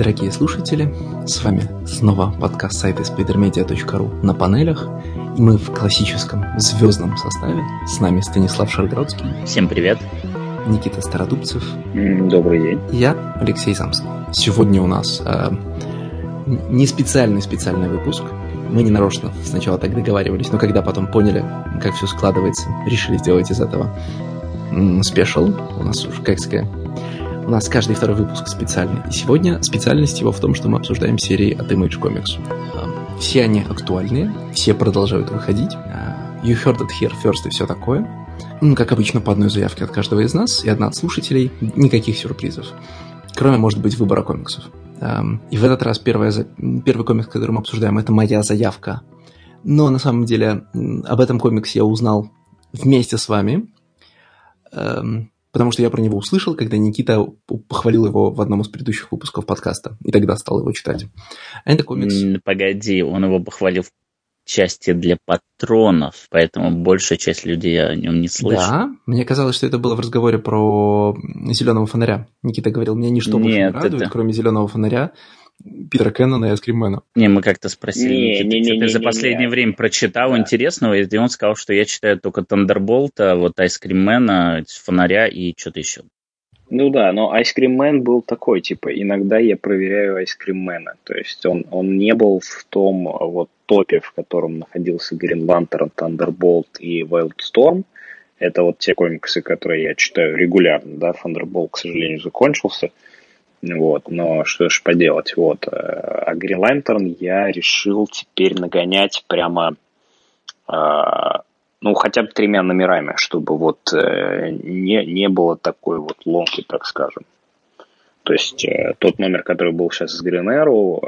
Дорогие слушатели! С вами снова подкаст сайта spidermedia.ru на панелях. И мы в классическом звездном составе. С нами Станислав Шаргородский. Всем привет! Никита Стародубцев. Добрый день. И я, Алексей Замский. Сегодня у нас э, не специальный специальный выпуск. Мы не нарочно сначала так договаривались, но когда потом поняли, как все складывается, решили сделать из этого спешл. У нас уже, как сказать, у нас каждый второй выпуск специальный. И сегодня специальность его в том, что мы обсуждаем серии от Image Comics. А, все они актуальные, все продолжают выходить. А, you heard it here first и все такое. Ну, как обычно, по одной заявке от каждого из нас и одна от слушателей. Никаких сюрпризов. Кроме, может быть, выбора комиксов. А, и в этот раз первая, первый комикс, который мы обсуждаем, это моя заявка. Но на самом деле об этом комиксе я узнал вместе с вами потому что я про него услышал, когда Никита похвалил его в одном из предыдущих выпусков подкаста, и тогда стал его читать. А это комикс... Погоди, он его похвалил в части для патронов, поэтому большая часть людей о нем не слышит. Да, мне казалось, что это было в разговоре про зеленого фонаря. Никита говорил, мне ничто Нет, больше не радует, это... кроме зеленого фонаря. Питера Кеннона и Айскриммена. Не, мы как-то спросили, не, не, не, не, ты за последнее не, время прочитал да. интересного, и он сказал, что я читаю только Thunderbolt а, вот Ice Cream Man а, Фонаря и что-то еще. Ну да, но Ice Cream Man был такой, типа, иногда я проверяю Ice Cream Man а, то есть он, он не был в том вот топе, в котором находился Green Lantern, Thunderbolt и Wildstorm, это вот те комиксы, которые я читаю регулярно, да, Thunderbolt, к сожалению, закончился, вот, но что ж поделать, вот. Э, а Green Lantern я решил теперь нагонять прямо, э, ну, хотя бы тремя номерами, чтобы вот э, не, не было такой вот ломки, так скажем. То есть э, тот номер, который был сейчас с Green Arrow,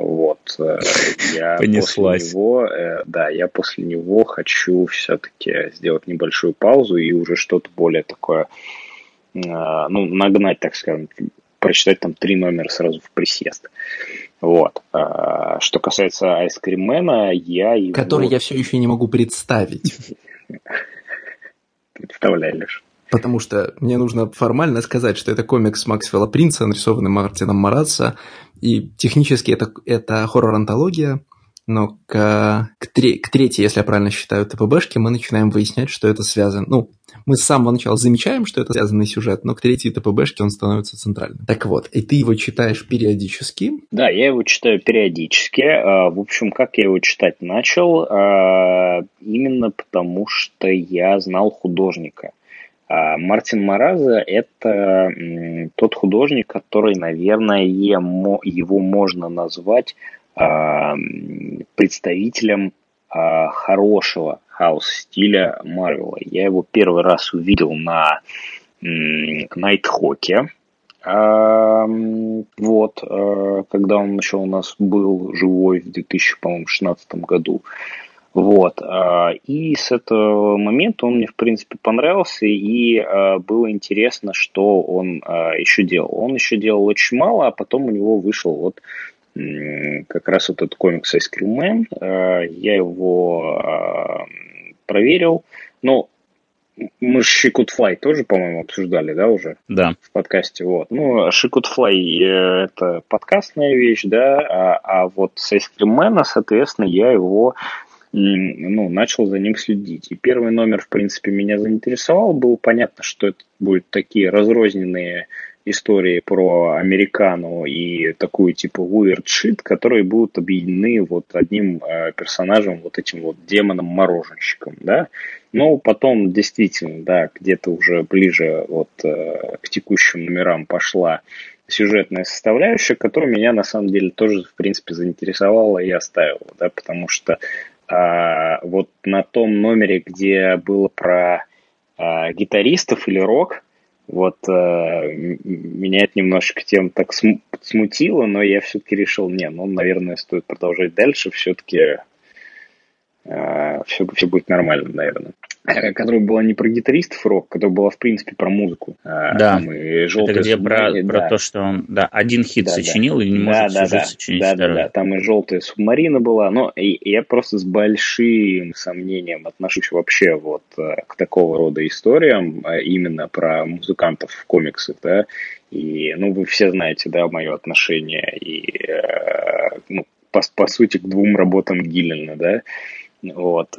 вот, я Понеслась. после него, да, я после него хочу все-таки сделать небольшую паузу и уже что-то более такое а, ну, нагнать, так скажем, прочитать там три номера сразу в присест. Вот. А, что касается Айскримена, я его... Который я все еще не могу представить. Представляешь. Потому что мне нужно формально сказать, что это комикс Максвелла Принца, нарисованный Мартином Маратса, и технически это, это хоррор-антология, но к, к, тре, к третьей, если я правильно считаю, ТПБшке, мы начинаем выяснять, что это связано. Ну, мы с самого начала замечаем, что это связанный сюжет, но к третьей ТПБшке он становится центральным. Так вот, и ты его читаешь периодически? Да, я его читаю периодически. А, в общем, как я его читать начал? А, именно потому, что я знал художника. А, Мартин Мараза – это тот художник, который, наверное, его можно назвать представителем хорошего хаос-стиля Марвела. Я его первый раз увидел на Найтхоке. Вот, а, когда он еще у нас был живой в 2016 году. Вот. А, и с этого момента он мне, в принципе, понравился, и а, было интересно, что он еще делал. Он еще делал очень мало, а потом у него вышел вот как раз вот этот комикс Ice Cream Man. Я его проверил. Но мы же Fly тоже, по-моему, обсуждали, да, уже? Да. В подкасте, вот. Ну, Fly э, это подкастная вещь, да, а, а вот с Ice Cream Man, соответственно, я его ну, начал за ним следить. И первый номер, в принципе, меня заинтересовал. Было понятно, что это будут такие разрозненные истории про американу и такую типа weird shit, которые будут объединены вот одним э, персонажем, вот этим вот демоном-мороженщиком, да. Но потом действительно, да, где-то уже ближе вот э, к текущим номерам пошла сюжетная составляющая, которая меня на самом деле тоже, в принципе, заинтересовала и оставила, да, потому что а, вот на том номере, где было про а, гитаристов или рок, вот э, меня это немножечко тем так смутило, но я все-таки решил, не, ну, наверное, стоит продолжать дальше, все-таки все, все будет нормально, наверное. Э, которая была не про гитаристов рок, которая была, в принципе, про музыку. А, да, там, и это где про, да. про то, что он да, один хит да, сочинил да. и не может да, всю да, сочинить да, второй. Да, да, там и «Желтая субмарина» была, но и, я просто с большим сомнением отношусь вообще вот э, к такого рода историям, а именно про музыкантов в комиксах, да, и, ну, вы все знаете, да, мое отношение и, э, ну, по, по сути, к двум работам Гиллина, да, вот,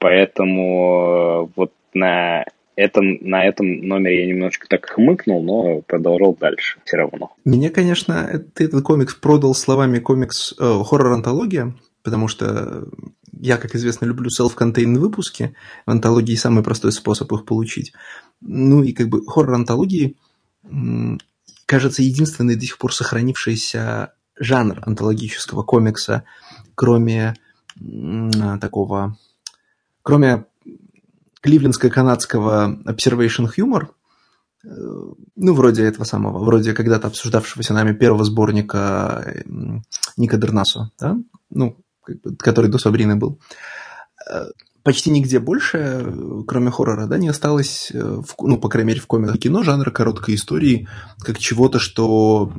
Поэтому э, вот на этом, на этом номере я немножечко так хмыкнул, но продолжал дальше все равно. Меня, конечно, ты этот комикс продал словами комикс э, хоррор-антология, потому что я, как известно, люблю self-contained выпуски. В антологии самый простой способ их получить. Ну и как бы хоррор-антологии, кажется, единственный до сих пор сохранившийся жанр антологического комикса, кроме такого кроме кливлендско-канадского Observation Humor, э, ну, вроде этого самого, вроде когда-то обсуждавшегося нами первого сборника Ника Дернасо, да, ну, который до Сабрины был, э, почти нигде больше, кроме хоррора, да, не осталось, э, в, ну, по крайней мере, в комиксах кино жанра короткой истории, как чего-то, что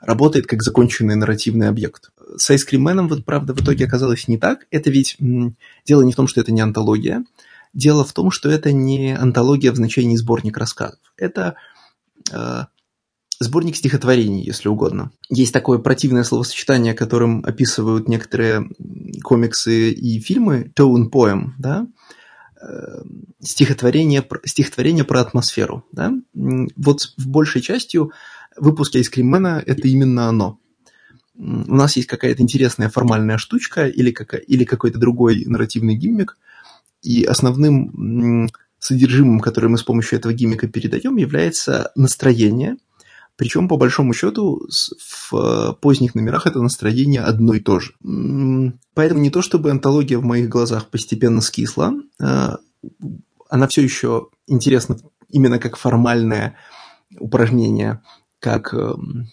работает как законченный нарративный объект с Айскримменом, вот, правда, в итоге оказалось не так. Это ведь дело не в том, что это не антология. Дело в том, что это не антология в значении сборник рассказов. Это э, сборник стихотворений, если угодно. Есть такое противное словосочетание, которым описывают некоторые комиксы и фильмы, tone poem, да, э, стихотворение, стихотворение про атмосферу. Да? Вот в большей частью выпуске Айскримена это именно оно у нас есть какая-то интересная формальная штучка или, какая, или какой-то другой нарративный гиммик, и основным содержимым, которое мы с помощью этого гиммика передаем, является настроение. Причем, по большому счету, в э, поздних номерах это настроение одно и то же. Поэтому не то, чтобы антология в моих глазах постепенно скисла, а, она все еще интересна именно как формальное упражнение, как эм,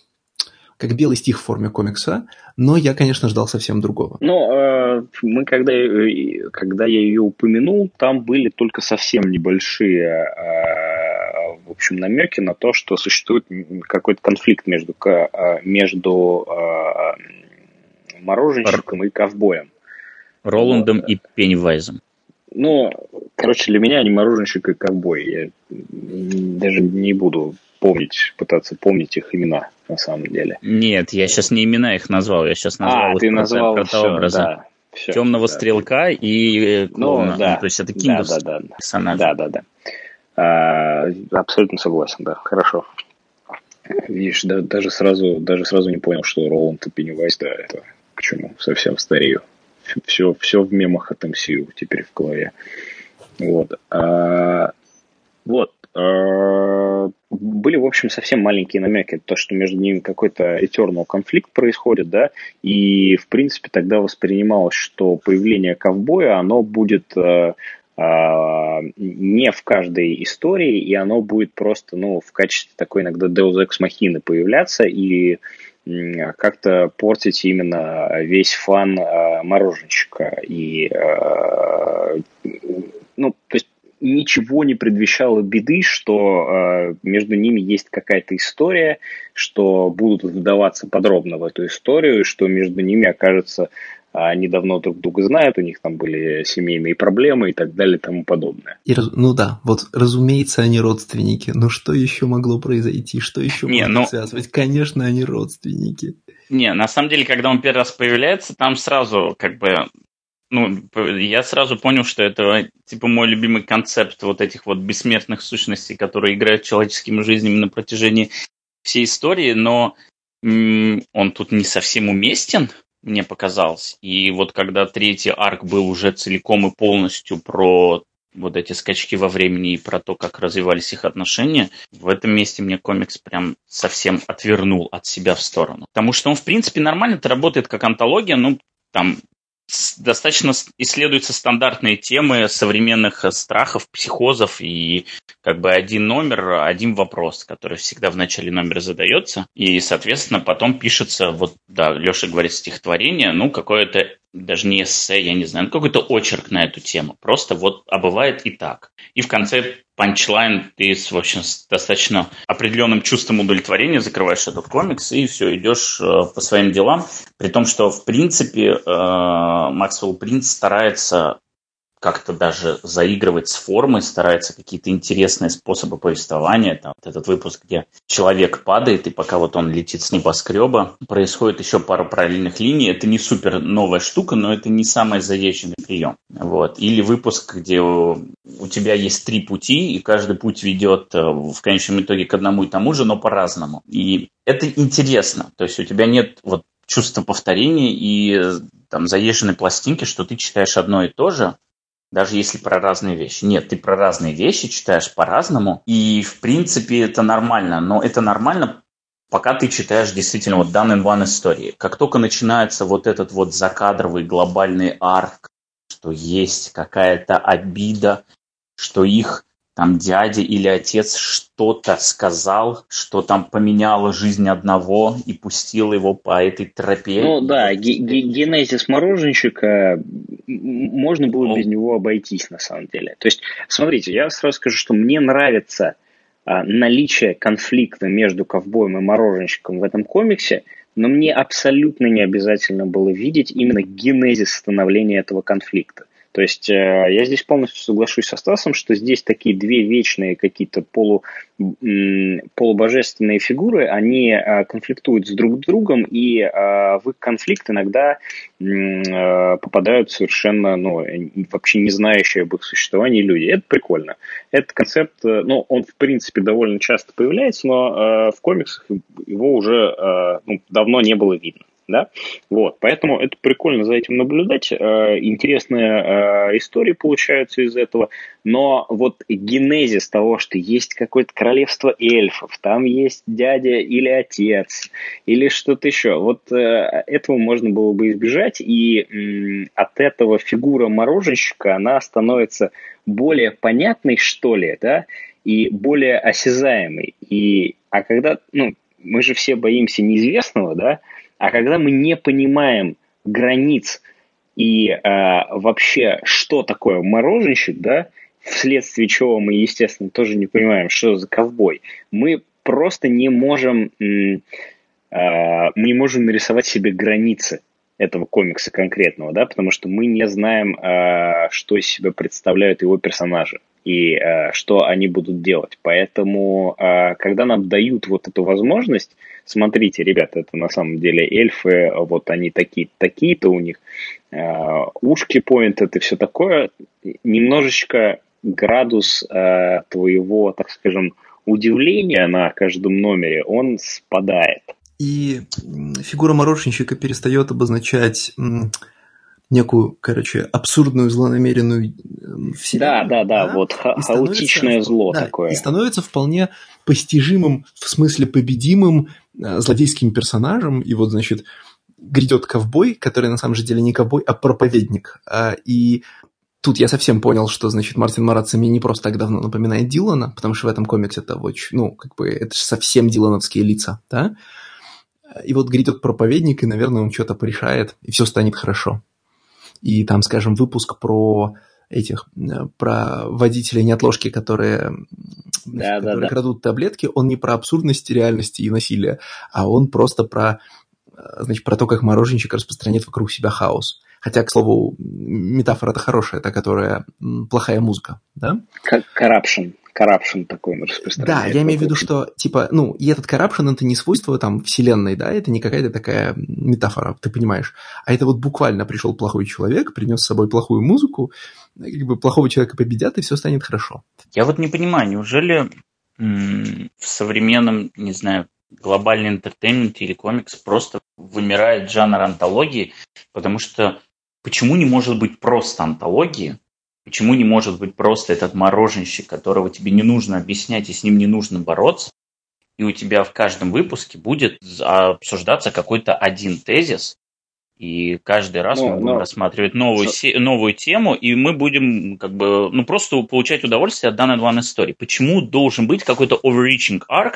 как белый стих в форме комикса, но я, конечно, ждал совсем другого. Ну, э, мы когда, э, когда я ее упомянул, там были только совсем небольшие, э, в общем, намеки на то, что существует какой-то конфликт между, между мороженщиком и ковбоем. Роландом вот. и Пеннивайзом. Ну, короче, для меня они мороженщик и ковбой. Я даже не буду помнить, пытаться помнить их имена на самом деле. Нет, я сейчас не имена их назвал, я сейчас назвал а, их ты назвал протообраза. Да, все, Темного да. стрелка и э, клоуна. Ну, да. ну, то есть это Кингус да, да, да. персонаж. Да, да, да. А, абсолютно согласен, да. Хорошо. Видишь, да, даже сразу, даже сразу не понял, что Роланд и Пеннивайз, да, это к чему совсем старею. Все, все в мемах от MCU теперь в голове. Вот. А, вот. А, были, в общем, совсем маленькие намеки, то, что между ними какой-то eternal конфликт происходит, да, и, в принципе, тогда воспринималось, что появление ковбоя, оно будет э, э, не в каждой истории, и оно будет просто, ну, в качестве такой иногда Deus Ex Machina появляться и как-то портить именно весь фан э, мороженщика. И, э, ну, то есть ничего не предвещало беды, что э, между ними есть какая-то история, что будут вдаваться подробно в эту историю, что между ними окажется они давно друг друга знают, у них там были семейные проблемы и так далее и тому подобное. И, ну да, вот разумеется, они родственники, но что еще могло произойти, что еще не, можно ну... связывать? Конечно, они родственники. Не, на самом деле, когда он первый раз появляется, там сразу как бы ну, я сразу понял, что это, типа, мой любимый концепт вот этих вот бессмертных сущностей, которые играют человеческими жизнями на протяжении всей истории, но он тут не совсем уместен, мне показалось. И вот когда третий арк был уже целиком и полностью про вот эти скачки во времени и про то, как развивались их отношения, в этом месте мне комикс прям совсем отвернул от себя в сторону. Потому что он, в принципе, нормально это работает как антология, ну, там достаточно исследуются стандартные темы современных страхов, психозов и как бы один номер, один вопрос, который всегда в начале номера задается. И, соответственно, потом пишется, вот, да, Леша говорит стихотворение, ну, какое-то даже не эссе, я не знаю, ну, какой-то очерк на эту тему. Просто вот, а бывает и так. И в конце панчлайн ты с, в общем, с достаточно определенным чувством удовлетворения закрываешь этот комикс и все, идешь э, по своим делам. При том, что, в принципе, э, Максвелл Принц старается как-то даже заигрывать с формой, старается какие-то интересные способы повествования. Там вот этот выпуск, где человек падает, и пока вот он летит с небоскреба, происходит еще пару параллельных линий. Это не супер новая штука, но это не самый заезженный прием. Вот. Или выпуск, где у, тебя есть три пути, и каждый путь ведет э, в конечном итоге к одному и тому же, но по-разному. И это интересно. То есть у тебя нет вот чувства повторения и э, там заезженной пластинки, что ты читаешь одно и то же, даже если про разные вещи. Нет, ты про разные вещи читаешь по-разному, и в принципе это нормально, но это нормально, пока ты читаешь действительно вот in one истории. Как только начинается вот этот вот закадровый глобальный арк, что есть какая-то обида, что их там дядя или отец что-то сказал, что там поменяло жизнь одного и пустил его по этой тропе. Ну да, генезис мороженщика, можно было без него обойтись на самом деле. То есть, смотрите, я сразу скажу, что мне нравится а, наличие конфликта между ковбоем и мороженщиком в этом комиксе, но мне абсолютно не обязательно было видеть именно генезис становления этого конфликта. То есть э, я здесь полностью соглашусь со Стасом, что здесь такие две вечные какие-то полу, полубожественные фигуры, они э, конфликтуют с друг другом, и э, в их конфликт иногда попадают совершенно, ну, вообще не знающие об их существовании люди. Это прикольно. Этот концепт, ну, он, в принципе, довольно часто появляется, но в комиксах его уже ну, давно не было видно да, вот, поэтому это прикольно за этим наблюдать, э, интересные э, истории получаются из этого, но вот генезис того, что есть какое-то королевство эльфов, там есть дядя или отец, или что-то еще, вот э, этого можно было бы избежать, и от этого фигура мороженщика, она становится более понятной, что ли, да, и более осязаемой, и, а когда, ну, мы же все боимся неизвестного, да, а когда мы не понимаем границ и э, вообще, что такое мороженщик, да, вследствие чего мы, естественно, тоже не понимаем, что за ковбой, мы просто не можем, э, мы не можем нарисовать себе границы этого комикса конкретного, да, потому что мы не знаем, э, что из себя представляют его персонажи и э, что они будут делать. Поэтому, э, когда нам дают вот эту возможность, смотрите, ребята, это на самом деле эльфы, вот они такие, такие-то у них, э, ушки поинт, это все такое, немножечко градус э, твоего, так скажем, удивления на каждом номере, он спадает. И фигура мороженщика перестает обозначать некую, короче, абсурдную, злонамеренную вселенную. Да, да, да, да вот ха- хаотичное зло да, такое. И становится вполне постижимым, в смысле победимым э, злодейским персонажем. И вот, значит, грядет ковбой, который на самом же деле не ковбой, а проповедник. А, и тут я совсем понял, что, значит, Мартин Марацами не просто так давно напоминает Дилана, потому что в этом комиксе это очень, ну, как бы, это же совсем дилановские лица, да? И вот грядет проповедник, и, наверное, он что-то порешает, и все станет хорошо и там, скажем, выпуск про этих, э, про водителей неотложки, которые, да, которые да, крадут таблетки, он не про абсурдность реальности и насилия, а он просто про, э, значит, про то, как мороженщик распространяет вокруг себя хаос. Хотя, к слову, метафора-то хорошая, та, которая плохая музыка, да? Corruption corruption такой распространяет. Да, я имею в виду, что, типа, ну, и этот corruption, это не свойство там вселенной, да, это не какая-то такая метафора, ты понимаешь, а это вот буквально пришел плохой человек, принес с собой плохую музыку, как бы плохого человека победят, и все станет хорошо. Я вот не понимаю, неужели м- в современном, не знаю, глобальный интертеймент или комикс просто вымирает жанр антологии, потому что почему не может быть просто антологии, Почему не может быть просто этот мороженщик, которого тебе не нужно объяснять и с ним не нужно бороться, и у тебя в каждом выпуске будет обсуждаться какой-то один тезис, И каждый раз но, мы будем но... рассматривать новую, се- новую тему, и мы будем как бы, ну, просто получать удовольствие от данной one истории. Почему должен быть какой-то overreaching arc,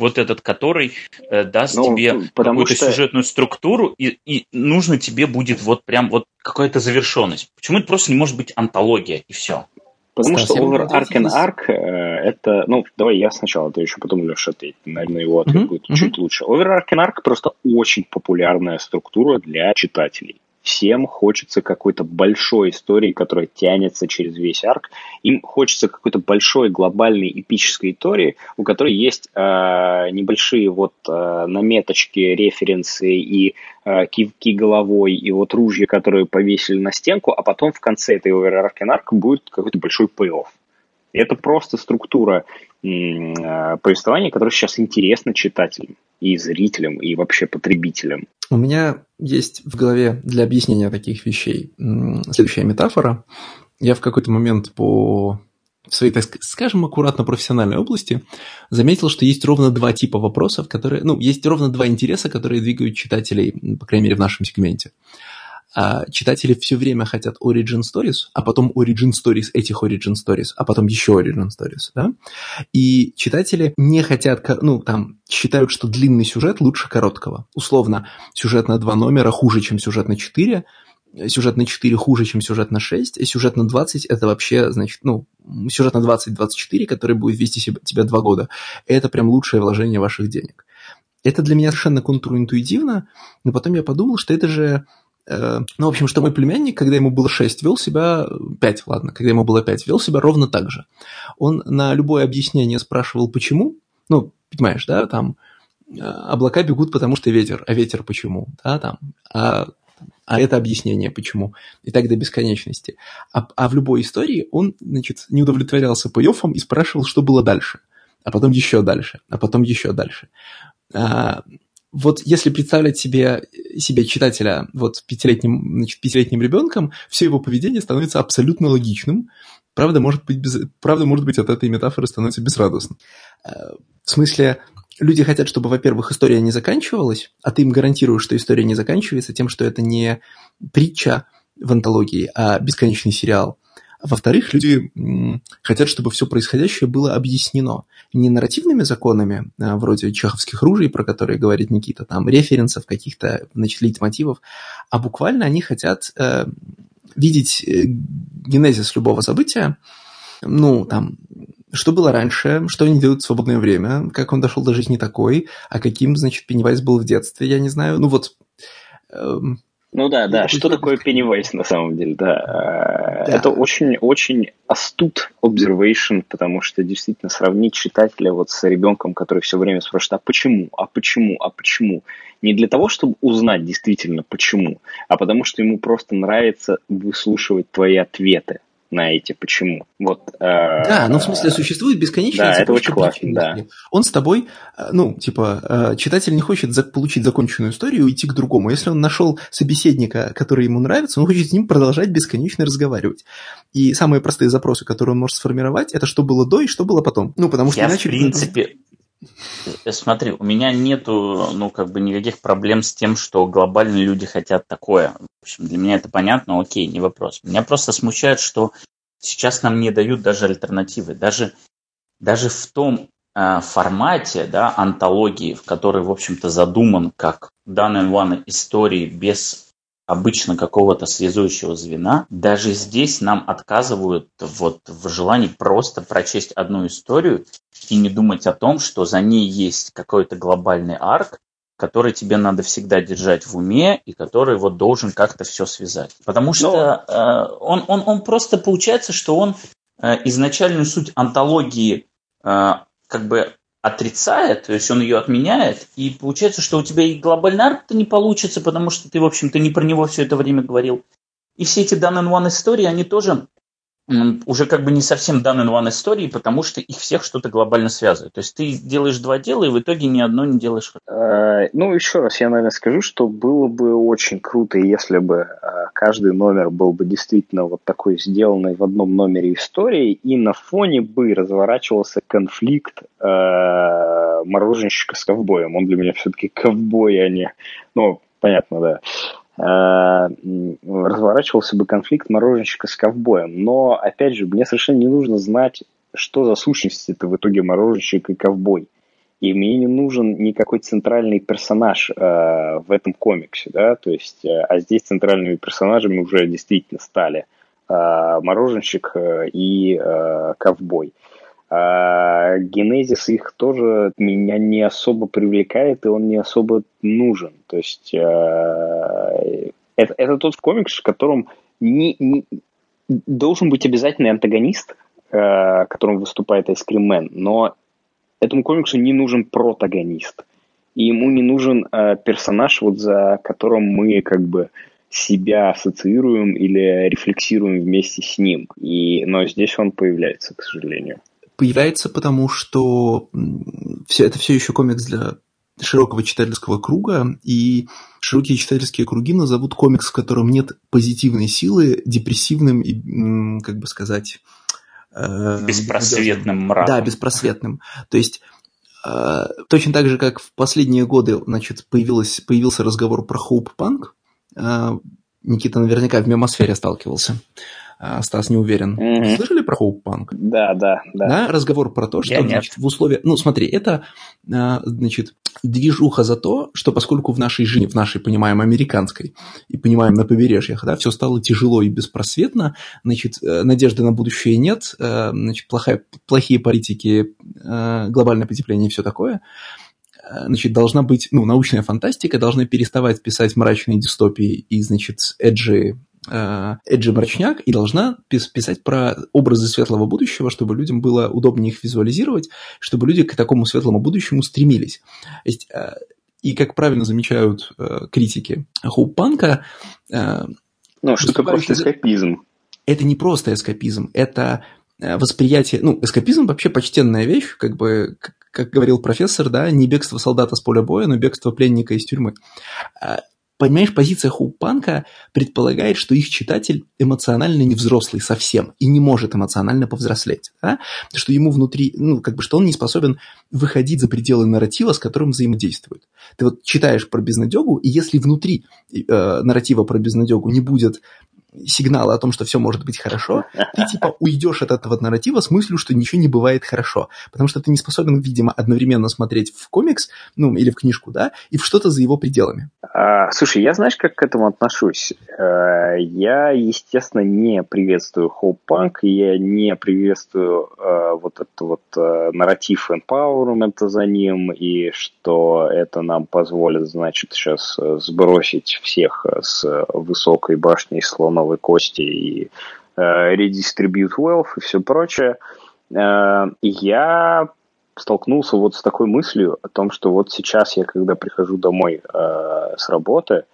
вот этот, который э, даст ну, тебе какую-то что... сюжетную структуру, и, и нужно тебе будет вот прям вот какая-то завершенность. Почему это просто не может быть антология, и все? Потому что over arc and arc э, это, ну, давай я сначала, ты еще потом, Леша, ответь, наверное, его ответ uh-huh, будет uh-huh. чуть лучше. Over arc and arc просто очень популярная структура для читателей. Всем хочется какой-то большой истории, которая тянется через весь арк. Им хочется какой-то большой глобальной эпической истории, у которой есть э, небольшие вот э, наметочки, референсы и э, кивки головой, и вот ружья, которые повесили на стенку, а потом в конце этой оверарки арк будет какой-то большой пей-офф. Это просто структура э, повествования, которая сейчас интересна читателям и зрителям, и вообще потребителям. У меня есть в голове для объяснения таких вещей следующая метафора. Я в какой-то момент по в своей, так скажем, аккуратно профессиональной области заметил, что есть ровно два типа вопросов, которые, ну, есть ровно два интереса, которые двигают читателей, по крайней мере, в нашем сегменте а читатели все время хотят origin stories, а потом origin stories этих origin stories, а потом еще origin stories, да? И читатели не хотят, ну, там, считают, что длинный сюжет лучше короткого. Условно, сюжет на два номера хуже, чем сюжет на четыре, сюжет на 4 хуже, чем сюжет на 6, и сюжет на 20 это вообще, значит, ну, сюжет на 20-24, который будет вести тебя два года, это прям лучшее вложение ваших денег. Это для меня совершенно контринтуитивно, но потом я подумал, что это же ну, в общем, что мой племянник, когда ему было 6, вел себя... 5, ладно, когда ему было 5, вел себя ровно так же. Он на любое объяснение спрашивал, почему. Ну, понимаешь, да, там э, облака бегут, потому что ветер, а ветер почему, да, там, а, а это объяснение почему, и так до бесконечности. А, а в любой истории он, значит, не удовлетворялся пей и спрашивал, что было дальше, а потом еще дальше, а потом еще дальше. А, вот если представлять себе, себе читателя вот пятилетним, значит, пятилетним ребенком, все его поведение становится абсолютно логичным. Правда, может быть, без, правда, может быть, от этой метафоры становится безрадостным. Э, в смысле, люди хотят, чтобы, во-первых, история не заканчивалась, а ты им гарантируешь, что история не заканчивается тем, что это не притча в антологии, а бесконечный сериал – во-вторых, люди хотят, чтобы все происходящее было объяснено не нарративными законами, а, вроде чеховских ружей, про которые говорит Никита, там, референсов, каких-то, значит, лейтмотивов, а буквально они хотят э, видеть э, генезис любого события, ну, там, что было раньше, что они делают в свободное время, как он дошел до жизни такой, а каким, значит, Пеннивайз был в детстве, я не знаю. Ну вот, эм, ну да, да. Что такое Pennywise на самом деле, да. да. Это очень-очень астут observation, потому что действительно сравнить читателя вот с ребенком, который все время спрашивает, а почему, а почему, а почему? Не для того, чтобы узнать действительно почему, а потому что ему просто нравится выслушивать твои ответы на эти почему. Вот, э, да, ну в смысле существует бесконечная Да, это очень классно, да. Он с тобой, э, ну, типа, э, читатель не хочет за, получить законченную историю и уйти к другому. Если он нашел собеседника, который ему нравится, он хочет с ним продолжать бесконечно разговаривать. И самые простые запросы, которые он может сформировать, это что было до и что было потом. Ну, потому что Я, иначе... в принципе, Смотри, у меня нету, ну, как бы никаких проблем с тем, что глобальные люди хотят такое. В общем, для меня это понятно, окей, не вопрос. Меня просто смущает, что сейчас нам не дают даже альтернативы. Даже, даже в том э, формате, да, антологии, в которой, в общем-то, задуман как данная one истории без обычно какого-то связующего звена, даже здесь нам отказывают вот в желании просто прочесть одну историю и не думать о том, что за ней есть какой-то глобальный арк, который тебе надо всегда держать в уме и который вот должен как-то все связать. Потому что Но... э, он, он, он просто получается, что он э, изначальную суть антологии э, как бы отрицает, то есть он ее отменяет, и получается, что у тебя и глобальный арк-то не получится, потому что ты, в общем-то, не про него все это время говорил. И все эти in one истории, они тоже уже как бы не совсем in one истории, потому что их всех что-то глобально связывает. То есть ты делаешь два дела, и в итоге ни одно не делаешь. Э, ну, еще раз я, наверное, скажу, что было бы очень круто, если бы э, каждый номер был бы действительно вот такой сделанный в одном номере истории, и на фоне бы разворачивался конфликт э, мороженщика с ковбоем. Он для меня все-таки ковбой, а не... Ну, понятно, да. Разворачивался бы конфликт мороженщика с ковбоем. Но, опять же, мне совершенно не нужно знать, что за сущность это в итоге мороженщик и ковбой. И мне не нужен никакой центральный персонаж э, в этом комиксе, да, то есть, э, а здесь центральными персонажами уже действительно стали э, мороженщик э, и э, ковбой. А генезис их тоже меня не особо привлекает, и он не особо нужен. То есть э, это, это тот комикс, в котором не, не, должен быть обязательный антагонист, э, которым выступает Айскриммен, но этому комиксу не нужен протагонист. И ему не нужен э, персонаж, вот за которым мы как бы себя ассоциируем или рефлексируем вместе с ним. И, но здесь он появляется, к сожалению. Появляется, потому что все, это все еще комикс для широкого читательского круга, и широкие читательские круги назовут комикс, в котором нет позитивной силы, депрессивным и, как бы сказать, Э, беспросветным мраком. Да, беспросветным. То есть э, точно так же, как в последние годы значит, появилось, появился разговор про хоуп-панк, э, Никита наверняка в мемосфере сталкивался. А, Стас не уверен. Mm-hmm. Слышали про Punk? Да, да, да. Да, разговор про то, что значит, в условиях... Ну, смотри, это, а, значит, движуха за то, что поскольку в нашей жизни, в нашей, понимаем, американской, и понимаем на побережьях, да, все стало тяжело и беспросветно, значит, э, надежды на будущее нет, э, значит, плохая, плохие политики, э, глобальное потепление и все такое, значит, должна быть, ну, научная фантастика, должна переставать писать мрачные дистопии и, значит, эджи Эджи Мрачняк и должна писать про образы светлого будущего, чтобы людям было удобнее их визуализировать, чтобы люди к такому светлому будущему стремились. Есть, э, и как правильно замечают э, критики Хоуп-панка... Ну, что такое просто эскапизм? Это не просто эскапизм, это восприятие... Ну, эскапизм вообще почтенная вещь, как бы, как говорил профессор, да, не бегство солдата с поля боя, но бегство пленника из тюрьмы. Понимаешь, позиция Хоупанка предполагает, что их читатель эмоционально не взрослый совсем и не может эмоционально повзрослеть. Да? Что ему внутри, ну, как бы, что он не способен выходить за пределы нарратива, с которым взаимодействует. Ты вот читаешь про безнадегу, и если внутри э, нарратива про безнадегу не будет сигналы о том, что все может быть хорошо, ты типа уйдешь от этого нарратива с мыслью, что ничего не бывает хорошо. Потому что ты не способен, видимо, одновременно смотреть в комикс, ну, или в книжку, да, и в что-то за его пределами. А, слушай, я знаешь, как к этому отношусь? А, я, естественно, не приветствую хоуп-панк, я не приветствую а, вот этот вот а, нарратив empowerment за ним, и что это нам позволит, значит, сейчас сбросить всех с высокой башни слона слоновой кости и э, redistribute wealth и все прочее, э, я столкнулся вот с такой мыслью о том, что вот сейчас я, когда прихожу домой э, с работы,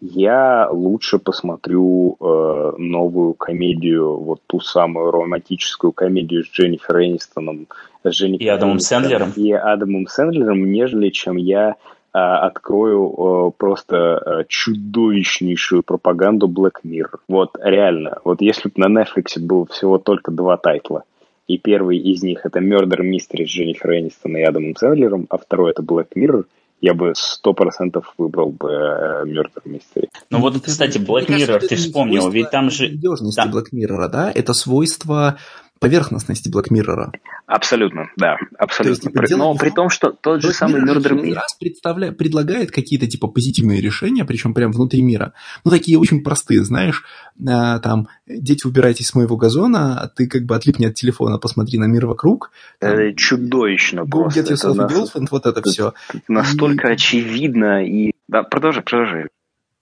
я лучше посмотрю э, новую комедию, вот ту самую романтическую комедию с Дженнифер Энистоном, с Дженнифер и Адамом Сэндлером, и Адамом Сэндлером, нежели чем я открою просто а, чудовищнейшую пропаганду Black Mirror. Вот реально, вот если бы на Netflix было всего только два тайтла, и первый из них это Murder Mystery с Дженнифер Энистон и Адамом Сэндлером, а второй это Black Mirror, я бы сто процентов выбрал бы э, Murder Mystery. Ну вот, кстати, Black Mirror, ты вспомнил, ведь там же... Надежности да. Black Mirror, да, это свойство поверхностности Black Mirror. Абсолютно, да, абсолютно. То есть, типа, Но при том, что тот же самый Murder раз представля... предлагает какие-то типа позитивные решения, причем прям внутри мира. Ну, такие очень простые, знаешь, а, там, дети, убирайтесь с моего газона, а ты как бы отлипни от телефона, посмотри на мир вокруг. Это чудовищно go просто. Get yourself это girlfriend, вот это, это все. Настолько и... очевидно и... Да, продолжай, продолжай.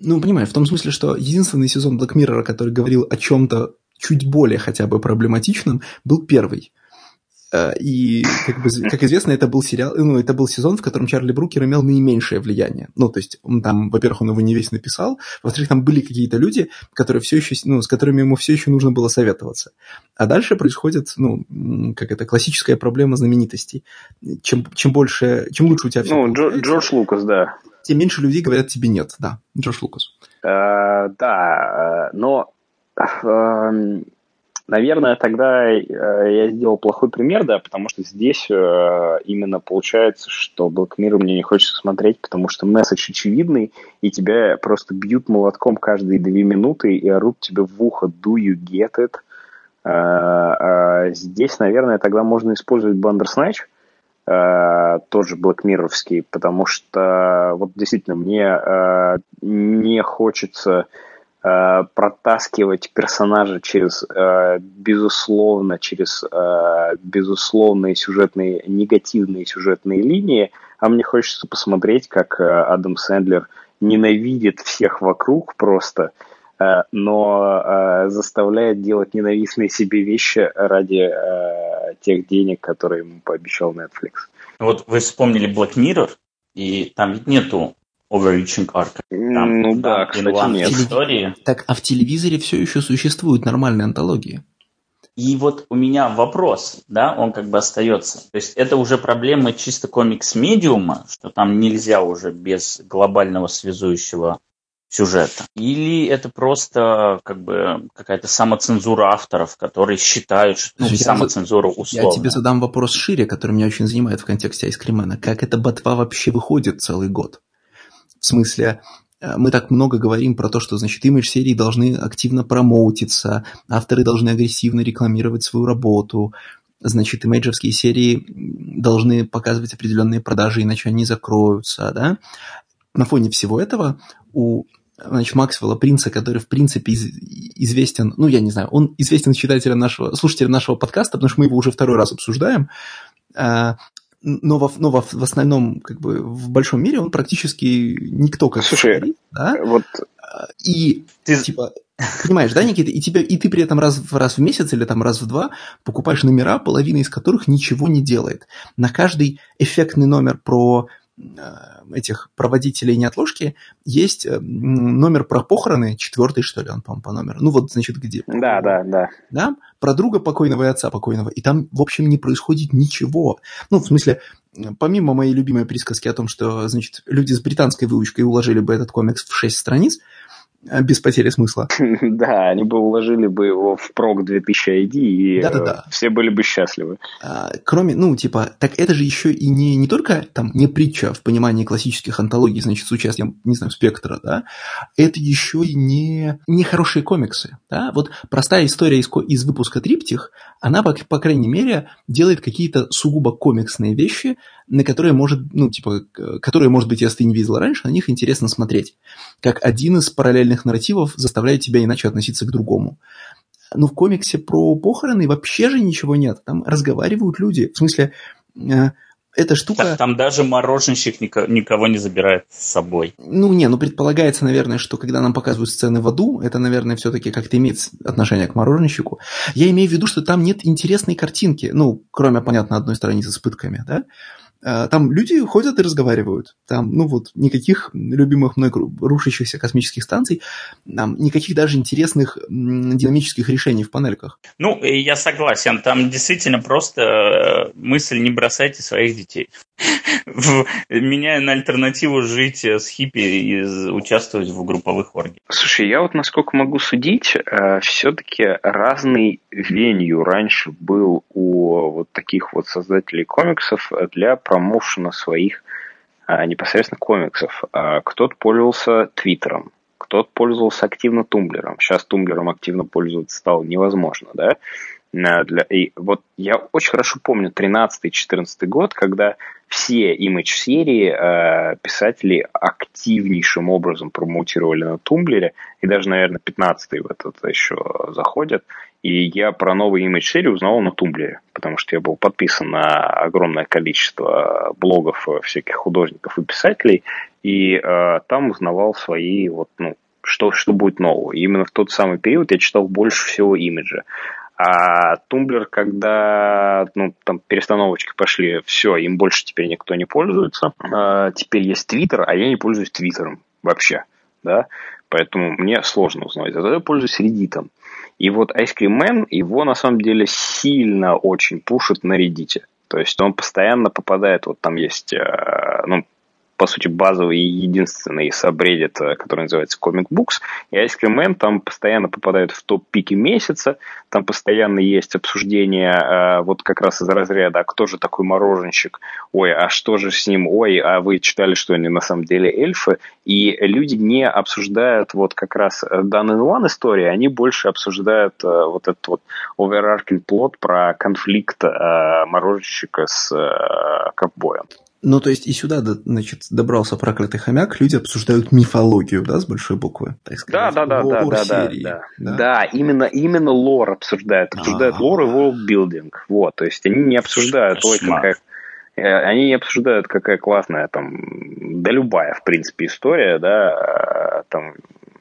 Ну, понимаешь, в том смысле, что единственный сезон Black Mirror, который говорил о чем-то чуть более хотя бы проблематичным, был первый. Э, и, как, бы, как известно, это был сериал, ну, это был сезон, в котором Чарли Брукер имел наименьшее влияние. Ну, то есть, он там, во-первых, он его не весь написал, во-вторых, там были какие-то люди, которые все еще, ну, с которыми ему все еще нужно было советоваться. А дальше происходит, ну, как это, классическая проблема знаменитостей. Чем, чем больше, чем лучше у тебя все Ну, Джо, Джордж Лукас, да. Тем меньше людей говорят тебе нет, да, Джордж Лукас. Uh, да, э, но Наверное, тогда э, я сделал плохой пример, да, потому что здесь э, именно получается, что Black Mirror мне не хочется смотреть, потому что месседж очевидный, и тебя просто бьют молотком каждые две минуты и орут тебе в ухо «Do you get it?». Э, здесь, наверное, тогда можно использовать Bandersnatch, тот же Black Mirrorский, потому что вот действительно мне не хочется протаскивать персонажа через, э, безусловно, через э, безусловные сюжетные, негативные сюжетные линии, а мне хочется посмотреть, как Адам Сэндлер ненавидит всех вокруг просто, но заставляет делать ненавистные себе вещи ради тех денег, которые ему пообещал Netflix. Вот вы вспомнили Black Mirror, и там ведь нету overreaching arc. Там, ну да, кстати, нет. Истории. Так, а в телевизоре все еще существуют нормальные антологии? И вот у меня вопрос, да, он как бы остается. То есть это уже проблема чисто комикс-медиума, что там нельзя уже без глобального связующего сюжета? Или это просто как бы какая-то самоцензура авторов, которые считают, что ну, самоцензура условно? Я тебе задам вопрос шире, который меня очень занимает в контексте Айскримена. Как эта ботва вообще выходит целый год? В смысле, э, мы так много говорим про то, что, значит, имидж серии должны активно промоутиться, авторы должны агрессивно рекламировать свою работу, значит, имейджевские серии должны показывать определенные продажи, иначе они закроются, да. На фоне всего этого у значит, Максвелла Принца, который, в принципе, из, известен, ну, я не знаю, он известен читателям нашего, слушателям нашего подкаста, потому что мы его уже второй раз обсуждаем, э, но, во, но во, в основном, как бы, в большом мире он практически никто как Слушай, говорит, да? вот... И, ты... типа, понимаешь, да, Никита, и, тебя, и ты при этом раз, раз в месяц или там раз в два покупаешь номера, половина из которых ничего не делает. На каждый эффектный номер про этих проводителей неотложки есть э, номер про похороны, четвертый, что ли, он, по по номеру. Ну, вот, значит, где? Да, да, да. Да, про друга покойного и отца покойного. И там, в общем, не происходит ничего. Ну, в смысле, помимо моей любимой присказки о том, что, значит, люди с британской выучкой уложили бы этот комикс в шесть страниц, Э, без потери смысла. Да, они бы уложили бы его в прок 2000 ID, и Да-да-да. все были бы счастливы. А, кроме, ну, типа, так это же еще и не, не только там не притча в понимании классических антологий, значит, с участием, не знаю, спектра, да, это еще и не, не хорошие комиксы, да. Вот простая история из, из выпуска Триптих, она, по, по крайней мере, делает какие-то сугубо комиксные вещи, на которые может, ну, типа, которые, может быть, если ты не видел раньше, на них интересно смотреть. Как один из параллельных нарративов заставляет тебя иначе относиться к другому. Но в комиксе про похороны вообще же ничего нет. Там разговаривают люди. В смысле, э, эта штука... Так, там даже мороженщик никого не забирает с собой. Ну, не, ну предполагается, наверное, что когда нам показывают сцены в аду, это, наверное, все-таки как-то имеет отношение к мороженщику. Я имею в виду, что там нет интересной картинки, ну, кроме, понятно, одной страницы с пытками, да? А, там люди ходят и разговаривают. Там, ну вот, никаких любимых мной рушащихся космических станций, там, никаких даже интересных динамических решений в панельках. Ну, я согласен. Там действительно просто э, мысль «не бросайте своих детей». Меняя на альтернативу жить с хиппи и участвовать в групповых оргиях. Слушай, я вот насколько могу судить, э, все-таки разный венью раньше был у вот таких вот создателей комиксов для промоушена своих а, непосредственно комиксов. А, кто-то пользовался Твиттером, кто-то пользовался активно Тумблером. Сейчас Тумблером активно пользоваться стало невозможно, да? Для, и вот я очень хорошо помню 13-14 год, когда все имидж-серии э, писатели активнейшим образом промоутировали на Тумблере, и даже, наверное, 15-й в этот еще заходят. И я про новые имидж-серии узнал на Тумблере, потому что я был подписан на огромное количество блогов всяких художников и писателей, и э, там узнавал свои вот, ну, что, что будет нового. И именно в тот самый период я читал больше всего имиджа. А Тумблер, когда ну, там перестановочки пошли, все, им больше теперь никто не пользуется. А, теперь есть Твиттер, а я не пользуюсь Твиттером вообще. Да? Поэтому мне сложно узнать. Зато я пользуюсь Reddit. И вот Ice Cream Man, его на самом деле сильно очень пушит на Reddit. То есть он постоянно попадает, вот там есть, э, ну, по сути, базовый и единственный сабреддит, э, который называется Comic Books. И Ice Cream Man там постоянно попадает в топ-пики месяца. Там постоянно есть обсуждение э, вот как раз из разряда, а кто же такой мороженщик? Ой, а что же с ним? Ой, а вы читали, что они на самом деле эльфы? И люди не обсуждают вот как раз Done in One истории, они больше обсуждают вот этот вот overarching плод про конфликт мороженщика с ковбоем. Ну, то есть и сюда, значит, добрался проклятый хомяк, люди обсуждают мифологию, да, с большой буквы, так сказать. Да, да, да, да, да, да, да, да. Да, именно, именно лор обсуждают, обсуждают А-а-а. лор и worldbuilding, вот, то есть они не обсуждают, ой, какая, э, они не обсуждают, какая классная там, да любая, в принципе, история, да, там,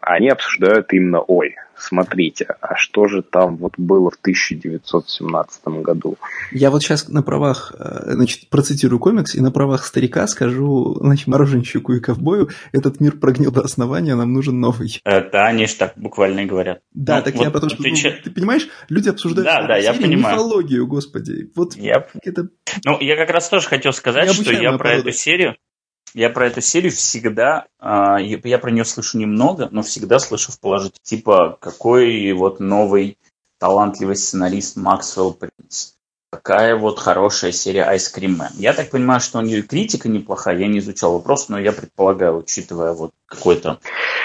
они обсуждают именно, ой, смотрите, а что же там вот было в 1917 году? Я вот сейчас на правах, э, значит, процитирую комикс, и на правах старика скажу, значит, мороженщику и ковбою, этот мир прогнил до основания, нам нужен новый. Это они же так буквально и говорят. Да, ну, так вот я потому что, ну, ты понимаешь, люди обсуждают да, да, я понимаю. мифологию, господи. Вот я... это... Ну, я как раз тоже хотел сказать, что я про эту серию, я про эту серию всегда, а, я про нее слышу немного, но всегда слышу в положительном. Типа, какой вот новый талантливый сценарист Максвелл Принц. Какая вот хорошая серия Ice Cream Man. Я так понимаю, что у нее критика неплохая, я не изучал вопрос, но я предполагаю, учитывая вот какое-то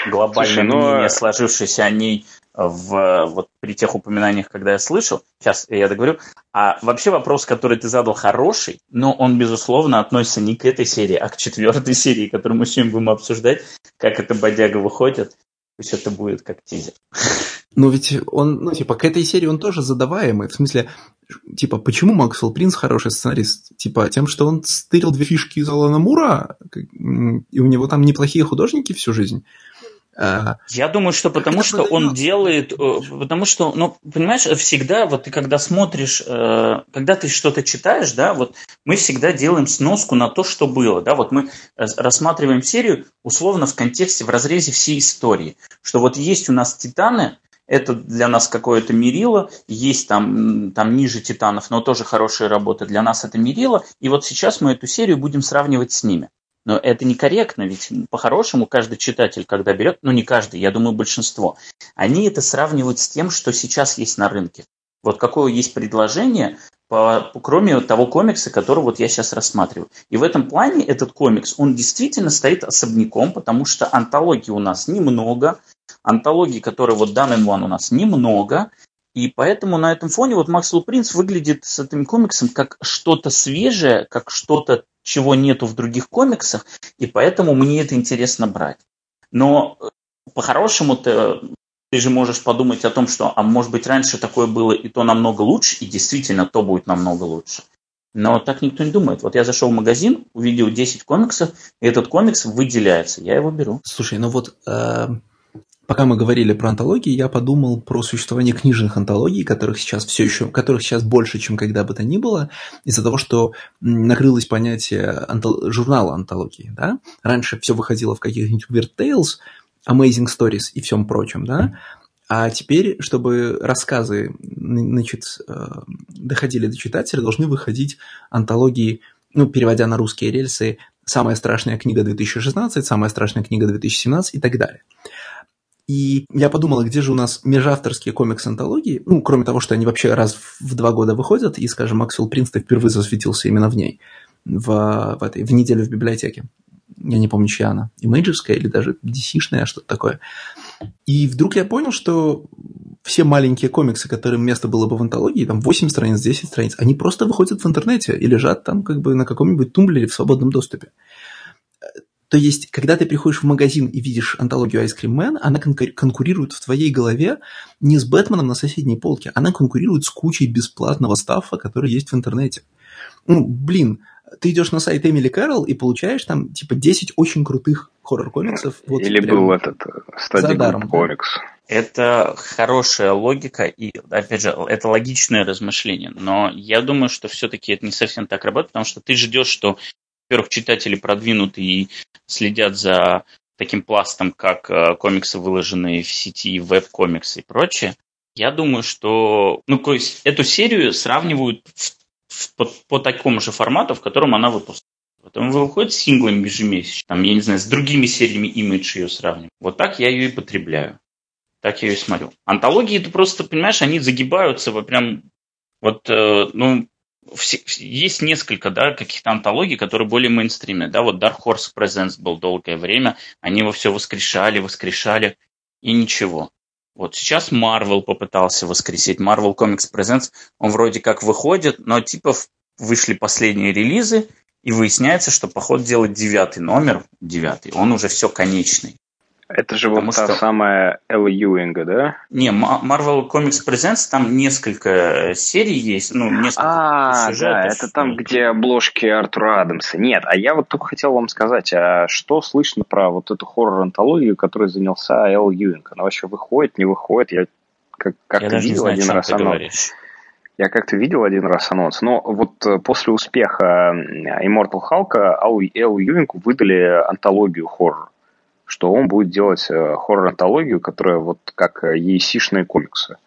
глобальное Слушай, ну, мнение, сложившееся о ней в, вот при тех упоминаниях, когда я слышал, сейчас я договорю, а вообще вопрос, который ты задал, хороший, но он, безусловно, относится не к этой серии, а к четвертой серии, которую мы сегодня будем обсуждать, как эта бодяга выходит. Пусть это будет как тизер. Но ведь он, ну, типа, к этой серии он тоже задаваемый. В смысле, типа, почему Максвелл Принц хороший сценарист? Типа, тем, что он стырил две фишки из Алана Мура, и у него там неплохие художники всю жизнь. Я думаю, что потому что он делает, э, потому что, ну, понимаешь, всегда вот ты когда смотришь, э, когда ты что-то читаешь, да, вот мы всегда делаем сноску на то, что было, да, вот мы э, рассматриваем серию условно в контексте, в разрезе всей истории, что вот есть у нас титаны, это для нас какое-то мерило, есть там, там ниже титанов, но тоже хорошая работа, для нас это мерило, и вот сейчас мы эту серию будем сравнивать с ними. Но это некорректно, ведь по-хорошему каждый читатель, когда берет, ну не каждый, я думаю большинство, они это сравнивают с тем, что сейчас есть на рынке. Вот какое есть предложение, по, кроме того комикса, который вот я сейчас рассматриваю. И в этом плане этот комикс, он действительно стоит особняком, потому что антологии у нас немного, антологии, которые вот данный One у нас немного, и поэтому на этом фоне вот Максвелл Принц выглядит с этим комиксом как что-то свежее, как что-то чего нету в других комиксах, и поэтому мне это интересно брать. Но э, по-хорошему ты, ты же можешь подумать о том, что, а может быть, раньше такое было, и то намного лучше, и действительно то будет намного лучше. Но так никто не думает. Вот я зашел в магазин, увидел 10 комиксов, и этот комикс выделяется. Я его беру. Слушай, ну вот э, Пока мы говорили про антологии, я подумал про существование книжных антологий, которых сейчас все еще, которых сейчас больше, чем когда бы то ни было, из-за того, что накрылось понятие антол... журнала антологии. Да? Раньше все выходило в каких-нибудь Weird Tales, Amazing Stories и всем прочем, да? А теперь, чтобы рассказы значит, э, доходили до читателя, должны выходить антологии, ну, переводя на русские рельсы, «Самая страшная книга 2016», «Самая страшная книга 2017» и так далее. И я подумал, где же у нас межавторские комикс-антологии, ну, кроме того, что они вообще раз в два года выходят, и, скажем, Максвелл Принстон впервые засветился именно в ней, в, в, этой, в неделю в библиотеке. Я не помню, чья она, имейджевская или даже DC-шная, что-то такое. И вдруг я понял, что все маленькие комиксы, которым место было бы в антологии, там 8 страниц, 10 страниц, они просто выходят в интернете и лежат там как бы на каком-нибудь тумблере в свободном доступе. То есть, когда ты приходишь в магазин и видишь антологию Ice Cream Man, она конкурирует в твоей голове не с Бэтменом на соседней полке, она конкурирует с кучей бесплатного стаффа, который есть в интернете. Ну, блин, ты идешь на сайт Эмили Кэрролл и получаешь там типа 10 очень крутых хоррор-комиксов. Вот Или был этот стадий комикс. Это хорошая логика и, опять же, это логичное размышление. Но я думаю, что все-таки это не совсем так работает, потому что ты ждешь, что во-первых, читатели продвинуты и следят за таким пластом, как э, комиксы, выложенные в сети, веб-комиксы и прочее, я думаю, что ну, то есть эту серию сравнивают в, в, по, по такому же формату, в котором она выпускается. Потом выходит синглами ежемесячно. Там, я не знаю, с другими сериями Image ее сравниваю. Вот так я ее и потребляю. Так я ее смотрю. Антологии, это просто, понимаешь, они загибаются вот прям... Вот, э, ну, есть несколько, да, каких-то антологий, которые более мейнстримные, да, вот Dark Horse Presents был долгое время, они его все воскрешали, воскрешали, и ничего. Вот сейчас Marvel попытался воскресить. Marvel Comics Presents, он вроде как выходит, но типа вышли последние релизы, и выясняется, что поход делать девятый номер, девятый, он уже все конечный. Это же Потому вот та что... самая Эл Юинга, да? Не, Marvel Comics Presents, там несколько э, серий есть, ну, несколько А, да, это там, где обложки Артура Адамса. Нет, а я вот только хотел вам сказать, а что слышно про вот эту хоррор-антологию, которой занялся Эл Юинг? Она вообще выходит, не выходит? Я как- как-то я видел один раз анонс. Я как-то видел один раз анонс, но вот э, после успеха Immortal Hulk Эл Юингу выдали антологию хоррор что он будет делать э, хоррор-антологию, которая вот как EC-шные комиксы.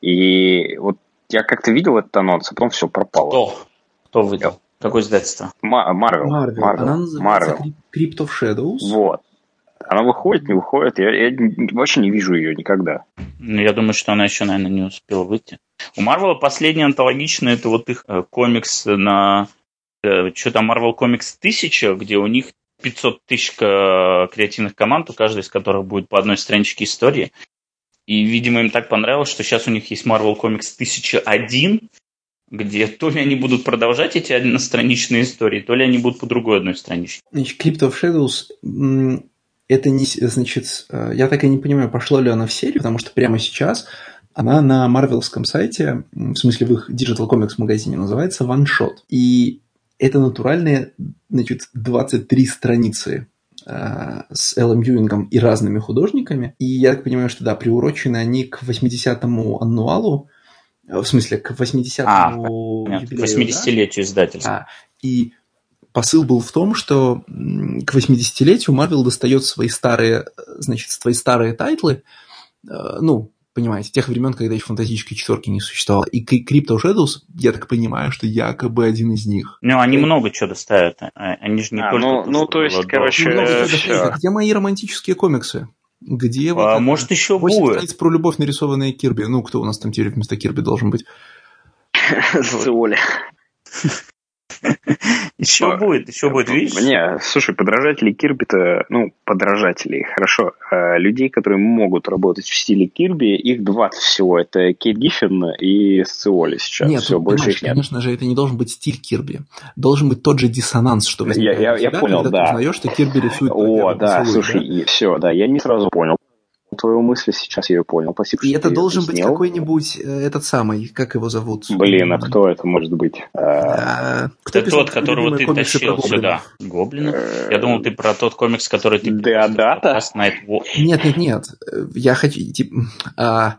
И вот я как-то видел этот анонс, а потом все пропало. Кто? Кто выдал? Какое издательство? Марвел. Марвел. Она называется Crypt of Shadows. Вот. Она выходит, не выходит. Я, я вообще не вижу ее никогда. Ну, я думаю, что она еще, наверное, не успела выйти. У Марвела последний антологичный, это вот их э, комикс на... Э, что там, Marvel Comics 1000, где у них 500 тысяч креативных команд, у каждой из которых будет по одной страничке истории. И, видимо, им так понравилось, что сейчас у них есть Marvel Comics 1001, где то ли они будут продолжать эти одностраничные истории, то ли они будут по другой одной страничке. Значит, Crypt of Shadows, это не, значит, э, я так и не понимаю, пошло ли она в серию, потому что прямо сейчас она на марвелском сайте, в смысле в их Digital Comics магазине называется One Shot. И это натуральные, значит, 23 страницы э, с Эллом Юингом и разными художниками. И я так понимаю, что да, приурочены они к 80-му аннуалу, э, в смысле, к 80-му а, юбилею. 80-летию да? издательства. А, и посыл был в том, что к 80-летию Марвел достает свои старые, значит, свои старые тайтлы, э, ну, понимаете, тех времен, когда еще фантастической четверки не существовало. И Crypt of Shadows, я так понимаю, что якобы один из них. Ну, они и... много чего доставят. А, они же не а, только... Ну, ну то есть, короче... Чего Где мои романтические комиксы? Где а, вот может, это, еще будет. про любовь, нарисованная Кирби. Ну, кто у нас там теперь вместо Кирби должен быть? Соли. Еще будет, еще будет, видишь? Не, слушай, подражатели Кирби-то, ну, подражатели, хорошо. А людей, которые могут работать в стиле Кирби, их два всего. Это Кейт Гиффин и Сциоли сейчас. Нет, Все, больше их нет. конечно же, это не должен быть стиль Кирби. Должен быть тот же диссонанс, что возникает я, я, я понял, да. ты узнаешь, что Кирби рисует О, да, слушай, все, да, я не сразу понял твою мысль, сейчас я ее понял. Спасибо, И это должен быть какой-нибудь э, этот самый, как его зовут? Блин, а кто это может быть? А, кто это тот, которого ты тащил сюда. Гоблина? Я думал, ты про тот комикс, который ты... Деодата? Нет, нет, нет. Я хочу... Типа, а,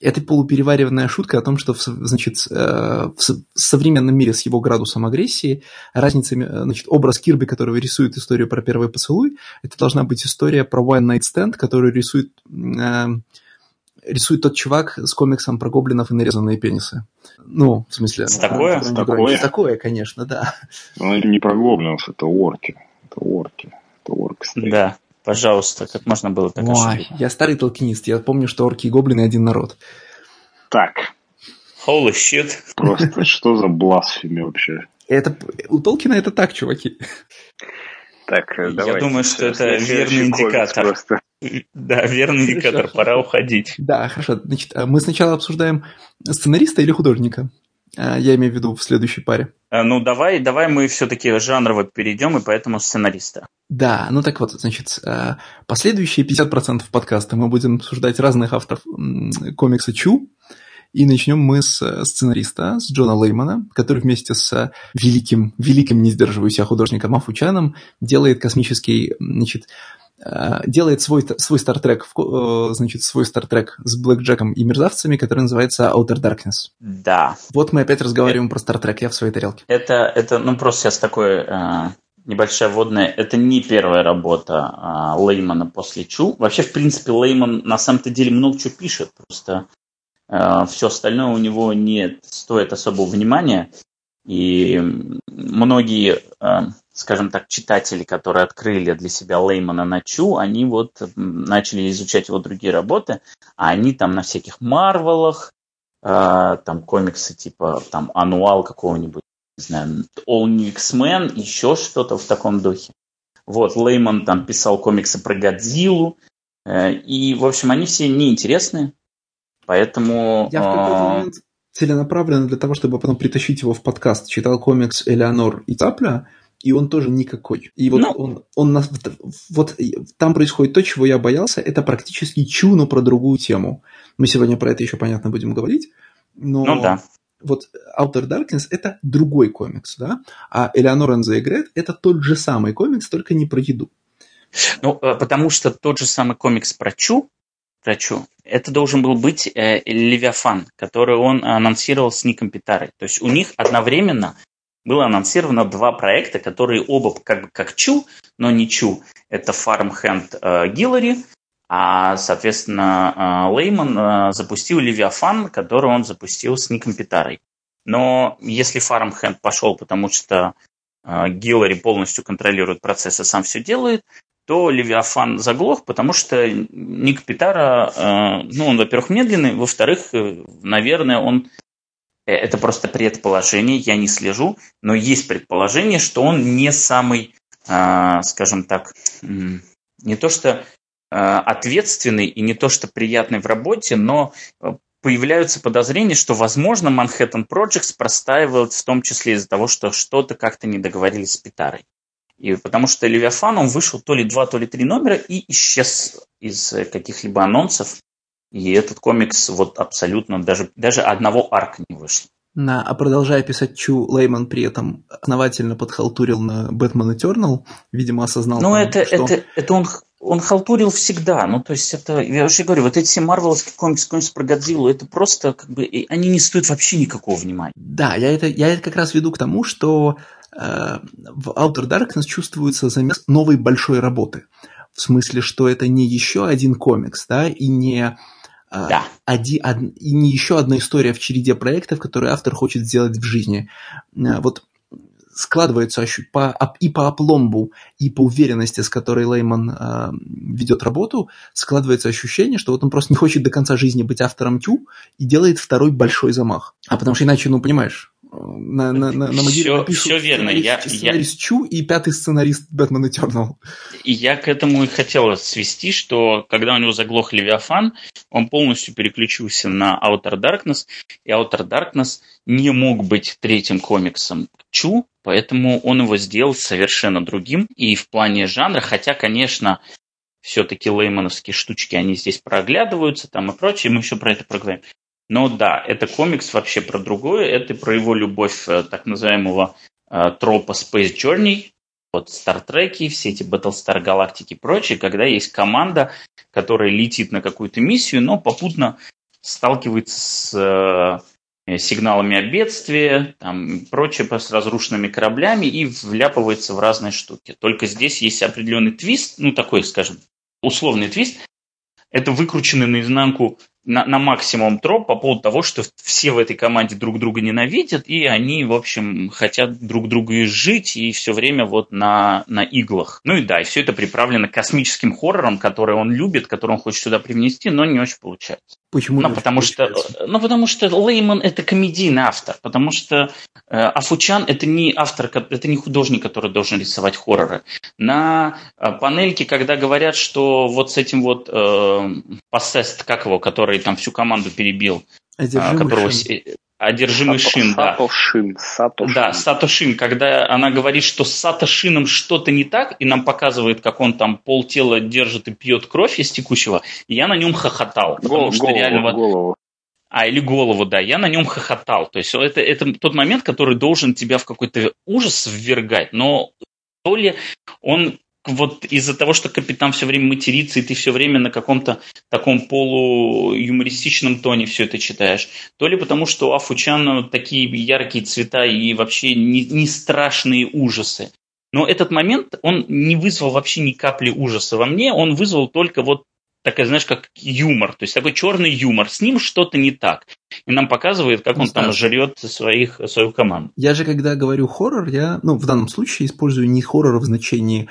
это полуперевариванная шутка о том, что значит, э, в современном мире с его градусом агрессии разница, э, значит, образ Кирби, который рисует историю про первый поцелуй, это должна быть история про One Night Stand, который рисует, э, рисует тот чувак с комиксом про гоблинов и нарезанные пенисы. Ну, в смысле... С такое? С такое? такое, конечно, да. Ну, это не про гоблинов, это орки. Это орки. Это орки. Да. Пожалуйста, как можно было так Ой, я старый толкинист, я помню, что орки и гоблины один народ. Так. Holy shit. Просто что за бласфемия вообще? Это, у Толкина это так, чуваки. Так, давай. Я думаю, что это верный индикатор. Просто. Да, верный индикатор, пора уходить. Да, хорошо. Значит, а мы сначала обсуждаем сценариста или художника? А, я имею в виду в следующей паре. А, ну, давай, давай мы все-таки жанрово перейдем, и поэтому сценариста. Да, ну так вот, значит, а, последующие 50% подкаста мы будем обсуждать разных авторов комикса Чу, и начнем мы с э, сценариста, с Джона Леймана, который вместе с великим, великим не сдерживающимся художником Афучаном делает космический, значит, Э, делает свой, свой стартрек, э, значит, свой стартрек с Блэк Джеком и мерзавцами, который называется Outer Darkness. Да. Вот мы опять разговариваем это, про стартрек, я в своей тарелке. Это, это ну, просто сейчас такое э, небольшая вводная. Это не первая работа э, Леймана после Чу. Вообще, в принципе, Лейман на самом-то деле много чего пишет, просто э, все остальное у него не стоит особого внимания. И многие э, скажем так, читатели, которые открыли для себя Леймана на Чу, они вот начали изучать его другие работы, а они там на всяких Марвелах, э, там комиксы типа там Ануал какого-нибудь, не знаю, All New X-Men, еще что-то в таком духе. Вот, Лейман там писал комиксы про Годзиллу, э, и, в общем, они все неинтересные, поэтому... Я в какой-то а, момент целенаправленно для того, чтобы потом притащить его в подкаст, читал комикс «Элеонор и Цапля», и он тоже никакой. И вот ну, он, он нас, вот там происходит то, чего я боялся, это практически чу, но про другую тему. Мы сегодня про это еще, понятно, будем говорить. Но ну да. Вот Outer Darkness это другой комикс, да? А Eleanor and the Egret это тот же самый комикс, только не про еду. Ну, э, потому что тот же самый комикс про Чу, про Чу, это должен был быть э, Левиафан, который он анонсировал с Ником Питарой. То есть у них одновременно было анонсировано два проекта, которые оба как бы как Чу, но не Чу. Это Farmhand э, Гиллари, а, соответственно, э, Лейман э, запустил Левиафан, который он запустил с Ником Питарой. Но если Farmhand пошел, потому что Гиллари полностью контролирует процесс и сам все делает, то Левиафан заглох, потому что Ник Питара, ну, он, во-первых, медленный, во-вторых, наверное, он это просто предположение, я не слежу, но есть предположение, что он не самый, а, скажем так, не то что а, ответственный и не то что приятный в работе, но э, появляются подозрения, что, возможно, Manhattan Projects простаивают в том числе из-за того, что что-то как-то не договорились с Питарой. И потому что Левиафан, он вышел то ли два, то ли три номера и исчез из э, каких-либо анонсов. И этот комикс вот абсолютно даже, даже одного арка не вышло. На, а продолжая писать Чу, Лейман при этом основательно подхалтурил на Бэтмен Eternal, видимо, осознал. Ну, это, что... это, это он, он халтурил всегда. Ну, то есть, это, я уже говорю, вот эти все марвеловские комиксы, комиксы про Годзиллу, это просто, как бы, они не стоят вообще никакого внимания. Да, я это, я это как раз веду к тому, что э, в Outer Darkness чувствуется замес новой большой работы. В смысле, что это не еще один комикс, да, и не да. Оди, од, и не еще одна история в череде проектов, которые автор хочет сделать в жизни. А, вот складывается по, и по опломбу, и по уверенности, с которой Лейман э, ведет работу, складывается ощущение, что вот он просто не хочет до конца жизни быть автором Тю и делает второй большой замах. А потому что иначе, ну, понимаешь, на, на, на, на все, все верно. Я, сценарист я... Чу и пятый сценарист Бэтмен Eternal. И я к этому и хотел свести, что когда у него заглох Левиафан, он полностью переключился на Outer Darkness, и Outer Darkness не мог быть третьим комиксом Чу, поэтому он его сделал совершенно другим. И в плане жанра, хотя, конечно, все-таки леймановские штучки, они здесь проглядываются там и прочее, мы еще про это проговорим. Но да, это комикс вообще про другое. Это про его любовь э, так называемого э, тропа Space Journey, вот Стартреки, все эти Battlestar Галактики и прочее, когда есть команда, которая летит на какую-то миссию, но попутно сталкивается с э, сигналами о бедствии, там, прочее, с разрушенными кораблями и вляпывается в разные штуки. Только здесь есть определенный твист, ну такой, скажем, условный твист. Это выкрученный наизнанку на, на максимум троп по поводу того, что все в этой команде друг друга ненавидят, и они, в общем, хотят друг друга изжить, и все время вот на, на иглах. Ну и да, и все это приправлено космическим хоррором, который он любит, который он хочет сюда привнести, но не очень получается. Почему? Ну, потому что, ну, потому что Лейман это комедийный автор, потому что э, Афучан это не автор, это не художник, который должен рисовать хорроры. На э, панельке, когда говорят, что вот с этим вот э, Possessed, как его, который там всю команду перебил, э, которого, Одержимый Сато, Шин, да. Сато Шин, Сато Шин. Да, Сато Шин, когда она говорит, что с Сато Шином что-то не так, и нам показывает, как он там полтела держит и пьет кровь из текущего, я на нем хохотал. Гол, потому что голову, реально... Голову. А, или голову, да, я на нем хохотал. То есть это, это тот момент, который должен тебя в какой-то ужас ввергать, но то ли он вот из-за того, что капитан все время матерится, и ты все время на каком-то таком полуюмористичном тоне все это читаешь, то ли потому, что у Афучана такие яркие цвета и вообще не, не страшные ужасы. Но этот момент, он не вызвал вообще ни капли ужаса во мне, он вызвал только вот такая, знаешь, как юмор, то есть такой черный юмор, с ним что-то не так. И нам показывает, как не он знаю. там жрет своих, свою команду. Я же, когда говорю хоррор, я, ну, в данном случае использую не хоррор в значении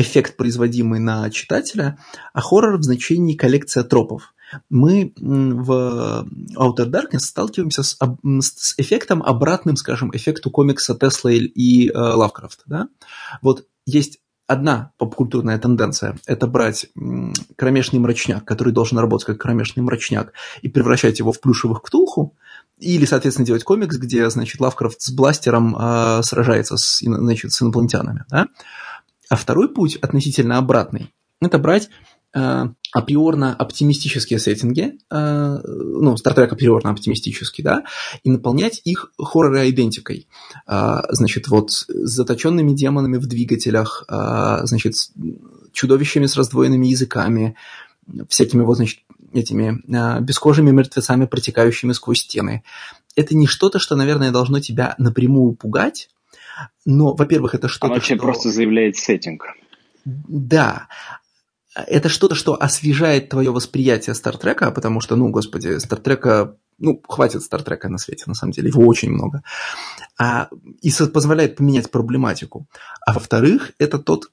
эффект, производимый на читателя, а хоррор в значении коллекция тропов. Мы в Outer Darkness сталкиваемся с, с эффектом обратным, скажем, эффекту комикса Тесла и э, Лавкрафта. Да? Вот есть одна попкультурная тенденция – это брать кромешный мрачняк, который должен работать как кромешный мрачняк, и превращать его в плюшевых ктулху, или, соответственно, делать комикс, где, значит, Лавкрафт с бластером э, сражается с, значит, с инопланетянами. Да? А второй путь, относительно обратный, это брать э, априорно оптимистические сеттинги, э, ну, Trek априорно оптимистический, да, и наполнять их хоррор-идентикой. Э, значит, вот с заточенными демонами в двигателях, э, значит, чудовищами с раздвоенными языками, всякими вот, значит, этими э, бескожими мертвецами, протекающими сквозь стены. Это не что-то, что, наверное, должно тебя напрямую пугать, но, во-первых, это что-то, Он вообще что... просто заявляет сеттинг. Да. Это что-то, что освежает твое восприятие Стартрека, потому что, ну, господи, Стартрека, ну, хватит Стартрека на свете, на самом деле, его очень много. А, и позволяет поменять проблематику. А во-вторых, это тот,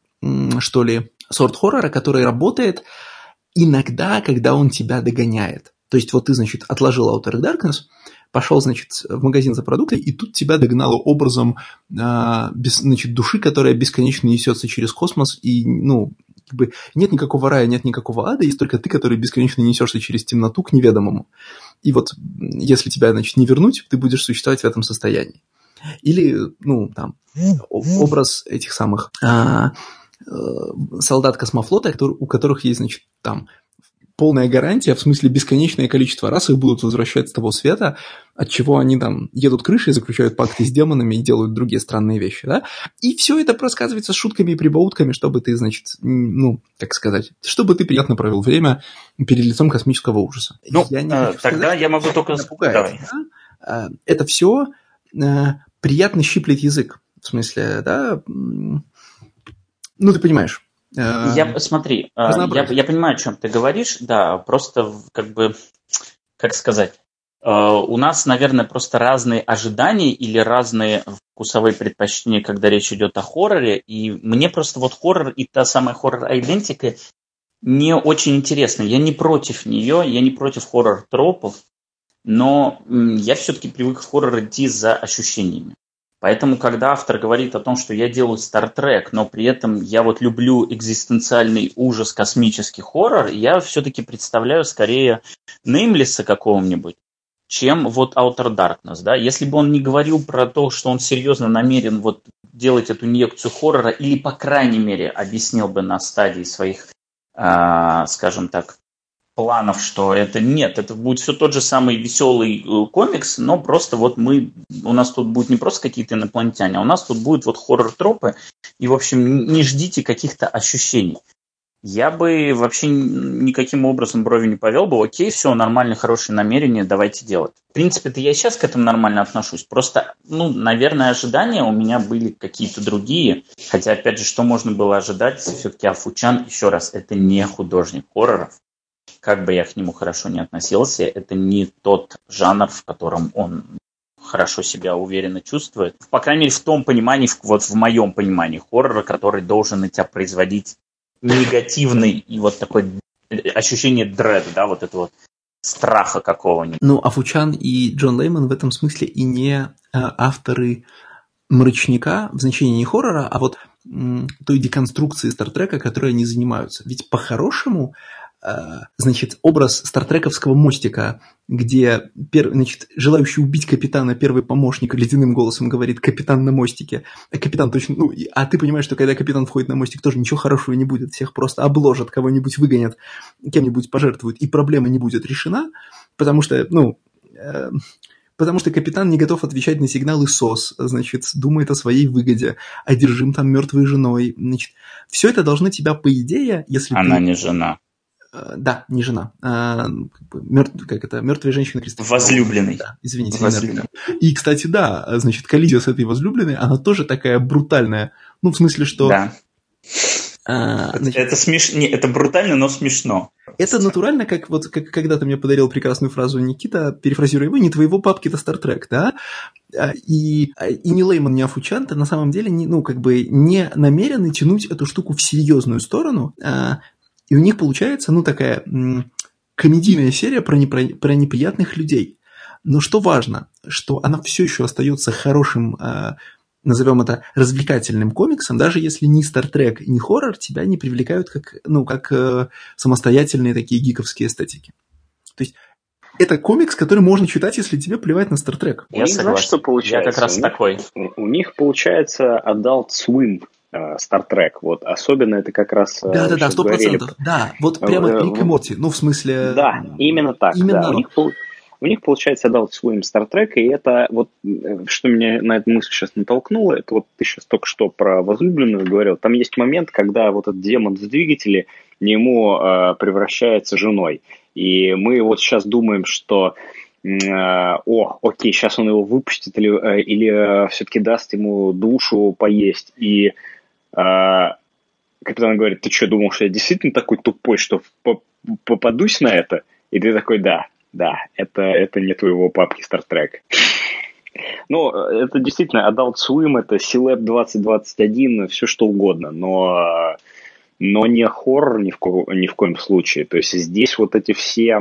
что ли, сорт хоррора, который работает иногда, когда он тебя догоняет. То есть вот ты, значит, отложил Outer Darkness, пошел, значит, в магазин за продуктами, и тут тебя догнало образом а, без, значит, души, которая бесконечно несется через космос, и, ну, как бы нет никакого рая, нет никакого ада, есть только ты, который бесконечно несешься через темноту к неведомому. И вот если тебя, значит, не вернуть, ты будешь существовать в этом состоянии. Или, ну, там, образ этих самых а, э, солдат космофлота, у которых есть, значит, там полная гарантия, в смысле бесконечное количество раз их будут возвращать с того света, от чего они там едут крышей, заключают пакты с демонами и делают другие странные вещи, да? И все это рассказывается с шутками и прибаутками, чтобы ты, значит, ну, как сказать, чтобы ты приятно провел время перед лицом космического ужаса. Ну, я не э, тогда сказать, я могу только... Напугает, Давай. Да? А, это все э, приятно щиплет язык. В смысле, да, ну, ты понимаешь. Я, э, смотри, э, я, я понимаю, о чем ты говоришь, да, просто как бы, как сказать, э, у нас, наверное, просто разные ожидания или разные вкусовые предпочтения, когда речь идет о хорроре, и мне просто вот хоррор и та самая хоррор-идентика не очень интересна. Я не против нее, я не против хоррор-тропов, но я все-таки привык в хоррор идти за ощущениями. Поэтому, когда автор говорит о том, что я делаю Trek, но при этом я вот люблю экзистенциальный ужас, космический хоррор, я все-таки представляю скорее Неймлиса какого-нибудь, чем вот Outer Darkness, да. Если бы он не говорил про то, что он серьезно намерен вот делать эту инъекцию хоррора, или, по крайней мере, объяснил бы на стадии своих, э, скажем так, планов, что это нет, это будет все тот же самый веселый э, комикс, но просто вот мы, у нас тут будут не просто какие-то инопланетяне, а у нас тут будут вот хоррор-тропы, и, в общем, не ждите каких-то ощущений. Я бы вообще никаким образом брови не повел бы, окей, все, нормальные, хорошие намерения, давайте делать. В принципе-то я сейчас к этому нормально отношусь, просто, ну, наверное, ожидания у меня были какие-то другие, хотя, опять же, что можно было ожидать, все-таки Афучан, еще раз, это не художник хорроров, как бы я к нему хорошо не относился, это не тот жанр, в котором он хорошо себя уверенно чувствует. По крайней мере, в том понимании, вот в моем понимании хоррора, который должен на тебя производить негативный и вот такой ощущение дреда, да, вот это вот страха какого-нибудь. Ну, а Фучан и Джон Лейман в этом смысле и не э, авторы мрачника в значении не хоррора, а вот той деконструкции Стартрека, которой они занимаются. Ведь по-хорошему значит, образ стартрековского мостика, где пер, значит, желающий убить капитана первый помощник ледяным голосом говорит «капитан на мостике», а капитан точно, ну, а ты понимаешь, что когда капитан входит на мостик, тоже ничего хорошего не будет, всех просто обложат, кого-нибудь выгонят, кем-нибудь пожертвуют, и проблема не будет решена, потому что, ну, э, потому что капитан не готов отвечать на сигналы СОС, значит, думает о своей выгоде, одержим там мертвой женой, значит, все это должно тебя, по идее, если Она ты... не жена. Э, да, не жена. А, как, бы, мертв, как это, мертвая женщина Кристофера. Возлюбленный. Да, извините. Возлюбленный. И, кстати, да, значит, коллизия с этой возлюбленной, она тоже такая брутальная. Ну, в смысле, что... Да. А, значит, это смешно, это брутально, но смешно. Это натурально, как вот как, когда ты мне подарил прекрасную фразу Никита, перефразируя его, не твоего папки, это Стартрек, да? А, и, и ни Лейман, ни Афучанта на самом деле не, ну, как бы не намерены тянуть эту штуку в серьезную сторону, а, и у них получается, ну, такая комедийная серия про, непро, про неприятных людей. Но что важно, что она все еще остается хорошим а, назовем это развлекательным комиксом, даже если ни Стартрек, ни хоррор тебя не привлекают как, ну, как э, самостоятельные такие гиковские эстетики. То есть это комикс, который можно читать, если тебе плевать на Стартрек. Я знаешь, что получается? Я как раз у такой. Них, у них получается Adult Swim Э, вот особенно это как раз... Э, да, да, да, сто процентов. Да, вот прямо Рик и Морти. Ну, в смысле... Да, именно так. Именно. Да. У них, у них получается Adult Swim Star Trek, и это вот, э, что меня на эту мысль сейчас натолкнуло, это вот ты сейчас только что про возлюбленную говорил, там есть момент, когда вот этот демон в двигателе ему э, превращается женой, и мы вот сейчас думаем, что э, о, окей, сейчас он его выпустит или, э, или э, все-таки даст ему душу поесть, и э, капитан говорит, ты что, думал, что я действительно такой тупой, что попадусь на это? И ты такой, да, да, это, это не твоего папки Star Trek. Ну, это действительно Adult Swim, это Celeb 2021, все что угодно, но, но не хоррор ни в, ко, ни в коем случае. То есть здесь вот эти все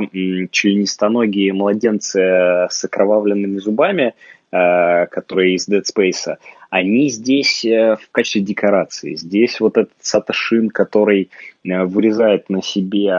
членистоногие младенцы с окровавленными зубами, э, которые из Dead Space, они здесь э, в качестве декорации. Здесь вот этот Саташин, который э, вырезает на себе,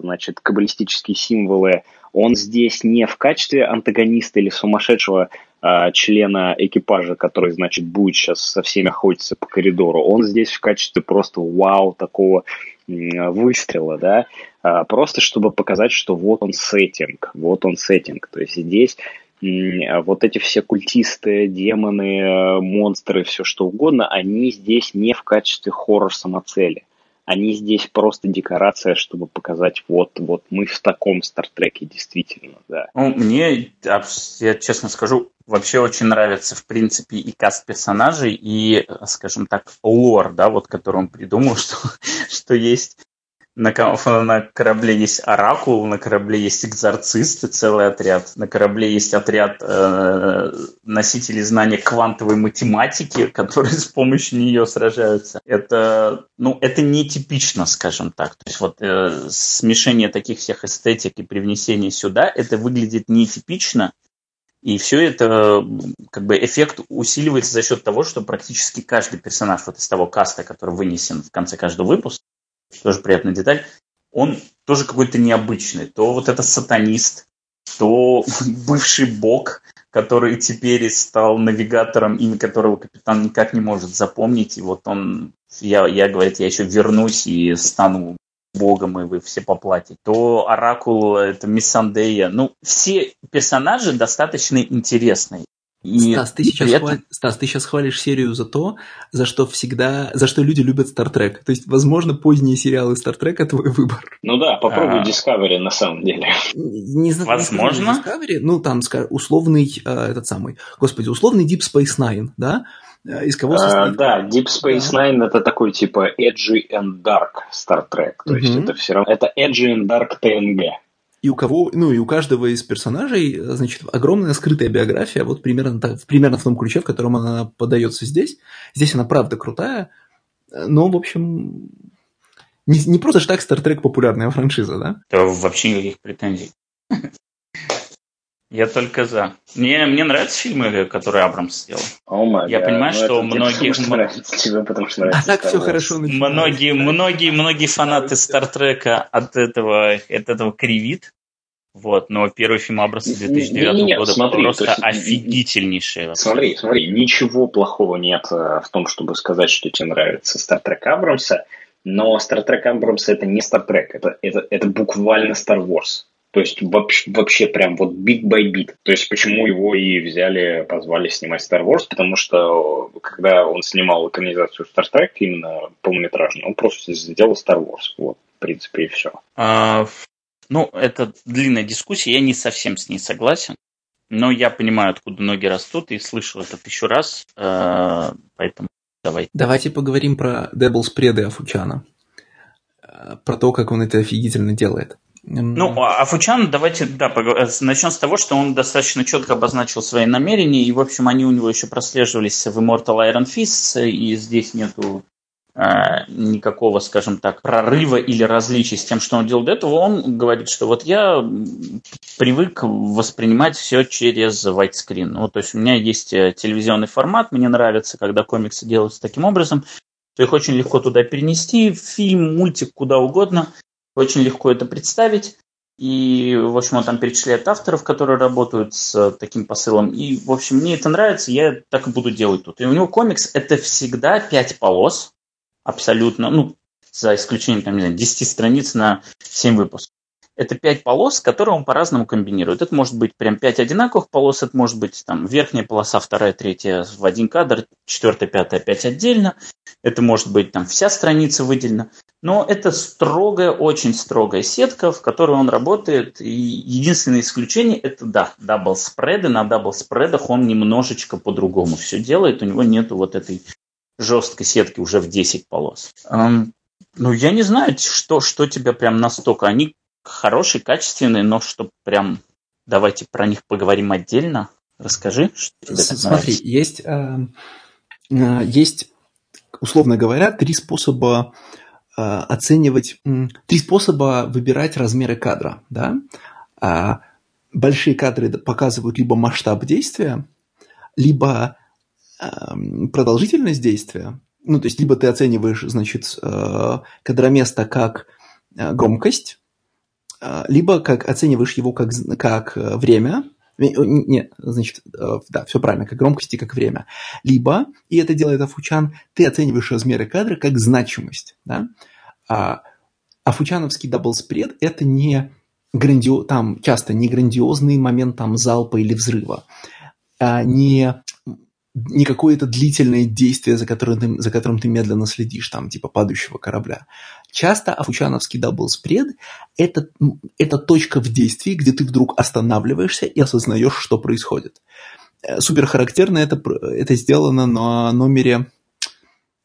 значит, каббалистические символы он здесь не в качестве антагониста или сумасшедшего э, члена экипажа, который, значит, будет сейчас со всеми охотиться по коридору. Он здесь в качестве просто вау такого выстрела, да, э, просто чтобы показать, что вот он сеттинг, вот он сеттинг. То есть здесь вот эти все культисты, демоны, монстры, все что угодно, они здесь не в качестве хоррор-самоцели они здесь просто декорация, чтобы показать, вот, вот мы в таком Стартреке действительно, да. Ну, мне, я честно скажу, вообще очень нравится, в принципе, и каст персонажей, и, скажем так, лор, да, вот, который он придумал, что, что есть на, на корабле есть оракул, на корабле есть экзорцисты, целый отряд. На корабле есть отряд э, носителей знания квантовой математики, которые с помощью нее сражаются. Это, ну, это нетипично, скажем так. То есть вот э, смешение таких всех эстетик и привнесение сюда, это выглядит нетипично. И все это, как бы, эффект усиливается за счет того, что практически каждый персонаж вот из того каста, который вынесен в конце каждого выпуска, тоже приятная деталь, он тоже какой-то необычный. То вот это сатанист, то бывший бог, который теперь стал навигатором, имя которого капитан никак не может запомнить. И вот он, я, я говорит, я еще вернусь и стану богом, и вы все поплатите. То Оракул, это Миссандея. Ну, все персонажи достаточно интересные. И Стас, ты сейчас этом... хвал... Стас, ты сейчас хвалишь серию за то, за что всегда, за что люди любят Стартрек. То есть, возможно, поздние сериалы Стартрека твой выбор. Ну да, попробуй а... Discovery на самом деле. Не, знаю, возможно. Не Discovery, ну там, скажем, условный э, этот самый, господи, условный Deep Space Nine, да? Э, из кого состоит? А, да, Deep Space Nine это такой типа edgy and dark Star Trek. То угу. есть это все равно это edgy and dark TNG и у кого, ну и у каждого из персонажей, значит, огромная скрытая биография, вот примерно, так, примерно в том ключе, в котором она подается здесь. Здесь она правда крутая, но, в общем, не, не просто же так Star Trek популярная франшиза, да? Да вообще никаких претензий. Я только за. Мне, мне нравятся фильмы, которые Абрамс сделал. Oh я God. понимаю, ну, что многие... Тебе потому что нравится. А так все хорошо Многие, многие, многие фанаты Стартрека от этого, от этого кривит. Вот, но первый фильм Абраса 2009 не, не, не, года смотри, просто есть, офигительнейший. Смотри, смотри, ничего плохого нет э, в том, чтобы сказать, что тебе нравится Стартрек Абрамса, но Стартрек Абрамса это не Стартрек, это, это, это буквально Star Wars. То есть вообще, вообще прям вот бит by бит. То есть почему его и взяли, позвали снимать Star Wars, потому что когда он снимал экранизацию Star Trek, именно полнометражную, он просто сделал Star Wars. Вот, в принципе, и все. А, ну, это длинная дискуссия, я не совсем с ней согласен. Но я понимаю, откуда ноги растут, и слышал это тысячу раз, э, поэтому Давай. Давайте поговорим про Devil's Преды Афучана. Э, про то, как он это офигительно делает. Ну, а Фучан, давайте, да, э, начнем с того, что он достаточно четко обозначил свои намерения, и, в общем, они у него еще прослеживались в Immortal Iron Fist, и здесь нету э, никакого, скажем так, прорыва или различия с тем, что он делал до этого. Он говорит, что вот я привык воспринимать все через widescreen. Ну, то есть у меня есть э, телевизионный формат, мне нравится, когда комиксы делаются таким образом, то их очень легко туда перенести, фильм, мультик, куда угодно – очень легко это представить. И, в общем, он там перечисляет авторов, которые работают с таким посылом. И, в общем, мне это нравится, я так и буду делать тут. И у него комикс – это всегда пять полос, абсолютно, ну, за исключением, там, не знаю, 10 страниц на 7 выпусков. Это пять полос, которые он по-разному комбинирует. Это может быть прям пять одинаковых полос, это может быть там верхняя полоса, вторая, третья в один кадр, четвертая, пятая опять отдельно. Это может быть там вся страница выделена. Но это строгая, очень строгая сетка, в которой он работает. И единственное исключение это, да, double spread ы. На double spread ах он немножечко по-другому все делает. У него нету вот этой жесткой сетки уже в 10 полос. Ну, я не знаю, что, что тебя прям настолько... Они хорошие, качественные, но что прям давайте про них поговорим отдельно. Расскажи, что тебе Смотри, есть, э, э, есть, условно говоря, три способа э, оценивать, э, три способа выбирать размеры кадра. Да? А большие кадры показывают либо масштаб действия, либо э, продолжительность действия. Ну, то есть, либо ты оцениваешь, значит, э, кадроместо как громкость, либо как оцениваешь его как, как э, время, нет, значит, э, да, все правильно, как громкость и как время. Либо, и это делает Аф У Чан, ты оцениваешь размеры кадра как значимость. Да? А Афучановский double spread – это не грандио, там часто не грандиозный момент там залпа или взрыва, а не не какое-то длительное действие, за которым, ты, за которым ты медленно следишь, там, типа падающего корабля. Часто афучановский double spread это, – это точка в действии, где ты вдруг останавливаешься и осознаешь, что происходит. Э, супер характерно это, это сделано на номере,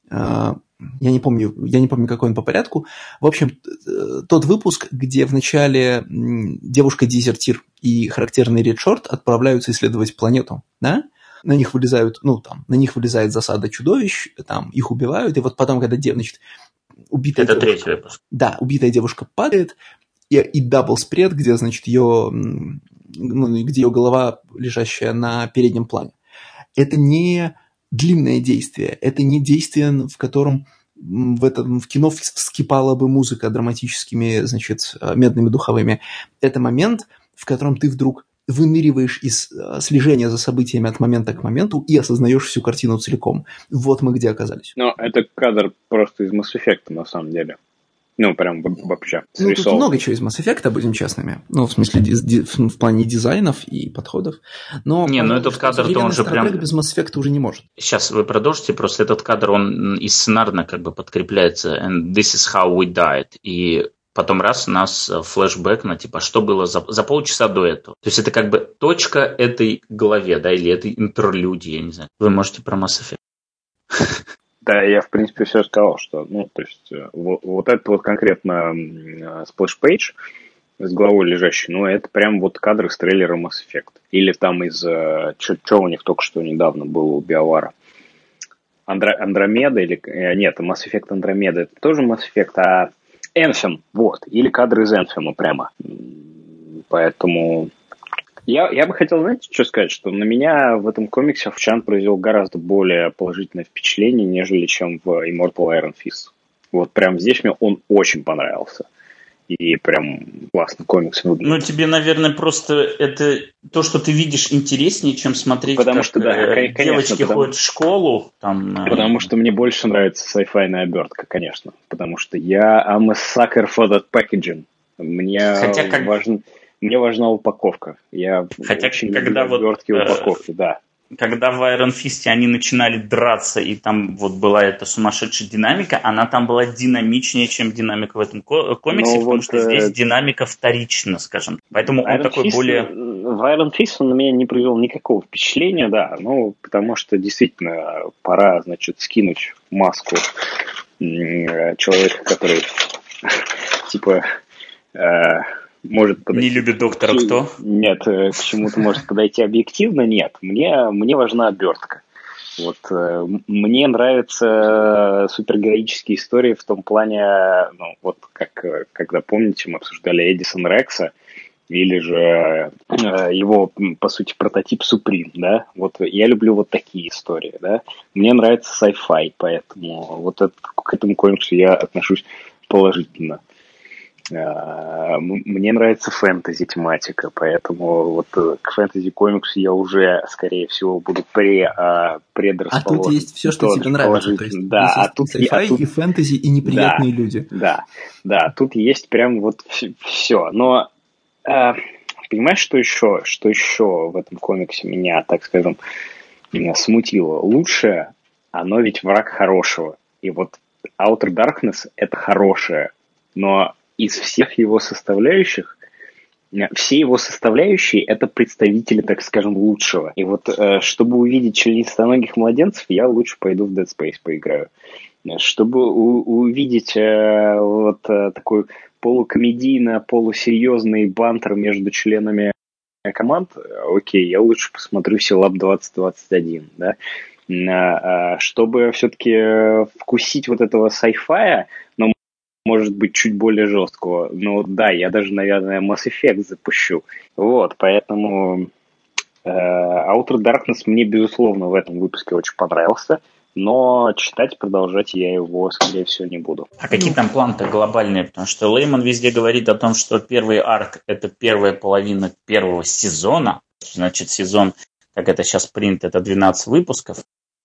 э, я не помню, я не помню, какой он по порядку. В общем, э, тот выпуск, где вначале девушка-дезертир и характерный redshirt отправляются исследовать планету, да? На них вылезают, ну, там, на них вылезает засада чудовищ, там, их убивают, и вот потом, когда, значит, убитая Это девушка, третий выпуск. Да, убитая девушка падает, и, и double spread, где, значит, ее, ну, где ее голова, лежащая на переднем плане. Это не длинное действие, это не действие, в котором в, этом, в кино вскипала бы музыка драматическими, значит, медными духовыми. Это момент, в котором ты вдруг выныриваешь из э, слежения за событиями от момента к моменту и осознаешь всю картину целиком. Вот мы где оказались. Ну, это кадр просто из Mass Effect, на самом деле. Ну, прям вообще. Ну, тут много чего из Mass Effect, будем честными. Ну, в смысле, в плане дизайнов и подходов. Но, не, ну этот кадр-то он же прям... без Mass Effect уже не может. Сейчас вы продолжите, просто этот кадр, он и сценарно как бы подкрепляется. And this is how we died. И потом раз у нас э, флешбэк на типа, что было за, за полчаса до этого. То есть это как бы точка этой главе, да, или этой интерлюдии, я не знаю. Вы можете про Mass Effect. Да, я, в принципе, все сказал, что, ну, то есть, э, вот, вот это вот конкретно splash page с головой лежащий, ну, это прям вот кадры с трейлера Mass Effect. Или там из, э, что у них только что недавно было у Биовара. Андро, Андромеда или... Нет, Mass Effect Андромеда это тоже Mass Effect, а Anthem, вот, или кадры из Anthem а прямо. Поэтому я, я бы хотел, знаете, что сказать, что на меня в этом комиксе Аф У Чан произвел гораздо более положительное впечатление, нежели чем в Immortal Iron Fist. Вот прям здесь мне он очень понравился и прям классно комикс выглядит. Ну, тебе, наверное, просто это то, что ты видишь, интереснее, чем смотреть, потому как что, да, э, конечно, девочки потому... ходят в школу. Там, потому что мне больше нравится sci-fi обертка, конечно. Потому что я I'm a sucker for that packaging. Мне Хотя как... важен... Мне важна упаковка. Я Хотя очень когда люблю вот, обертки э, упаковки, да когда в Iron Fist они начинали драться, и там вот была эта сумасшедшая динамика, она там была динамичнее, чем динамика в этом комиксе, Но ну потому вот, что здесь э... динамика вторична, скажем. Поэтому Iron он такой Fist, более... Э, в Iron Fist он на меня не произвел никакого впечатления, да, ну, потому что действительно пора, значит, скинуть маску человека, который, типа, э, может подойти... Не любит доктора кто? Нет, э, к чему-то может подойти объективно, нет. Мне, мне важна обертка. Вот э, мне нравятся супергероические истории в том плане, ну, вот как, когда, помните, мы обсуждали Эдисон Рекса, или же э, его, по сути, прототип Supreme, да, вот я люблю вот такие истории, да, мне нравится sci-fi, поэтому вот это, к этому комиксу я отношусь положительно. Мне нравится фэнтези тематика, поэтому вот э, к фэнтези комиксу я уже, скорее всего, буду пре, а, предрасположен. А тут есть все, что тебе нравится. То есть, да, а тут, а тут и фэнтези, и неприятные да, люди. Да, да, тут есть прям вот все. Но э, понимаешь, что еще, что еще в этом комиксе меня, так скажем, меня смутило? Лучшее, оно ведь враг хорошего. И вот Outer Darkness — это хорошее, но из всех его составляющих э, все его составляющие – это представители, так скажем, лучшего. И вот, э, чтобы увидеть членистоногих младенцев, я лучше пойду в Dead Space поиграю. Чтобы увидеть э, вот такой полукомедийно-полусерьезный бантер между членами команд, окей, я лучше посмотрю Силаб 2021, да, чтобы все-таки вкусить вот этого сайфая, но может быть чуть более жесткого. Ну да, я даже, наверное, Mass Effect запущу. Вот, поэтому э, Outer Darkness мне, безусловно, в этом выпуске очень понравился но читать, продолжать я его, скорее всего, не буду. А какие там планы-то глобальные? Потому что Лейман везде говорит о том, что первый арк – это первая половина первого сезона. Значит, сезон, как это сейчас принято, это 12 выпусков.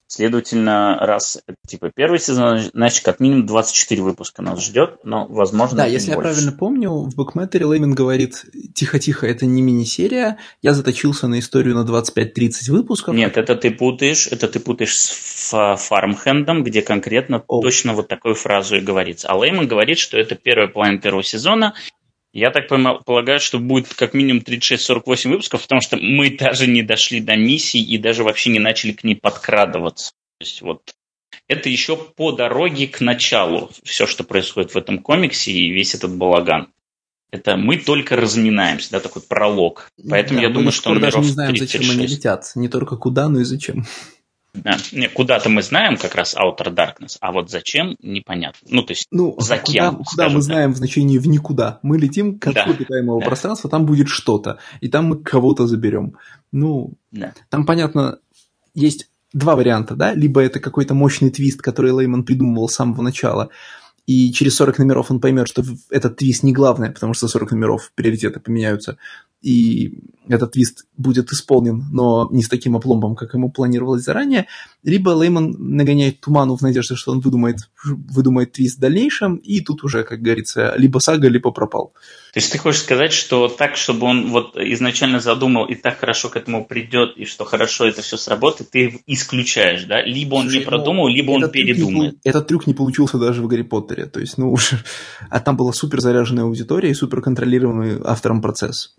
Следовательно, раз это типа первый сезон, значит, как минимум 24 выпуска нас ждет, но, возможно, Да, если больше. я правильно помню, в Букметере Леймен говорит, тихо-тихо, это не мини-серия, я заточился на историю на 25-30 выпусков. Нет, это ты путаешь, это ты путаешь с Фармхендом, где конкретно О. точно вот такую фразу и говорится. А Лейман говорит, что это первая половина первого сезона, я так полагаю, что будет как минимум 36-48 выпусков, потому что мы даже не дошли до миссии и даже вообще не начали к ней подкрадываться. То есть вот это еще по дороге к началу все, что происходит в этом комиксе и весь этот балаган. Это мы только разминаемся, да, такой пролог. Поэтому да, я думаю, что мы даже не знаем, зачем они летят. Не только куда, но и зачем. Да. Куда-то мы знаем как раз Outer Darkness, а вот зачем, непонятно. Ну, то есть, ну, за кем, Куда, куда мы знаем в значении в никуда. Мы летим к да. обитаемого да. пространства, там будет что-то, и там мы кого-то заберем. Ну, да. там, понятно, есть два варианта, да, либо это какой-то мощный твист, который Лейман придумывал с самого начала, и через 40 номеров он поймет, что этот твист не главное, потому что 40 номеров приоритеты поменяются, и этот твист будет исполнен, но не с таким опломбом, как ему планировалось заранее, либо Лейман нагоняет туману в надежде, что он выдумает, выдумает твист в дальнейшем, и тут уже, как говорится, либо сага, либо пропал. То есть ты хочешь сказать, что так, чтобы он вот изначально задумал и так хорошо к этому придет, и что хорошо это все сработает, ты исключаешь, да? Либо он Слушай, не продумал, либо он передумает. Не, этот трюк не получился даже в Гарри Поттере. То есть, ну уж... А там была супер заряженная аудитория и супер контролируемый автором процесс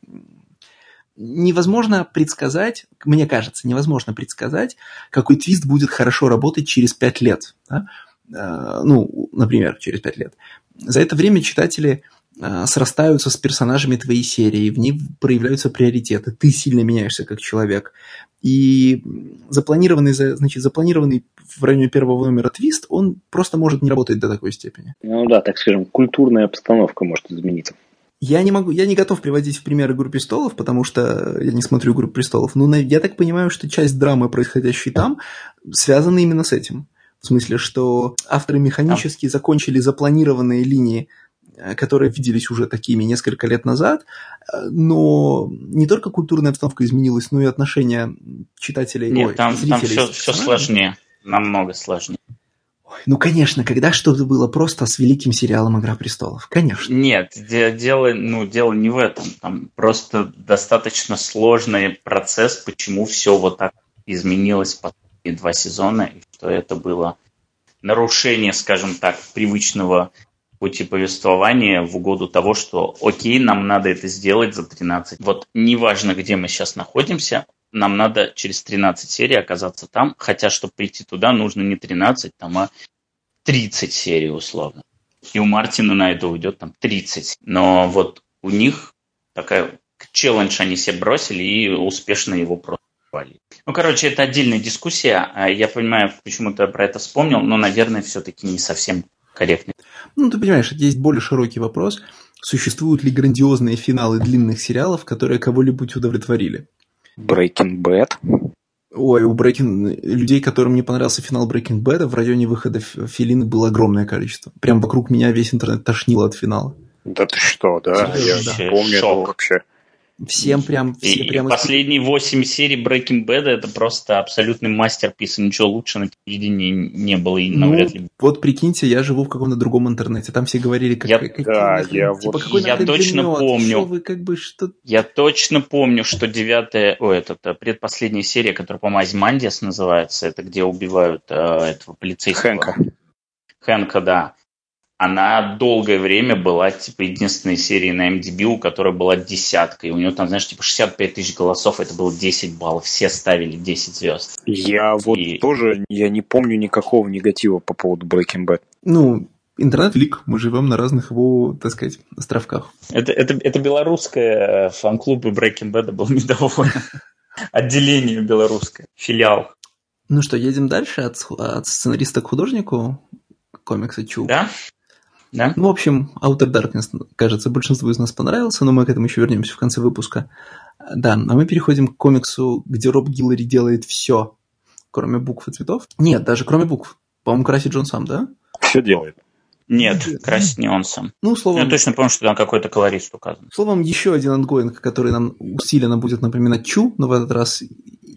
невозможно предсказать, мне кажется, невозможно предсказать, какой твист будет хорошо работать через пять лет. Да? Э, ну, например, через пять лет. За это время читатели э, срастаются с персонажами твоей серии, в них проявляются приоритеты, ты сильно меняешься как человек. И запланированный, значит, запланированный в районе первого номера твист, он просто может не работать до такой степени. Ну да, так скажем, культурная обстановка может измениться. Я не могу, я не готов приводить в пример «Игру престолов», потому что я не смотрю «Игру престолов», но я так понимаю, что часть драмы, происходящей там, связана именно с этим. В смысле, что авторы механически закончили запланированные линии, э, которые виделись уже такими несколько лет назад, э, но не только культурная обстановка изменилась, но и отношения читателей, Нет, ой, там, зрителей. Там все, все сложнее, намного сложнее. Ну, конечно, когда что-то было просто с великим сериалом «Игра престолов». Конечно. Нет, дело, ну, дело не в этом. Там просто достаточно сложный процесс, почему все вот так изменилось по два сезона, и что это было нарушение, скажем так, привычного пути повествования в угоду того, что окей, нам надо это сделать за 13. Вот неважно, где мы сейчас находимся, нам надо через 13 серий оказаться там, хотя, чтобы прийти туда, нужно не 13, там, а 30 серий условно. И у Мартина на это уйдет там 30. Но вот у них такая челлендж они себе бросили и успешно его просто ну, короче, это отдельная дискуссия. А я понимаю, почему ты про это вспомнил, но, наверное, все-таки не совсем корректно. Ну, ты понимаешь, здесь более широкий вопрос. Существуют ли грандиозные финалы длинных сериалов, которые кого-нибудь удовлетворили? Breaking Bad. Ой, у Breaking... людей, которым не понравился финал Breaking Bad, в районе выхода Филины было огромное количество. Прям вокруг меня весь интернет тошнило от финала. Да ты что, да? Я да. помню Шок. это вообще. Всем прям... Все и, прямо... Последние восемь серий Breaking Bad это просто абсолютный мастерпис, ничего лучше на телевидении не было и ну, навряд ли. Вот прикиньте, я живу в каком-то другом интернете, там все говорили, как, я, как, да, как, я, типа, вот, какой я точно длинет, помню. Вы, как бы, что... Я точно помню, что девятая, о, этот, э, предпоследняя серия, которая, по-моему, Азимандиас называется, это где убивают э, этого полицейского. Хэнка. Хэнка, да она долгое время была, типа, единственной серией на MDB, у которой была десятка. И у нее там, знаешь, типа 65 тысяч голосов, это было 10 баллов. Все ставили 10 звезд. Я вот и... тоже, я не помню никакого негатива по поводу Breaking Bad. Ну, интернет-лик, мы живем на разных его, так сказать, островках. Это, это, это белорусское фан-клуб Breaking Bad был недоволен. Отделение белорусское, филиал. Ну что, едем дальше от, от сценариста к художнику комикса Чу. Да? Да? Ну, в общем, Outer Darkness, кажется, большинству из нас понравился, но мы к этому еще вернемся в конце выпуска. Да, а мы переходим к комиксу, где Роб Гиллари делает все, кроме букв и цветов. Нет, даже кроме букв. По-моему, красит Джон сам, да? Все делает. Нет, красит не он сам. Ну, словом... Я точно помню, что там какой-то колорист указан. Словом, еще один ongoing, который нам усиленно будет напоминать Чу, но в этот раз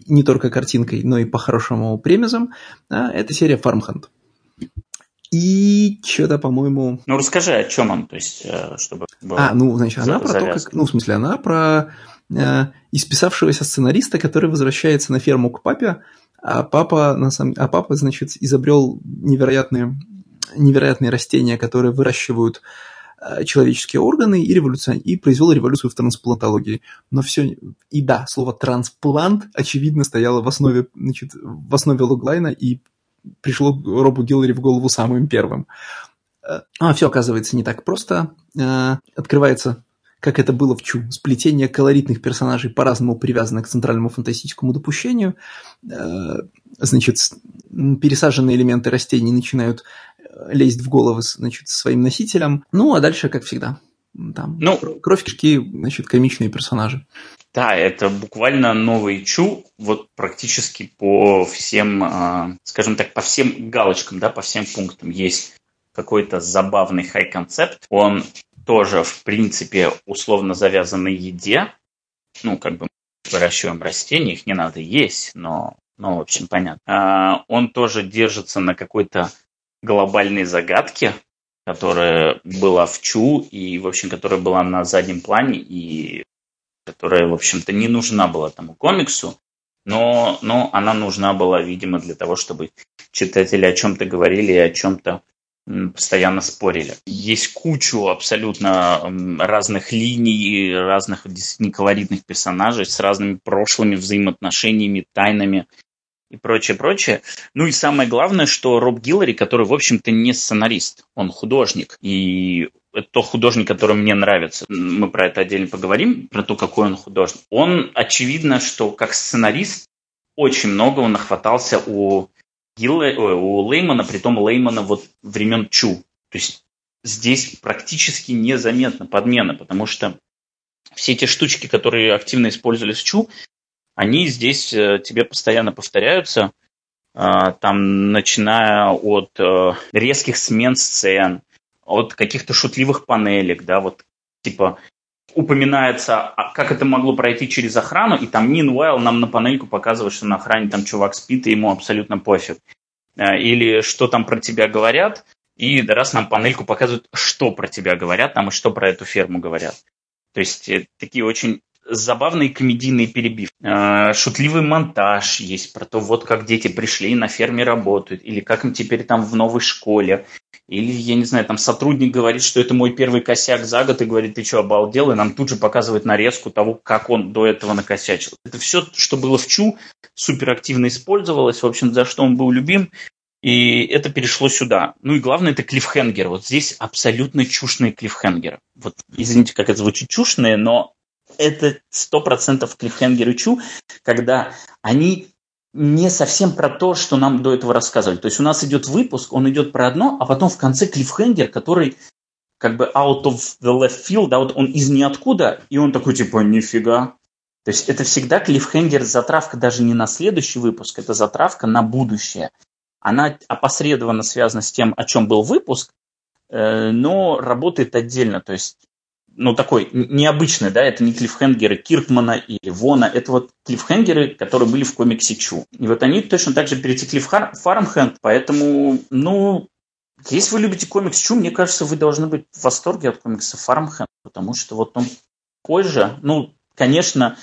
не только картинкой, но и по-хорошему premise ом, а, это серия Farmhand. И что-то, по-моему... Ну, расскажи, о чем он, то есть, э, чтобы... А, ну, значит, она про то, как... Ну, в смысле, она про э, исписавшегося сценариста, который возвращается на ферму к папе, а папа, на самом... а папа, значит, изобрел невероятные, невероятные растения, которые выращивают э, человеческие органы и, революцион... и произвел революцию в трансплантологии. Но все... И да, слово «трансплант» очевидно стояло в основе, значит, в основе логлайна и пришло Робу Гиллари в голову самым первым. Э, а все оказывается не так просто. Э, открывается, как это было в Чу, сплетение колоритных персонажей, по-разному привязанных к центральному фантастическому допущению. Э, значит, пересаженные элементы растений начинают лезть в головы значит, своим носителям. Ну, а дальше, как всегда, там ну, кровь, кишки, значит, комичные персонажи. Да, это буквально новый Чу, вот практически по всем, а, скажем так, по всем галочкам, да, по всем пунктам есть какой-то забавный хай-концепт. Он тоже, в принципе, условно завязан на еде. Ну, как бы выращиваем растения, их не надо есть, но, но в общем, понятно. А, он тоже держится на какой-то глобальной загадке, которая была в Чу и, в общем, которая была на заднем плане и которая, в общем-то, не нужна была тому комиксу, но, но она нужна была, видимо, для того, чтобы читатели о чем-то говорили и о чем-то постоянно спорили. Есть кучу абсолютно разных линий, разных действительно колоритных персонажей с разными прошлыми взаимоотношениями, тайнами и прочее, прочее. Ну и самое главное, что Роб Гиллари, который, в общем-то, не сценарист, он художник. И это тот художник, который мне нравится. Мы про это отдельно поговорим, про то, какой он художник. Он, очевидно, что как сценарист очень много он нахватался у, Гилла, у Леймана, притом Леймана вот времен Чу. То есть здесь практически незаметна подмена, потому что все эти штучки, которые активно использовались в Чу, они здесь э, тебе постоянно повторяются, а, там, начиная от э, резких смен сцен, от каких-то шутливых панелек, да, вот типа упоминается, а как это могло пройти через охрану, и там meanwhile нам на панельку показывают, что на охране там чувак спит, и ему абсолютно пофиг. Э, или что там про тебя говорят, и раз нам панельку показывают, что про тебя говорят там и что про эту ферму говорят. То есть э, такие очень забавные комедийные перебивки. Э, шутливый монтаж есть про то, вот как дети пришли на ферме работают, или как им теперь там в новой школе, или, я не знаю, там сотрудник говорит, что это мой первый косяк за год, и говорит, ты что, обалдел? И нам тут же показывает нарезку того, как он до этого накосячил. Это все, что было в Чу, суперактивно использовалось, в общем, за что он был любим. И это перешло сюда. Ну и главное, это клиффхенгер. Вот здесь абсолютно чушные клиффхенгеры. Вот, извините, как это звучит чушные, но это сто процентов клиффхенгеры Чу, когда они не совсем про то, что нам до этого рассказывали. То есть у нас идет выпуск, он идет про одно, а потом в конце клиффхенгер, который как бы out of the left field, да, вот он из ниоткуда, и он такой типа нифига. То есть это всегда клиффхенгер, затравка даже не на следующий выпуск, это затравка на будущее. Она опосредованно связана с тем, о чем был выпуск, э, но работает отдельно. То есть ну, такой необычный, да, это не клиффхенгеры Киркмана или Вона, это вот клиффхенгеры, которые были в комиксе Чу. И вот они точно так же перетекли в Фармхенд, поэтому, ну, если вы любите комикс Чу, мне кажется, вы должны быть в восторге от комикса Фармхенд, потому что вот он позже, ну, конечно,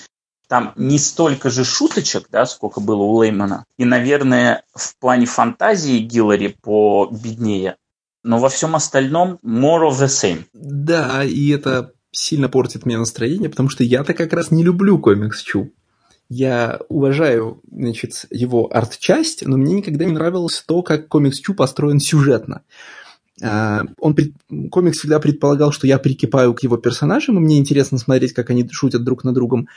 там не столько же шуточек, да, сколько было у Леймана. И, наверное, в плане фантазии Гиллари по беднее, но во всем остальном more of the same. Да, и это сильно портит мне настроение, потому что я-то как раз не люблю комикс Чу. Я уважаю, значит, его арт-часть, но мне никогда не нравилось то, как комикс Чу построен сюжетно. А, он, комикс всегда предполагал, что я прикипаю к его персонажам, и мне интересно смотреть, как они шутят друг на другом.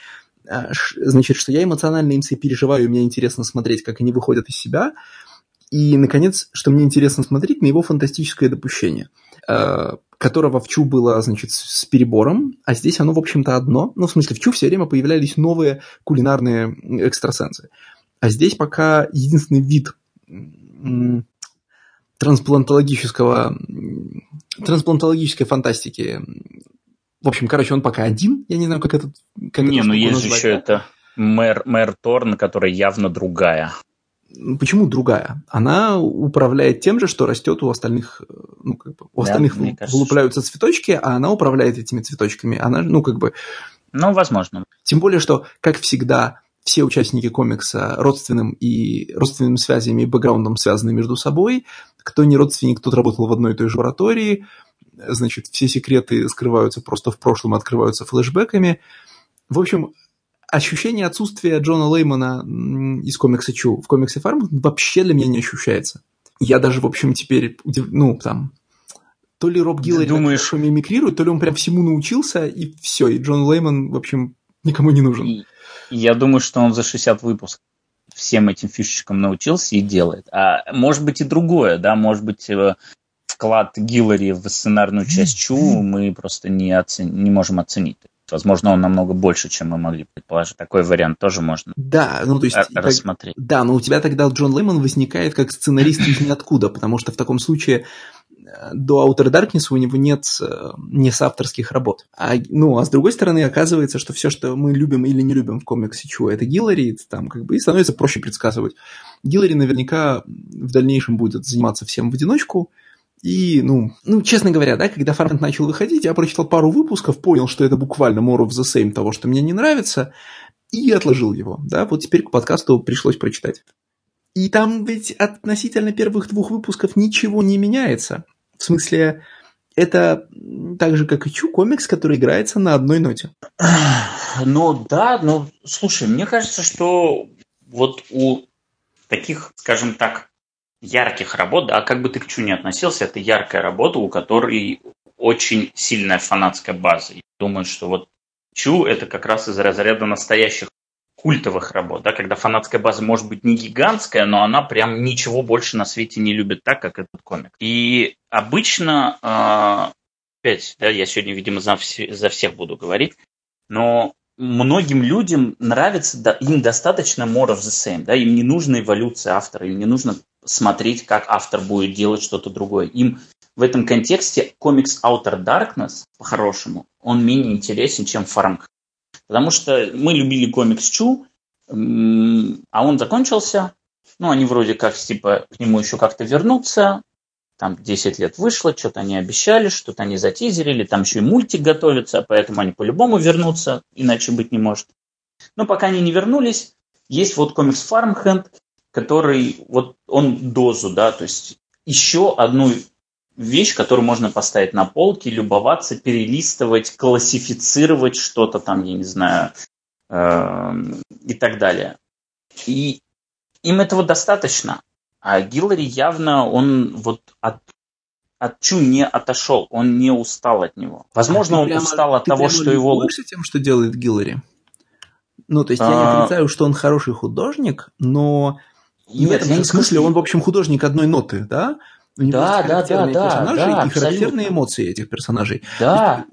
А, значит, что я эмоционально им переживаю, и мне интересно смотреть, как они выходят из себя. И, наконец, что мне интересно смотреть, на его фантастическое допущение, э, которого в Чу было, значит, с перебором, а здесь оно, в общем-то, одно. Ну, в смысле, в Чу все время появлялись новые кулинарные экстрасенсы. А здесь пока единственный вид трансплантологического, трансплантологической фантастики. В общем, короче, он пока один. Я не знаю, как это... Как не, ну есть же еще это мэр, мэр Торн, которая явно другая. Почему другая? Она управляет тем же, что растет у остальных, э, ну, как бы, у остальных да, кажется, вылупляются цветочки, а она управляет этими цветочками. Она, ну, как бы... Ну, возможно. Тем более, что, как всегда, все участники комикса родственным и родственными связями и бэкграундом связаны между собой. Кто не родственник, тот работал в одной и той же лаборатории. Значит, все секреты скрываются просто в прошлом, открываются флешбеками. В общем, ощущение отсутствия Джона Леймана из комикса Чу в комиксе Фарм вообще для меня не ощущается. Я даже, в общем, теперь, ну, там, то ли Роб Гиллари думаешь... хорошо мимикрирует, то ли он прям всему научился, и все, и Джон Лейман, в общем, никому не нужен. Я думаю, что он за 60 выпусков всем этим фишечкам научился и делает. А может быть и другое, да, может быть э, вклад Гиллари в сценарную часть Чу мы просто не, оцен... не можем оценить. Возможно, он намного больше, чем мы могли предположить. Такой вариант тоже можно да, ну, то есть, рассмотреть. Так, да, но у тебя тогда Джон Лейман возникает как сценарист из ниоткуда, потому что в таком случае э, до Outer Darkness у него нет э, не авторских работ. А, ну, а с другой стороны, оказывается, что все, что мы любим или не любим в комиксе Чу, это Гиллари, там как бы и становится проще предсказывать. Гиллари наверняка в дальнейшем будет заниматься всем в одиночку, и, ну, ну, честно говоря, да, когда Фармент начал выходить, я прочитал пару выпусков, понял, что это буквально more of the same того, что мне не нравится, и отложил его, да, вот теперь к подкасту пришлось прочитать. И там ведь относительно первых двух выпусков ничего не меняется. В смысле, это так же, как и Чу, комикс, который играется на одной ноте. Ну да, ну слушай, мне кажется, что вот у таких, скажем так, ярких работ, да, как бы ты к Чу не относился, это яркая работа, у которой очень сильная фанатская база. Я думаю, что вот Чу это как раз из разряда настоящих культовых работ, да, когда фанатская база может быть не гигантская, но она прям ничего больше на свете не любит так, как этот комик. И обычно, э, опять, да, я сегодня, видимо, за, все, за всех буду говорить, но многим людям нравится, да, им достаточно more of the same, да, им не нужна эволюция автора, им не нужно смотреть, как автор будет делать что-то другое. Им в этом контексте комикс Outer Darkness, по-хорошему, он менее интересен, чем Фармк. Потому что мы любили комикс Чу, а он закончился, ну, они вроде как, типа, к нему еще как-то вернутся, там 10 лет вышло, что-то они обещали, что-то они затизерили, там еще и мультик готовится, поэтому они по-любому вернутся, иначе быть не может. Но пока они не вернулись, есть вот комикс Farmhand, который вот он дозу, да, то есть еще одну вещь, которую можно поставить на полке, любоваться, перелистывать, классифицировать что-то там, я не знаю, э, и так далее. И им этого достаточно. А Гиллари явно он вот от от Чу не отошел, он не устал от него. Возможно, а он прямо, устал от того, что его... Ты тем, что делает Гиллари? Ну, то есть а... я не а. отрицаю, что он хороший художник, но не в этом смысле он, в общем, художник одной ноты, да? У него да, да, да, да, да, и характерные эмоции этих персонажей. Да.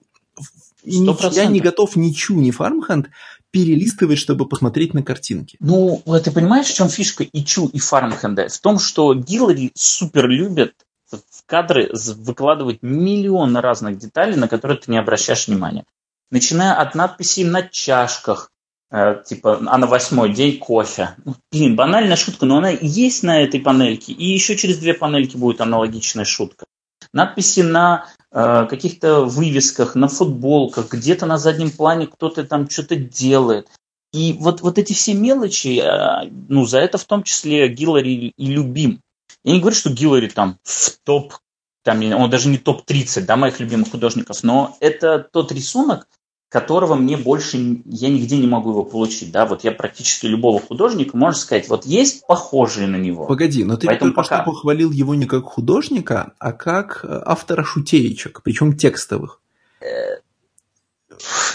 Есть, я не готов ни Чу, ни Фармхенд перелистывать, чтобы посмотреть на картинки. Ну, ты понимаешь, в чем фишка и Чу, и Фармхенда? В том, что Гиллари супер любят в кадры выкладывать миллион разных деталей, на которые ты не обращаешь внимания. Начиная от надписей на чашках, типа, а на восьмой день кофе. Ну, блин, банальная шутка, но она есть на этой панельке, и еще через две панельки будет аналогичная шутка. Надписи на э, каких-то вывесках, на футболках, где-то на заднем плане кто-то там что-то делает. И вот, вот эти все мелочи, э, ну, за это в том числе Гиллари и любим. Я не говорю, что Гиллари там в топ, там, он даже не топ-30, да, моих любимых художников, но это тот рисунок, которого мне больше, я нигде не могу его получить, да, вот я практически любого художника, можно сказать, вот есть похожие на него. Погоди, но ты Поэтому только пока... что похвалил его не как художника, а как автора шутеечек, причем текстовых.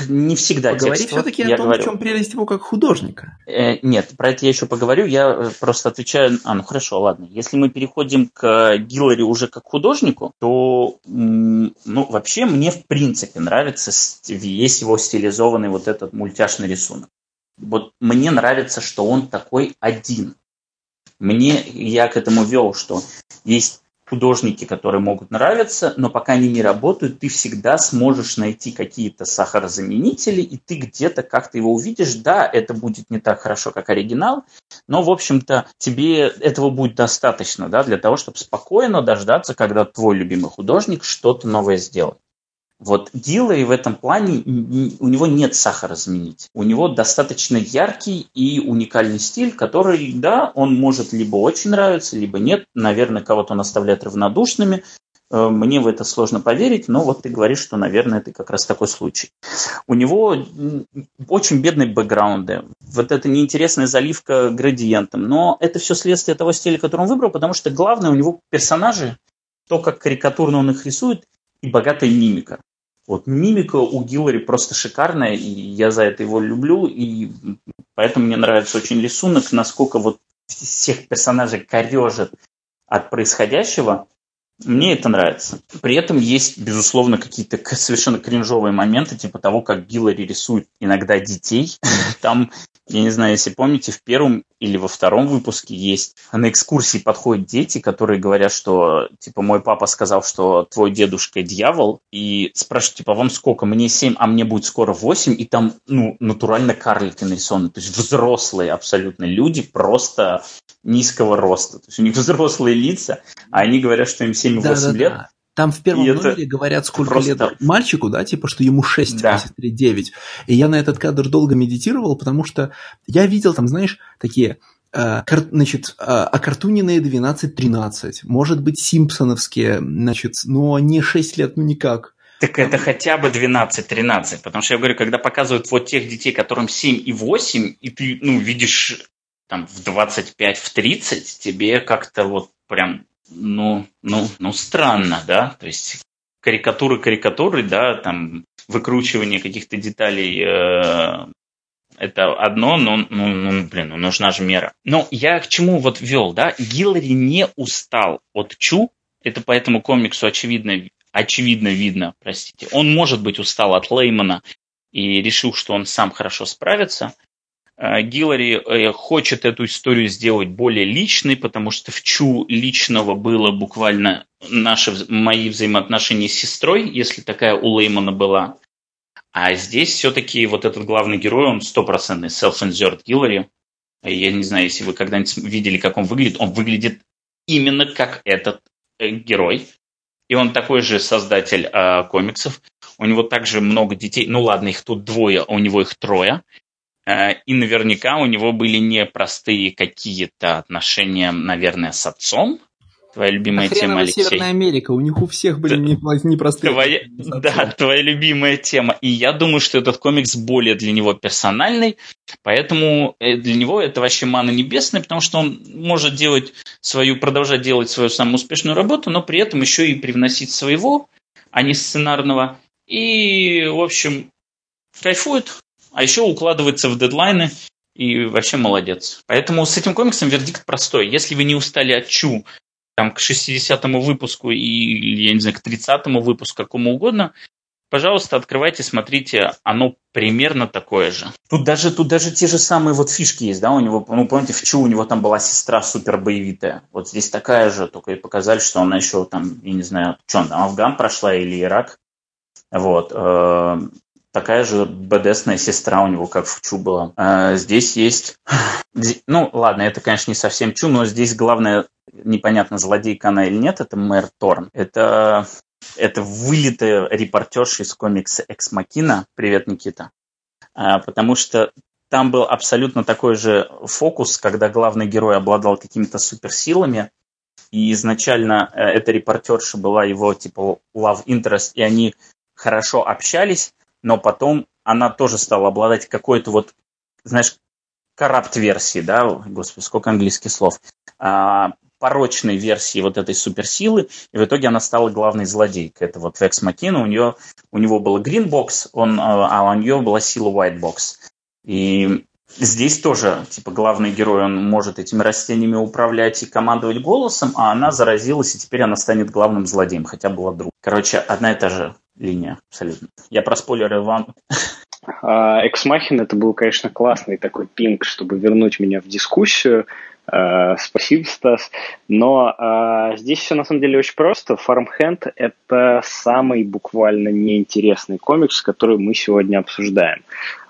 Не всегда Поговори все-таки о том, говорю. в чем прелесть его как художника. Э, нет, про это я еще поговорю. Я э, просто отвечаю... А, ну хорошо, ладно. Если мы переходим к Гиллари уже как художнику, то, ну, вообще мне в принципе нравится весь его стилизованный вот этот мультяшный рисунок. Вот мне нравится, что он такой один. Мне, я к этому вел, что есть художники, которые могут нравиться, но пока они не работают, ты всегда сможешь найти какие-то сахарозаменители, и ты где-то как-то его увидишь. Да, это будет не так хорошо, как оригинал, но, в общем-то, тебе этого будет достаточно да, для того, чтобы спокойно дождаться, когда твой любимый художник что-то новое сделает. Вот Дилей в этом плане, у него нет сахара заменить. У него достаточно яркий и уникальный стиль, который, да, он может либо очень нравиться, либо нет. Наверное, кого-то он оставляет равнодушными. Э, мне в это сложно поверить, но вот ты говоришь, что, наверное, это как раз такой случай. У него очень бедные бэкграунды. Вот эта неинтересная заливка градиентом. Но это все следствие того стиля, который он выбрал, потому что главное у него персонажи, то, как карикатурно он их рисует, и богатая мимика. Вот мимика у Гиллари просто шикарная, и я за это его люблю, и поэтому мне нравится очень рисунок, насколько вот всех персонажей корежит от происходящего. Мне это нравится. При этом есть, безусловно, какие-то совершенно кринжовые моменты, типа того, как Гиллари рисует иногда детей. Там я не знаю, если помните, в первом или во втором выпуске есть на экскурсии подходят дети, которые говорят, что, типа, мой папа сказал, что твой дедушка дьявол, и спрашивают, типа, вам сколько? Мне семь, а мне будет скоро восемь, и там, ну, натурально карлики нарисованы, то есть взрослые абсолютно люди, просто низкого роста. То есть у них взрослые лица, а они говорят, что им 7-8 да, да, лет. Да. Там в первом и номере говорят, сколько просто... лет мальчику, да, типа, что ему 6, да. а сестре 9. И я на этот кадр долго медитировал, потому что я видел там, знаешь, такие э, кар, значит, э, окартуненные 12-13, может быть, симпсоновские, значит, но не 6 лет, ну никак. Так это хотя бы 12-13, потому что я говорю, когда показывают вот тех детей, которым 7 и 8, и ты, ну, видишь там в 25, в 30, тебе как-то вот прям ну, ну, ну, странно, да, то есть карикатуры карикатуры, да, там выкручивание каких-то деталей э, это одно, но, ну, ну, блин, ну, нужна же мера. Но я к чему вот вел, да, Гиллари не устал от Чу, это по этому комиксу очевидно, очевидно видно, простите. Он, может быть, устал от Леймана и решил, что он сам хорошо справится, Гиллари э, хочет эту историю сделать более личной, потому что в Чу личного было буквально наши, мои взаимоотношения с сестрой, если такая у Леймана была. А здесь все-таки вот этот главный герой, он стопроцентный self-insert Гиллари. Я не знаю, если вы когда-нибудь видели, как он выглядит. Он выглядит именно как этот э, герой, и он такой же создатель э, комиксов. У него также много детей. Ну ладно, их тут двое, а у него их трое. Э, и наверняка у него были непростые какие-то отношения, наверное, с отцом. Твоя любимая а тема, Алексей. Северная Америка, у них у всех были непростые. Твоя, да, твоя любимая тема. И я думаю, что этот комикс более для него персональный, поэтому э, для него это вообще мана небесная, потому что он может делать свою, продолжать делать свою самую успешную работу, но при этом еще и привносить своего, а не сценарного. И, в общем, кайфует, а еще укладывается в дедлайны и вообще молодец. Поэтому с этим комиксом вердикт простой. Если вы не устали от Чу там, к 60-му выпуску и, я не знаю, к 30-му выпуску, какому угодно, пожалуйста, открывайте, смотрите, оно примерно такое же. Тут даже, тут даже те же самые вот фишки есть, да, у него, ну, помните, в Чу у него там была сестра супер боевитая. Вот здесь такая же, только и показали, что она еще там, я не знаю, что она Афган прошла или Ирак. Вот. Такая же БДСная сестра у него, как в Чу была. А здесь есть... Ну, ладно, это, конечно, не совсем Чу, но здесь главное, непонятно, злодейка она или нет, это мэр Торн. Это, это вылитая репортерша из комикса «Экс Макина». Привет, Никита. А, потому что там был абсолютно такой же фокус, когда главный герой обладал какими-то суперсилами, и изначально э, эта репортерша была его типа love interest, и они хорошо общались, но потом она тоже стала обладать какой-то вот, знаешь, коррупт-версии, да, господи, сколько английских слов, а, порочной версии вот этой суперсилы, и в итоге она стала главной злодейкой. Это вот Векс Макина, у, нее, у него был Green Box, он, а, а у нее была сила White Box. И здесь тоже, типа, главный герой, он может этими растениями управлять и командовать голосом, а она заразилась, и теперь она станет главным злодеем, хотя была друг. Короче, одна и та же линия абсолютно. Я про спойлеры вам. Эксмахин это был, конечно, классный такой пинг, чтобы вернуть меня в дискуссию. Uh, спасибо, Стас. Но uh, здесь все на самом деле очень просто. Farmhand — это самый буквально неинтересный комикс, который мы сегодня обсуждаем.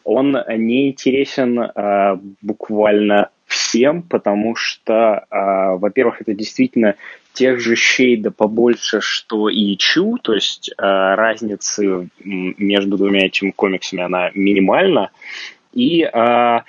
Он неинтересен uh, буквально всем, потому что, во-первых, это действительно тех же шейда побольше, что и Чу, то есть э, разницы между двумя этими комиксами она минимальна. И э,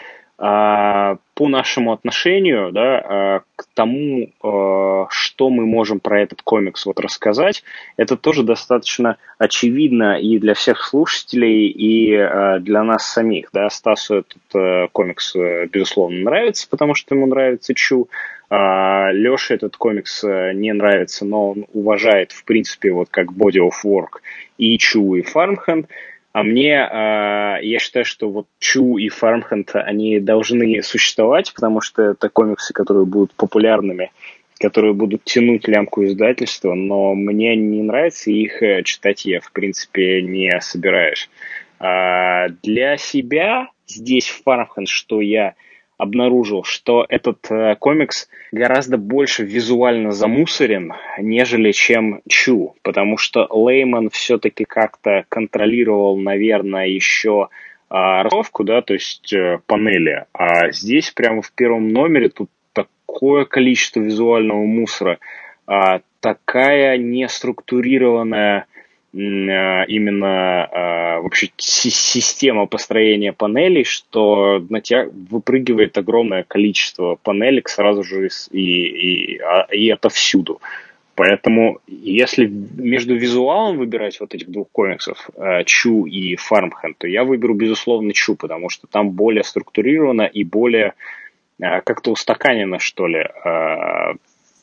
по нашему отношению да, э, к тому, э, что мы можем про этот комикс вот рассказать, это тоже достаточно очевидно и для всех слушателей, и э, для нас самих. Да. Стасу этот комикс, безусловно, нравится, потому что ему нравится Чу. А, Леше этот комикс не нравится, но он уважает, в принципе, вот как Body of Work и Чу, и Farmhand. А мне, э, я считаю, что вот Чу и Фармхенд, они должны существовать, потому что это комиксы, которые будут популярными, которые будут тянуть лямку издательства, но мне не нравится их э, читать я, в принципе, не собираюсь. А для себя здесь Фармхенд, что я обнаружил, что этот э, комикс гораздо больше визуально замусорен, нежели чем Чу, потому что Лейман все-таки как-то контролировал, наверное, еще э, расовку, да, то есть э, панели, а здесь прямо в первом номере тут такое количество визуального мусора, э, такая неструктурированная именно э, вообще система построения панелей, что на тебя выпрыгивает огромное количество панелек сразу же и, и, а, и это всюду. Поэтому, если между визуалом выбирать вот этих двух комиксов, э, Чу и Фармхенд, то я выберу, безусловно, Чу, потому что там более структурировано и более как-то устаканено, что ли.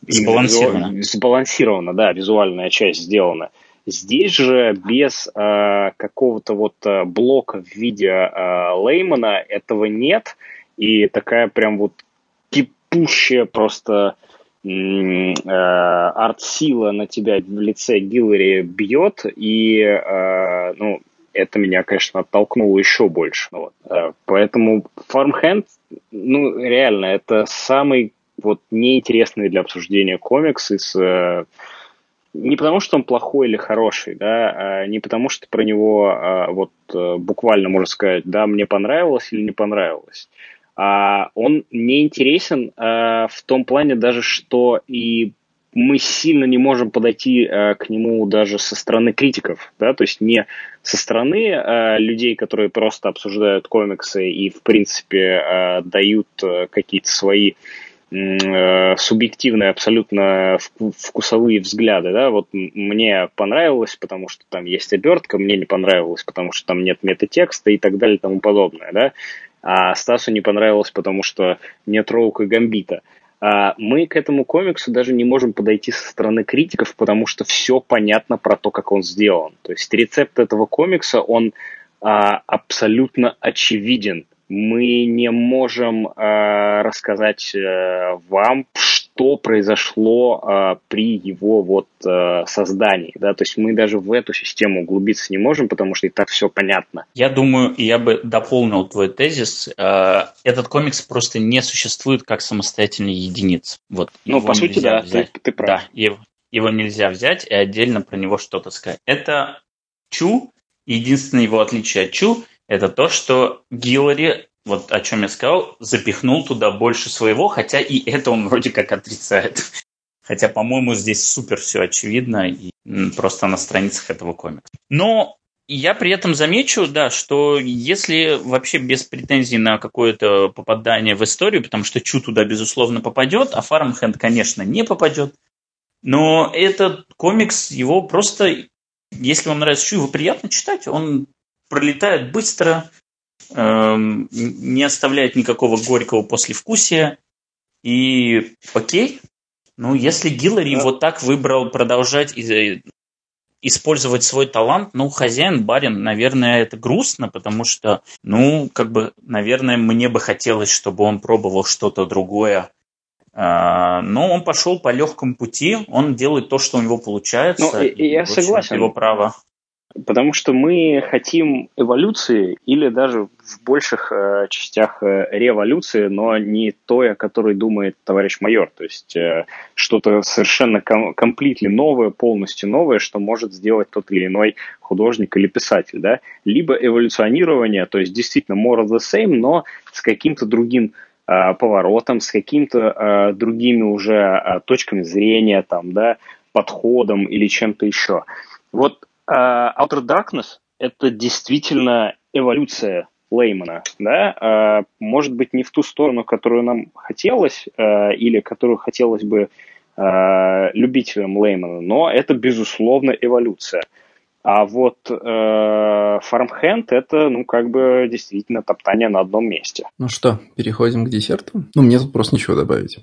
Сбалансировано. Сбалансировано, да, визуальная часть сделана. Здесь же без э, какого-то вот э, блока в виде э, Леймана этого нет, и такая прям вот кипущая просто э, арт-сила на тебя в лице Гиллари бьет, и э, ну, это меня, конечно, оттолкнуло еще больше. Вот. Э, поэтому Farmhand, ну, реально, это самый вот неинтересный для обсуждения комикс из э, не потому, что он плохой или хороший, да, а не потому, что про него а, вот э, буквально можно сказать, да, мне понравилось или не понравилось. А он не интересен а, в том плане даже, что и мы сильно не можем подойти э, к нему даже со стороны критиков, да, то есть не со стороны э, людей, которые просто обсуждают комиксы и, в принципе, дают какие-то свои субъективные абсолютно вкусовые взгляды, да, вот мне понравилось, потому что там есть обертка, мне не понравилось, потому что там нет метатекста и так далее и тому подобное, да, а Стасу не понравилось, потому что нет Роука Гамбита. А, мы к этому комиксу даже не можем подойти со стороны критиков, потому что все понятно про то, как он сделан. То есть рецепт этого комикса, он а, абсолютно очевиден. Мы не можем а, рассказать а, вам, что произошло э, при его вот э, создании, да, то есть мы даже в эту систему углубиться не можем, потому что и так все понятно. Я думаю, я бы дополнил твой тезис. Э, этот комикс просто не существует как самостоятельная единица. Вот. Ну, по сути, да, ты, ты прав. Да, его, его нельзя взять и отдельно про него что-то сказать. Это Чу. Единственное его отличие от Чу – это то, что Гиллари вот о чем я сказал, запихнул туда больше своего, хотя и это он вроде как отрицает. Хотя, по-моему, здесь супер все очевидно и просто на страницах этого комикса. Но я при этом замечу, да, что если вообще без претензий на какое-то попадание в историю, потому что Чу туда, безусловно, попадет, а Фармхенд, конечно, не попадет, но этот комикс, его просто, если вам нравится Чу, его приятно читать, он пролетает быстро, Эм, не оставляет никакого горького послевкусия. И окей, ну если Гиллари да. вот так выбрал продолжать использовать свой талант, ну, хозяин, барин, наверное, это грустно, потому что, ну, как бы, наверное, мне бы хотелось, чтобы он пробовал что-то другое. А, но он пошел по легкому пути, он делает то, что у него получается. Ну, и, и я согласен. Его право. Потому что мы хотим эволюции или даже в больших э, частях э, революции, но не той, о которой думает товарищ майор. То есть э, что-то совершенно ком- комплитли новое, полностью новое, что может сделать тот или иной художник или писатель. Да? Либо эволюционирование, то есть действительно more of the same, но с каким-то другим э, поворотом, с какими-то э, другими уже э, точками зрения, там, да, подходом или чем-то еще. Вот Outer Darkness — это действительно эволюция Леймана, да, uh, может быть, не в ту сторону, которую нам хотелось, uh, или которую хотелось бы любителям Леймана, но это, безусловно, эволюция. А вот э, Фармхенд это, ну, как бы действительно топтание на одном месте. Ну что, переходим к десерту? Ну, мне тут просто ничего добавить.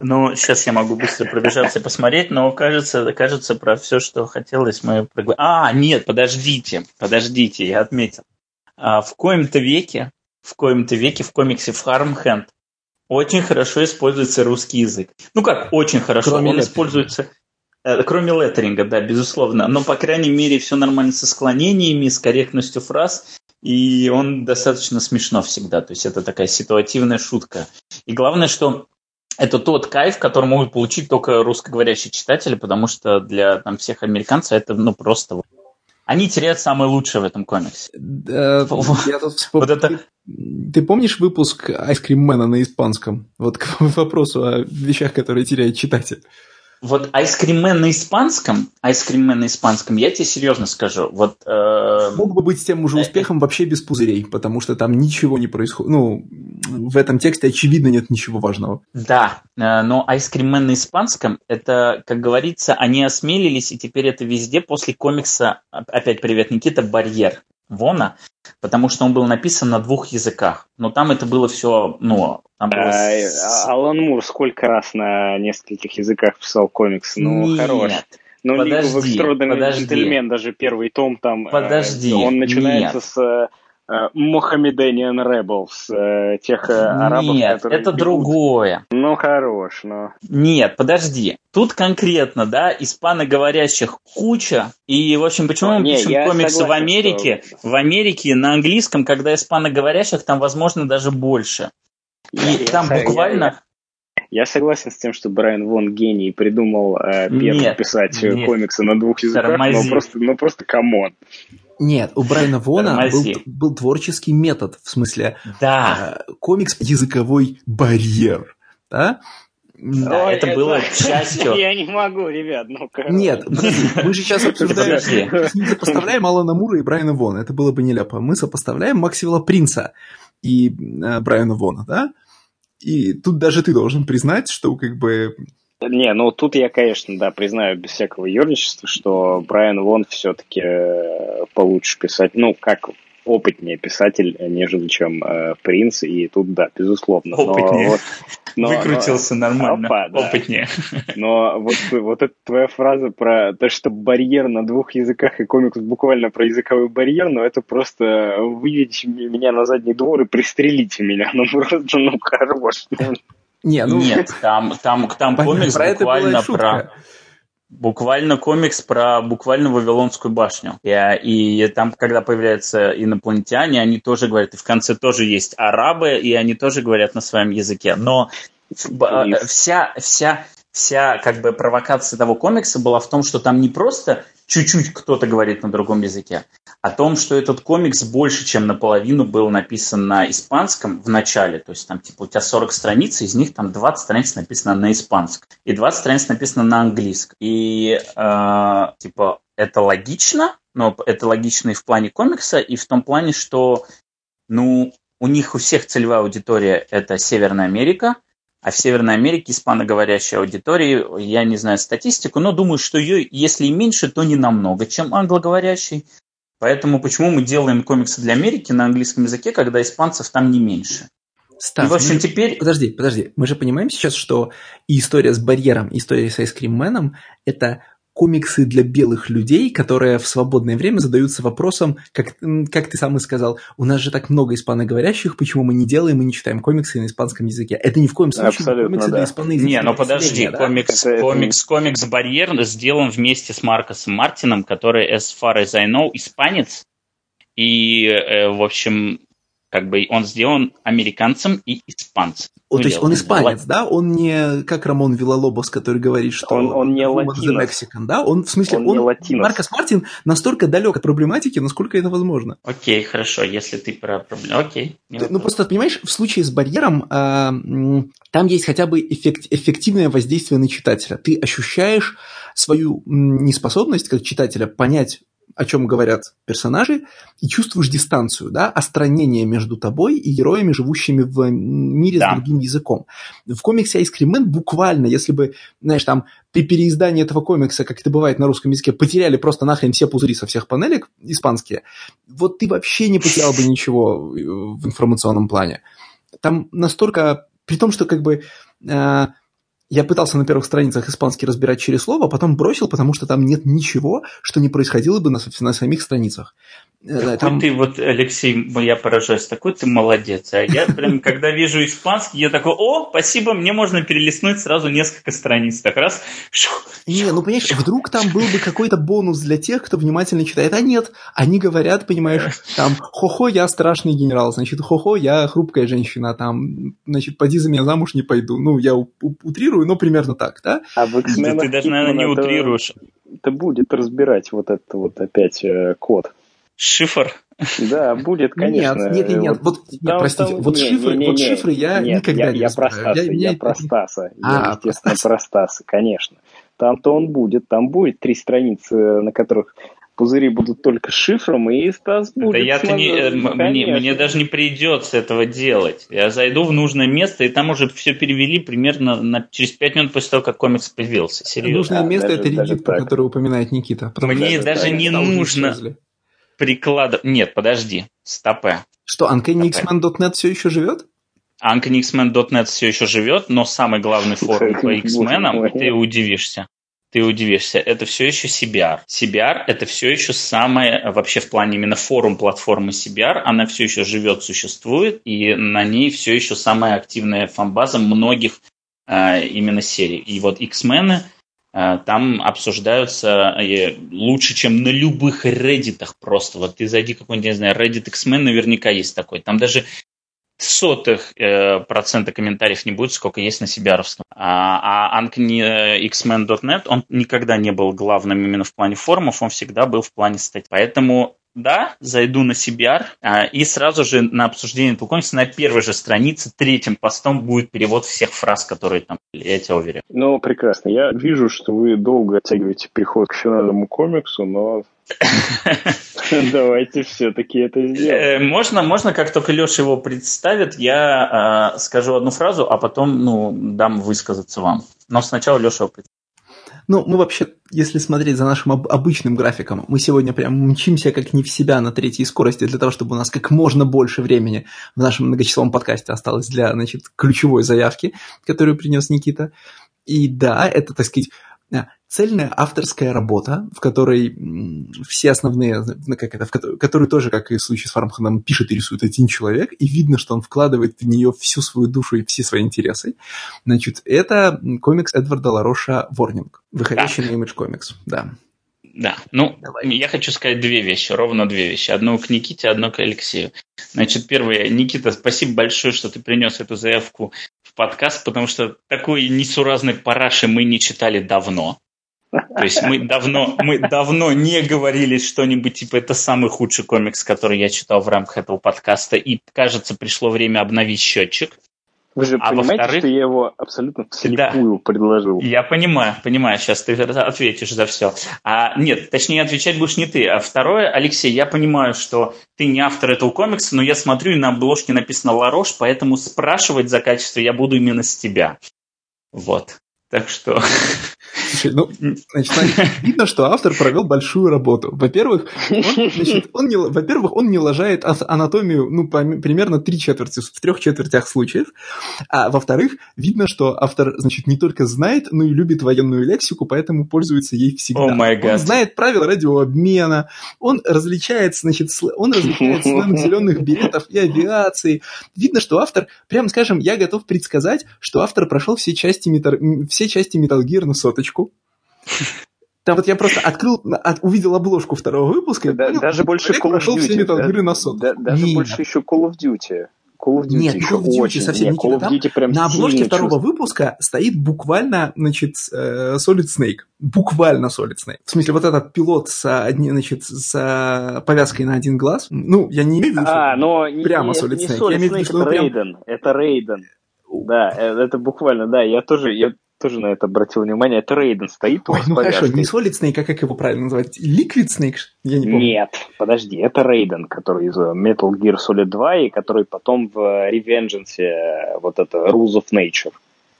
Ну, сейчас я могу быстро пробежаться и посмотреть, но кажется, кажется, про все, что хотелось, мы проговорили. А, нет, подождите, подождите, я отметил. А, в коем-то веке, в коем-то веке в комиксе Farmhand очень хорошо используется русский язык. Ну как, очень хорошо, кроме он леттеринга. используется... Э, кроме леттеринга, да, безусловно. Но, по крайней мере, все нормально со склонениями, с корректностью фраз. И он достаточно смешно всегда. То есть это такая ситуативная шутка. И главное, что это тот кайф, который могут получить только русскоговорящие читатели, потому что для там, всех американцев это ну просто... Они теряют самое лучшее в этом комиксе. Да, я тут вспомнил. Вот это... Ты помнишь выпуск Ice Cream Man на испанском? Вот к вопросу о вещах, которые теряет читатель. Вот айскриммен на испанском, айскриммен на испанском, я тебе серьезно скажу, вот... Э... Мог бы быть с тем уже э, успехом вообще без пузырей, потому что там ничего не происходит. Ну, в этом тексте очевидно нет ничего важного. Да, э, но айскриммен на испанском, это, как говорится, они осмелились, и теперь это везде после комикса, опять привет, Никита, барьер. Вона, потому что он был написан на двух языках. Но там это было все, ну, там было... А, Алан Мур сколько раз на нескольких языках писал комикс? Ну, Нет. хорош. Ну, подожди, в Gentleman, даже первый том там, э, подожди, он начинается нет. с Мухаммедениан Rebels, э, тех э, арабов, Нет, которые это бегут. другое. Ну, хорош, но... Нет, подожди. Тут конкретно, да, испаноговорящих куча. И, в общем, почему мы пишем комиксы согласен, в Америке? Что... В Америке на английском, когда испаноговорящих, там, возможно, даже больше. И я, там я, буквально... Я, я согласен с тем, что Брайан Вон гений придумал э, первым нет, писать нет. комиксы на двух языках, Тормози. но просто, ну просто come on. Нет, у Брайана Вона был, был творческий метод, в смысле да. э, комикс языковой барьер. Да? Да, Ой, это, это было частью... Я не могу, ребят, ну Нет, мы же сейчас обсуждаем... Мы сопоставляем Алана Мура и Брайана Вона, это было бы нелепо. Мы сопоставляем Максвелла Принца и э, Брайана Вона, да? И тут даже ты должен признать, что как бы не, ну тут я, конечно, да, признаю без всякого юрничества, что Брайан Вон все-таки э, получше писать, ну, как опытнее писатель, нежели чем э, принц, и тут, да, безусловно. Опытнее. Но, вот, но, Выкрутился но, нормально. Опа, да. Опытнее. Но вот, вот эта твоя фраза про то, что барьер на двух языках и комикс буквально про языковой барьер, ну это просто выведите меня на задний двор и пристрелите меня. Ну просто, ну хорош. Не, ну... Нет, там, там, там комикс про буквально про буквально комикс про буквально Вавилонскую башню. И, и там, когда появляются инопланетяне, они тоже говорят, и в конце тоже есть арабы, и они тоже говорят на своем языке. Но вся, вся, вся как бы провокация того комикса была в том, что там не просто чуть-чуть кто-то говорит на другом языке, о том, что этот комикс больше, чем наполовину был написан на испанском в начале, то есть там типа у тебя 40 страниц, из них там 20 страниц написано на испанском, и 20 страниц написано на английском. И э, типа это логично, но это логично и в плане комикса, и в том плане, что ну, у них у всех целевая аудитория это Северная Америка – а в Северной Америке испаноговорящей аудитории, я не знаю статистику, но думаю, что ее, если и меньше, то не намного, чем англоговорящей. Поэтому почему мы делаем комиксы для Америки на английском языке, когда испанцев там не меньше? Стас, и, в общем, теперь... Подожди, подожди. Мы же понимаем сейчас, что и история с барьером, и история с Айскримменом – это комиксы для белых людей, которые в свободное время задаются вопросом, как, как ты сам и сказал, у нас же так много испаноговорящих, почему мы не делаем и не читаем комиксы на испанском языке? Это ни в коем случае Абсолютно, комиксы да. для испаноязычных Не, ну подожди, да? комикс, это, комикс, комикс «Барьер» сделан вместе с Маркосом Мартином, который, as far as I know, испанец, и, э, в общем, как бы он сделан американцем и испанцем. О, то есть он испанец, да? Он не как Рамон Вилалобос, который говорит, что он, он не латинос. Mexican, да? Он в смысле, он, он не латинос. Маркос Мартин настолько далек от проблематики, насколько это возможно. Окей, хорошо, если ты про проблему. Окей. Ты, ну просто понимаешь, в случае с барьером э, там есть хотя бы эффект, эффективное воздействие на читателя. Ты ощущаешь свою неспособность как читателя понять о чем говорят персонажи, и чувствуешь дистанцию, да, остранение между тобой и героями, живущими в мире да. с другим языком. В комиксе Man буквально, если бы, знаешь, там при переиздании этого комикса, как это бывает на русском языке, потеряли просто нахрен все пузыри со всех панелек испанские, вот ты вообще не потерял бы ничего в информационном плане. Там настолько, при том, что как бы э, я пытался на первых страницах испанский разбирать через слово, а потом бросил, потому что там нет ничего, что не происходило бы на, на самих страницах. Такой там... ты вот, Алексей, я поражаюсь, такой ты молодец. А я прям, когда вижу испанский, я такой, о, спасибо, мне можно перелистнуть сразу несколько страниц. Так раз. Не, ну понимаешь, вдруг там был бы какой-то бонус для тех, кто внимательно читает. А нет, они говорят, понимаешь, там, хо-хо, я страшный генерал, значит, хо-хо, я хрупкая женщина, там, значит, поди за меня замуж не пойду. Ну, я утрирую, но примерно так, да? А в Ты даже, наверное, не утрируешь. Это будет разбирать вот этот вот опять э, код. Шифр? Да, будет, конечно. Нет, нет, нет, вот, вот нет, простите, там, вот, не, шифры, не, не, вот шифры я нет, никогда я, не я про Стаса, я, я, я про Стаса, а, я, естественно, про Стаса, конечно. Там-то он будет, там будет три страницы, на которых пузыри будут только с шифром, и Стас будет... Да я-то не, э, мне, мне даже не придется этого делать. Я зайду в нужное место, и там уже все перевели примерно на, через пять минут после того, как комикс появился. Серьезно. Нужное место а, – это про которое упоминает Никита. Мне даже, даже не нужно прикладов... Нет, подожди, стопе. Что, UncannyXman.net все еще живет? UncannyXman.net все еще живет, но самый главный форум по X-Men, ты удивишься. Ты удивишься, это все еще CBR. CBR это все еще самое, вообще в плане именно форум платформы CBR, она все еще живет, существует, и на ней все еще самая активная фанбаза многих э, именно серий. И вот X-Men Э, там обсуждаются э, лучше, чем на любых реддитах просто. Вот ты зайди какой-нибудь, не знаю, Reddit X-Men наверняка есть такой. Там даже сотых э, процента комментариев не будет, сколько есть на Сибиаровском. А, а xmen.net, он никогда не был главным именно в плане форумов, он всегда был в плане статей. Поэтому да, зайду на CBR, а, и сразу же на обсуждение комикса на первой же странице, третьим постом будет перевод всех фраз, которые там были, я тебя уверен. Ну, прекрасно. Я вижу, что вы долго оттягиваете приход к финальному комиксу, но Давайте все-таки это сделаем. Э, можно, можно, как только Леша его представит, я э, скажу одну фразу, а потом ну, дам высказаться вам. Но сначала Леша его представит. Ну, мы вообще, если смотреть за нашим об- обычным графиком, мы сегодня прям мчимся как не в себя на третьей скорости для того, чтобы у нас как можно больше времени в нашем многочасовом подкасте осталось для, значит, ключевой заявки, которую принес Никита. И да, это, так сказать, цельная авторская работа, в которой все основные, ну, как это, в которую тоже, как и в случае с Фармханом, пишет и рисует один человек, и видно, что он вкладывает в нее всю свою душу и все свои интересы. Значит, это комикс Эдварда Лароша «Ворнинг», выходящий так. на Image Comics, да. Да, ну, Давай. я хочу сказать две вещи, ровно две вещи. Одну к Никите, одну к Алексею. Значит, первое, Никита, спасибо большое, что ты принес эту заявку подкаст, потому что такой несуразной параши мы не читали давно. То есть мы давно, мы давно не говорили что-нибудь типа это самый худший комикс, который я читал в рамках этого подкаста, и кажется, пришло время обновить счетчик. Вы же а понимаете, что я его абсолютно вслепую да, предложил. Я понимаю, понимаю, сейчас ты ответишь за все. А, нет, точнее, отвечать будешь не ты. А второе, Алексей, я понимаю, что ты не автор этого комикса, но я смотрю, и на обложке написано «Ларош», поэтому спрашивать за качество я буду именно с тебя. Вот. Так что... Слушай, ну, значит, видно, что автор провел большую работу. Во-первых, он, значит, он не, во-первых, он не лажает анатомию, ну, по, примерно три четверти, в трех четвертях случаев. А во-вторых, видно, что автор, значит, не только знает, но и любит военную лексику, поэтому пользуется ей всегда. Oh my God. Он знает правила радиообмена, он различает, значит, сл... он различает сленг зеленых билетов и авиации. Видно, что автор, прям скажем, я готов предсказать, что автор прошел все части, метар... все части Metal Gear на соточку. Там вот я просто открыл, от, увидел обложку второго выпуска. Да, понял, даже больше Call of Duty. Да, на сот. Да, даже Нет. больше еще Call of Duty. Call of Duty Нет, еще Call of Duty очень. совсем Нет, Call of Duty прям На обложке второго чувств. выпуска стоит буквально, значит, э, Solid Snake. Буквально Solid Snake. В смысле, вот этот пилот с, одни, значит, с повязкой на один глаз. Ну, я не имею в виду, а, но прямо не, Solid не Snake. Solid я имею в виду, что это Рейден. Это Рейден. Да, э, это буквально, да, я тоже, я тоже на это обратил внимание. Это Рейден стоит Ой, ну хорошо, не Solid Snake, а как его правильно называть? Liquid Snake? Я не помню. Нет, подожди, это Рейден, который из Metal Gear Solid 2 и который потом в Revengeance, э, вот это Rules of Nature.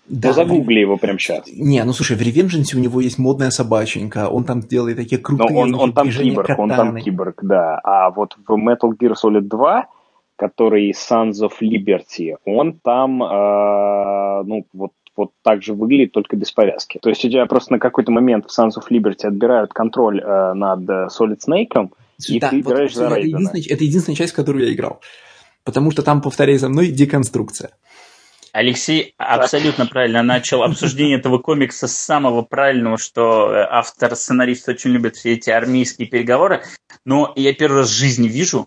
Да, ну, загугли его прямо сейчас. Не, ну слушай, в Revengeance у него есть модная собаченька, он там делает такие крутые Но он, он там киборг, катаны. он там киборг, да. А вот в Metal Gear Solid 2 который Sons of Liberty, он там, э, ну, вот вот так же выглядит, только без повязки. То есть у тебя просто на какой-то момент в Sons of Liberty отбирают контроль э, над Solid Snake, и да, ты вот играешь за это единственная, это единственная часть, в которую я играл. Потому что там, повторяй за мной, деконструкция. Алексей абсолютно правильно начал обсуждение этого комикса с самого правильного, что э, автор-сценарист очень любит все эти армейские переговоры. Но я первый раз в жизни вижу,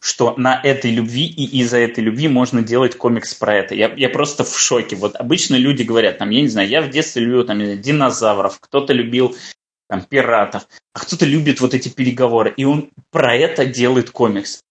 что на этой любви и из-за этой любви можно делать комикс про это. Я, я просто в шоке. Вот обычно люди говорят, там, я не знаю, я в детстве любил там, динозавров, кто-то любил там, пиратов, а кто-то любит вот эти переговоры. И он про это делает комикс.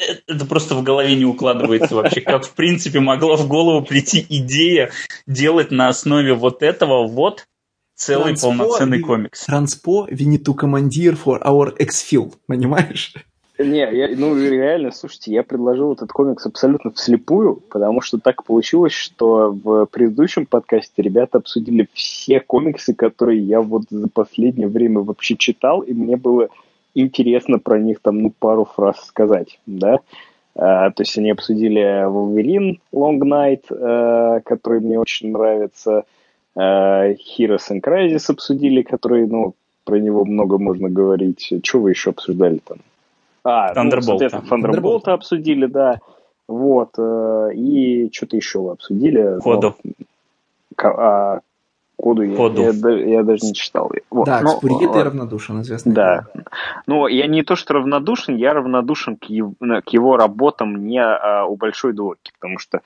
Э, это просто в голове не укладывается вообще. Как, в принципе, могла в голову прийти идея делать на основе вот этого вот целый Транспо, полноценный комикс. Транспо, to commandeer for our exfil, понимаешь? Не, я, ну реально, слушайте, я предложил этот комикс абсолютно вслепую, потому что так получилось, что в предыдущем подкасте ребята обсудили все комиксы, которые я вот за последнее время вообще читал, и мне было интересно про них там ну пару фраз сказать, да. А, то есть они обсудили Wolverine Long Night, а, который мне очень нравится, а, Heroes and Crisis обсудили, который, ну, про него много можно говорить. Что вы еще обсуждали там? А, Thunderbolt. Ну, Thunderbolt обсудили, да. Вот. Э, и что-то еще вы обсудили. Коду. Но, а, коду, коду. Я, я, я даже не читал. Вот. Да, но, к ты равнодушен, известно. Да. Но я не то, что равнодушен, я равнодушен к его, к его работам не а, у Большой Двойки, потому что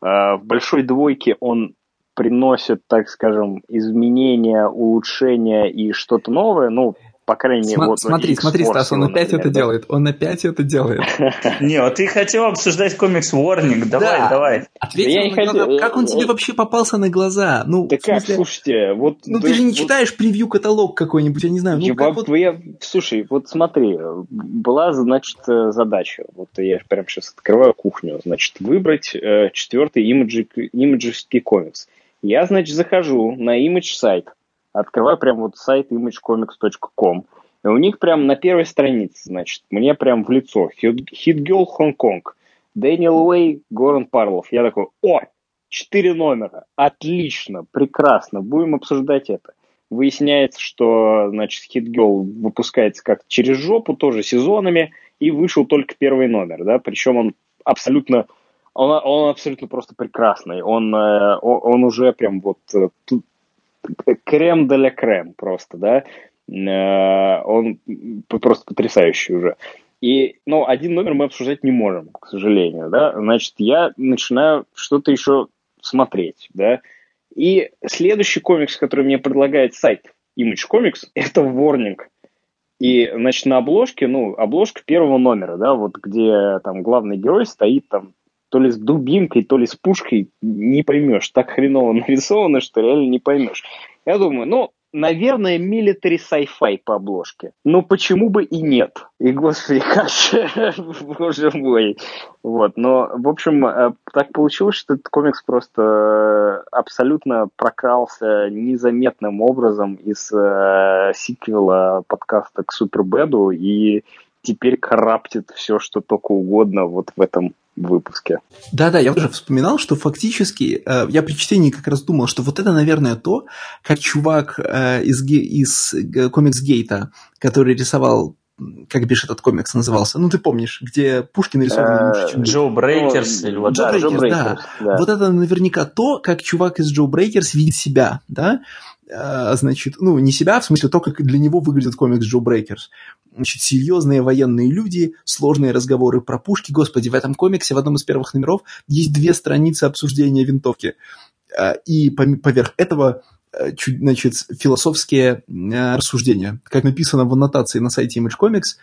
а, в Большой Двойке он приносит, так скажем, изменения, улучшения и что-то новое, ну, по крайней мере, Сма- вот... смотри, смотри, Стас, он опять это делает. Он опять это делает. Не, вот ты хотел обсуждать комикс Warning. Давай, Да. давай. Ответь хотел, Как он тебе вообще попался на глаза? Ну, Да как, слушайте, вот... ну ты же не читаешь превью-каталог какой-нибудь, я не знаю. Ну, слушай, вот смотри, была, значит, э, задача. Вот я прямо сейчас открываю кухню. Значит, выбрать э, четвертый имиджерский комикс. Я, значит, захожу на имидж сайт, открываю прям вот сайт imagecomics.com. И у них прям на первой странице, значит, мне прям в лицо. Хитгелл Хонконг. Дэниел Уэй, Горан Парлов. Я такой, о, четыре номера. Отлично, прекрасно. Будем обсуждать это. Выясняется, что, значит, Хитгелл выпускается как через жопу, тоже сезонами, и вышел только первый номер, да, причем он абсолютно, он, он абсолютно просто прекрасный, он, э, он, уже прям вот э, крем де ля крем просто, да, Э, он просто потрясающий уже. И, ну, один номер мы обсуждать не можем, к сожалению, да, значит, я начинаю что-то еще смотреть, да, и следующий комикс, который мне предлагает сайт Image Comics, это Warning. И, значит, на обложке, ну, обложка первого номера, да, вот где там главный герой стоит там то ли с дубинкой, то ли с пушкой, не поймешь. Так хреново нарисовано, что реально не поймешь. Я думаю, ну, наверное, military sci-fi по обложке. Но почему бы и нет? И, господи, как же, боже мой. Вот, но, в общем, э, так получилось, что этот комикс просто э, абсолютно прокрался незаметным образом из э, сиквела подкаста к Супербеду и теперь corrupt ит все, что только угодно вот в этом выпуске. Да-да, я уже вспоминал, что фактически э, я при чтении как раз думал, что вот это, наверное, то, как чувак э, из, из э, Comicsgate а, который рисовал, как бишь этот комикс назывался, ну ты помнишь, где Пушкин рисован Э, лучше, чем. Jawbreakers или вот Jawbreakers, Jawbreakers, да. Вот это наверняка то, как чувак из Jawbreakers видит себя, да? А, Значит, ну, не себя, в смысле, то, как для него выглядит комикс Jawbreakers. Значит, серьезные военные люди, сложные разговоры про пушки. Господи, в этом комиксе, в одном из первых номеров, есть две страницы обсуждения винтовки. А, И поверх этого э, чуть, значит, философские э, рассуждения. Как написано в аннотации на сайте Image Comics,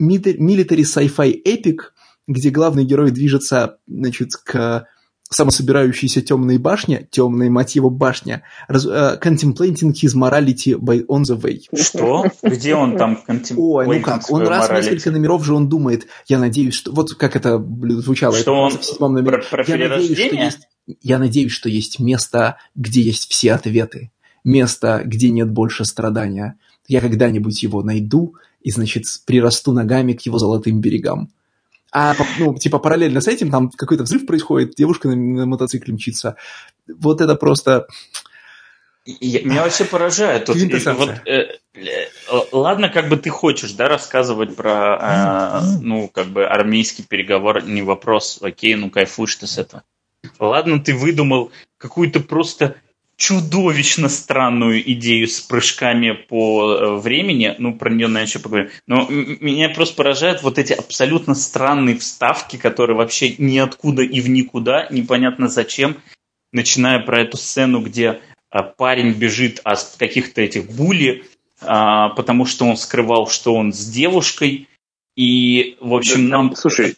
military sci-fi epic, где главный герой движется, значит, к самособирающейся темной башне, темной мотива башня, раз- э, contemplating his morality by on the way. Что? Где он там Ой, ну как, он раз контемплирует несколько номеров же он думает, я надеюсь, что... Вот как это блин, звучало. Что эта он про, про Я надеюсь, что есть, я надеюсь, что есть место, где есть все ответы. Место, где нет больше страдания. Я когда-нибудь его найду и, значит, прирасту ногами к его золотым берегам. А, ну, типа, параллельно с этим там какой-то взрыв происходит, девушка на, на мотоцикле мчится. Вот это просто... Я- меня вообще поражает. Вот, э, э, ладно, как бы ты хочешь, да, рассказывать про, э, ну, как бы армейский переговор, не вопрос, окей, ну, кайфуешь ты с этого. Ладно, ты выдумал какую-то просто чудовищно странную идею с прыжками по э, времени, ну, про нее, наверное, еще поговорим. Но меня просто поражают вот эти абсолютно странные вставки, которые вообще ниоткуда и в никуда, непонятно зачем, начиная про эту сцену, где а, парень бежит от каких-то этих були, а, потому что он скрывал, что он с девушкой, и, в общем, Да, нам... Слушай,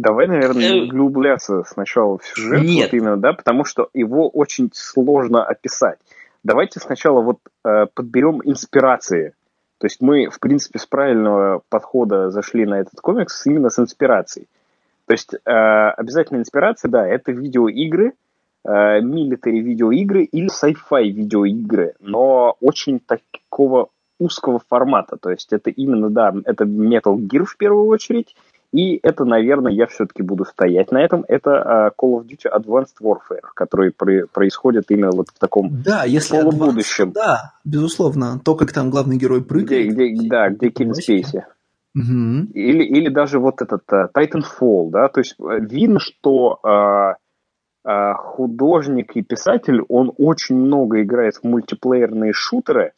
давай, наверное, Э, углубляться сначала в сюжет, Нет. вот именно, да, потому что его очень сложно описать. Давайте сначала вот э, подберем инспирации. То есть мы, в принципе, с правильного подхода зашли на этот комикс именно с инспирацией. То есть э, обязательно инспирация, да, это видеоигры, э, милитари видеоигры или sci-fi видеоигры, но очень такого узкого формата. То есть это именно, да, это Metal Gear в первую очередь, и это, наверное, я все-таки буду стоять на этом, это э, Call of Duty Advanced Warfare, который при- происходит именно вот в таком, Да, если... Полубудущем. advanced, Да, безусловно. То, как там главный герой где, прыгает. где, да, где Кевин Спейси. Мгм. Или, или даже вот этот э, Titanfall, да, то есть э, видно, что э, э, художник и писатель, он очень много играет в мультиплеерные шутеры,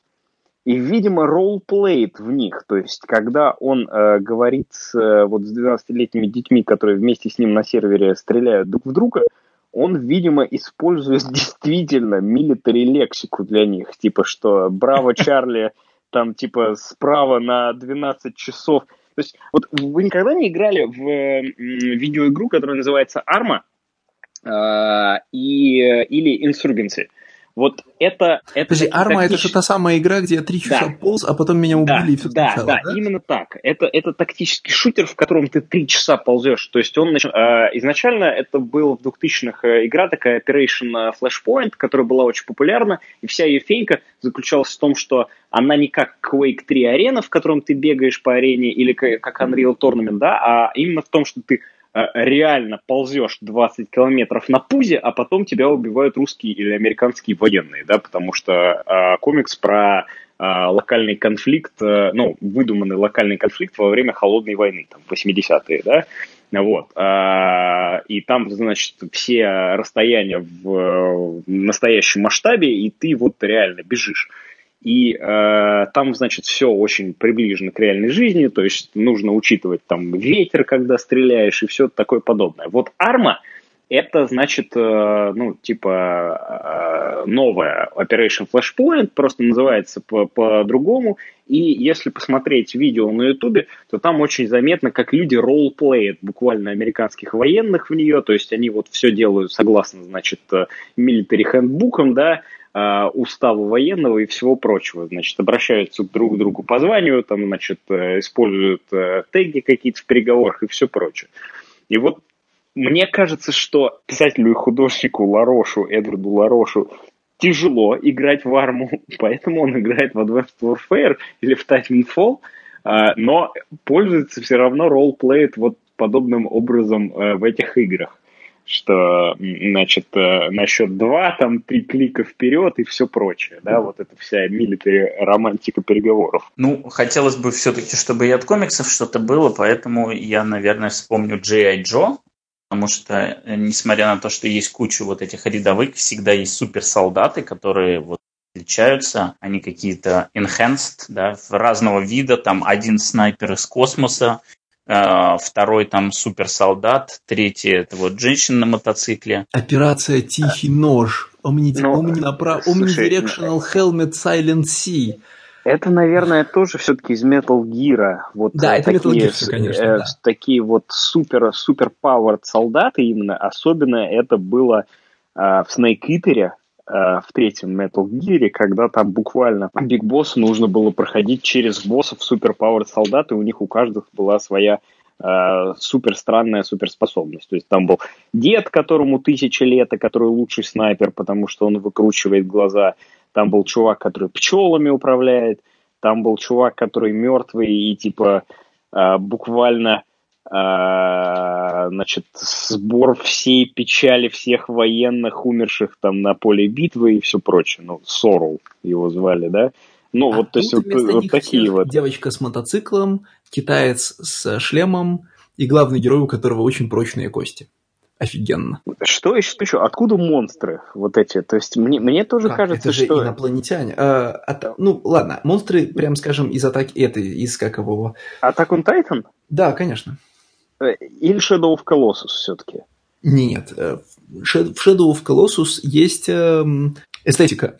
и, видимо, ролл-плеит в них, то есть когда он э, говорит с, э, вот с 12-летними детьми, которые вместе с ним на сервере стреляют друг в друга, он, видимо, использует действительно милитари лексику для них, типа что «Браво, Чарли», там типа справа на 12 часов. То есть вот вы никогда не играли в видеоигру, которая называется Arma э, и, или Insurgency? Вот это... это Подожди, Арма тактич... это же та самая игра, где я три часа да. полз, а потом меня убили да, и все да, сначала, да, да, именно так. Это, это тактический шутер, в котором ты три часа ползешь. То есть он э, изначально это был в 2000-х э, игра такая Operation Flashpoint, которая была очень популярна, и вся ее фейка заключалась в том, что она не как Quake 3 арена, в котором ты бегаешь по арене, или как Unreal Tournament, да, а именно в том, что ты Э, реально ползешь 20 километров на пузе, а потом тебя убивают русские или американские военные, да, потому что э, комикс про э, локальный конфликт, э, ну, выдуманный локальный конфликт во время холодной войны, там, 80-е, да, вот. Э, и там, значит, все расстояния в, в настоящем масштабе, и ты вот реально бежишь. И э, там, значит, все очень приближено к реальной жизни, то есть нужно учитывать там ветер, когда стреляешь и все такое подобное. Вот арма это значит, э, ну, типа, э, новая Operation Flashpoint, просто называется по- по-другому. И если посмотреть видео на Ютубе, то там очень заметно, как люди роллплеят буквально американских военных в нее, то есть они вот все делают согласно, значит, э, handbook, да, устава военного и всего прочего. Значит, обращаются друг к другу по званию, там, значит, э, используют э, теги какие-то в переговорах и все прочее. И вот мне кажется, что писателю и художнику Ларошу, Эдварду Ларошу, тяжело играть в арму, поэтому он играет в Advanced Warfare или в Titanfall, э, но пользуется все равно ролл-плеет вот подобным образом э, в этих играх что, значит, э, на счет два, там, три клика вперед и все прочее, да, вот это вся милитари романтика переговоров. Ну, хотелось бы все-таки, чтобы и от комиксов что-то было, поэтому я, наверное, вспомню G.I. Joe, потому что, э, несмотря на то, что есть куча вот этих рядовых, всегда есть суперсолдаты, которые вот отличаются, они какие-то enhanced, да, разного вида, там один снайпер из космоса, второй там суперсолдат, третий это вот женщина на мотоцикле. Операция «Тихий нож», Omni, ну, Omni, Omnidirectional Helmet Silent Sea. Это, наверное, тоже все-таки из Metal Gear. Вот да, это такие, Metal Gear, конечно. Э, да. Такие вот супер, супер powered солдаты именно. Особенно это было э, в Snake Eater, в третьем Metal Gear, когда там буквально Биг Боссу нужно было проходить через боссов супер Powered солдат, и у них у каждого была своя э, супер странная суперспособность. То есть там был дед, которому тысяча лет, и который лучший снайпер, потому что он выкручивает глаза. Там был чувак, который пчелами управляет. Там был чувак, который мертвый и типа э, буквально значит, сбор всей печали всех военных, умерших там на поле битвы и все прочее. Ну, Сорл его звали, да? Ну, а вот, то есть, вот, вот такие вот. Девочка с мотоциклом, китаец с шлемом и главный герой, у которого очень прочные кости. Офигенно. Что еще? Что еще? Откуда монстры вот эти? То есть мне, мне тоже как? кажется, это же что... инопланетяне. А, а, ну, ладно, монстры, прям скажем, из атаки... Это, из как его... Атак он Тайтан? Да, конечно. Э, или Shadow of Colossus все-таки? Нет. Э, в Shadow of Colossus есть эм, эстетика.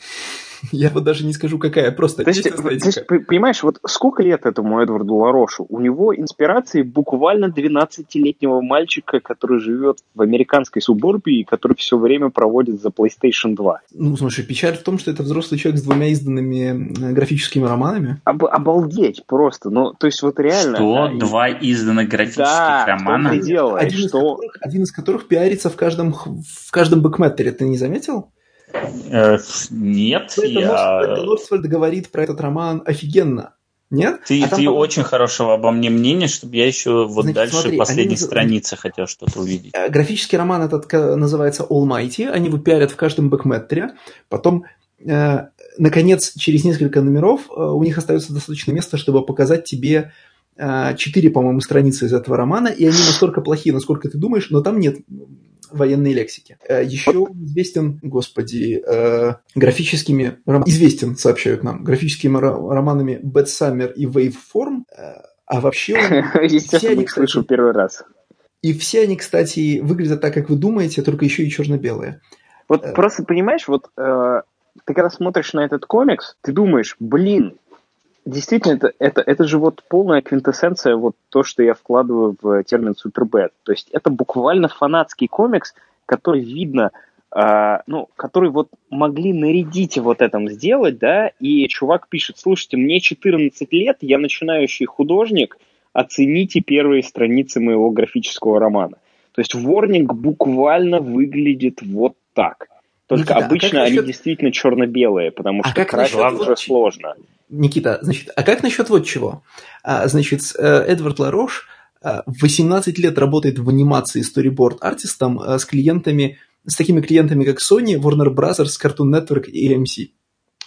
Я вот даже не скажу, какая, просто то есть, то есть, понимаешь, вот сколько лет этому Эдварду Ларошу? У него инспирации буквально 12-летнего мальчика, который живет в американской субурбии, который все время проводит за PlayStation 2. Ну, слушай, печаль в том, что это взрослый человек с двумя изданными э, графическими романами. Об, обалдеть просто. Ну, то есть вот реально... Что? Да, Два изданных графических да, романа? Да, дело, один, что... из которых, один из которых пиарится в каждом, в каждом бэкметтере. Ты не заметил? Э, нет, я... Норсфельд говорит про этот роман офигенно. Нет? Ты, а ты там, очень хорошего обо мне мнения, чтобы я еще вот Значит, дальше смотри, последней они... страницы хотел что-то увидеть. Э, графический роман этот называется Almighty, они его пиарят в каждом бэкметтере, потом э, наконец, через несколько номеров э, у них остается достаточно места, чтобы показать тебе э, четыре, по-моему, страницы из этого романа, и они настолько плохие, насколько ты думаешь, но там нет военной лексики. Э, Еще известен, господи, э, графическими... Известен, сообщают нам, графическими романами Bad Summer и Waveform. Э, а вообще он... Естественно, они, слышу первый раз. И все они, кстати, выглядят так, как вы думаете, только еще и черно-белые. Вот просто, понимаешь, вот ты когда смотришь на этот комикс, ты думаешь, блин, действительно, это, это, это же вот полная квинтэссенция, вот то, что я вкладываю в термин супербэт. То есть это буквально фанатский комикс, который видно, э, ну, который вот могли нарядить вот этом сделать, да, и чувак пишет, слушайте, мне 14 лет, я начинающий художник, оцените первые страницы моего графического романа. То есть ворнинг буквально выглядит вот так. Только Никита, а обычно а они насчет... действительно черно-белые, потому а что красить уже сложно. Никита, значит, а как насчет вот чего? А, значит, э, Эдвард Ларош 18 лет работает в анимации сториборд-артистом с клиентами, с такими клиентами, как Sony, Warner Bros., Cartoon Network и AMC.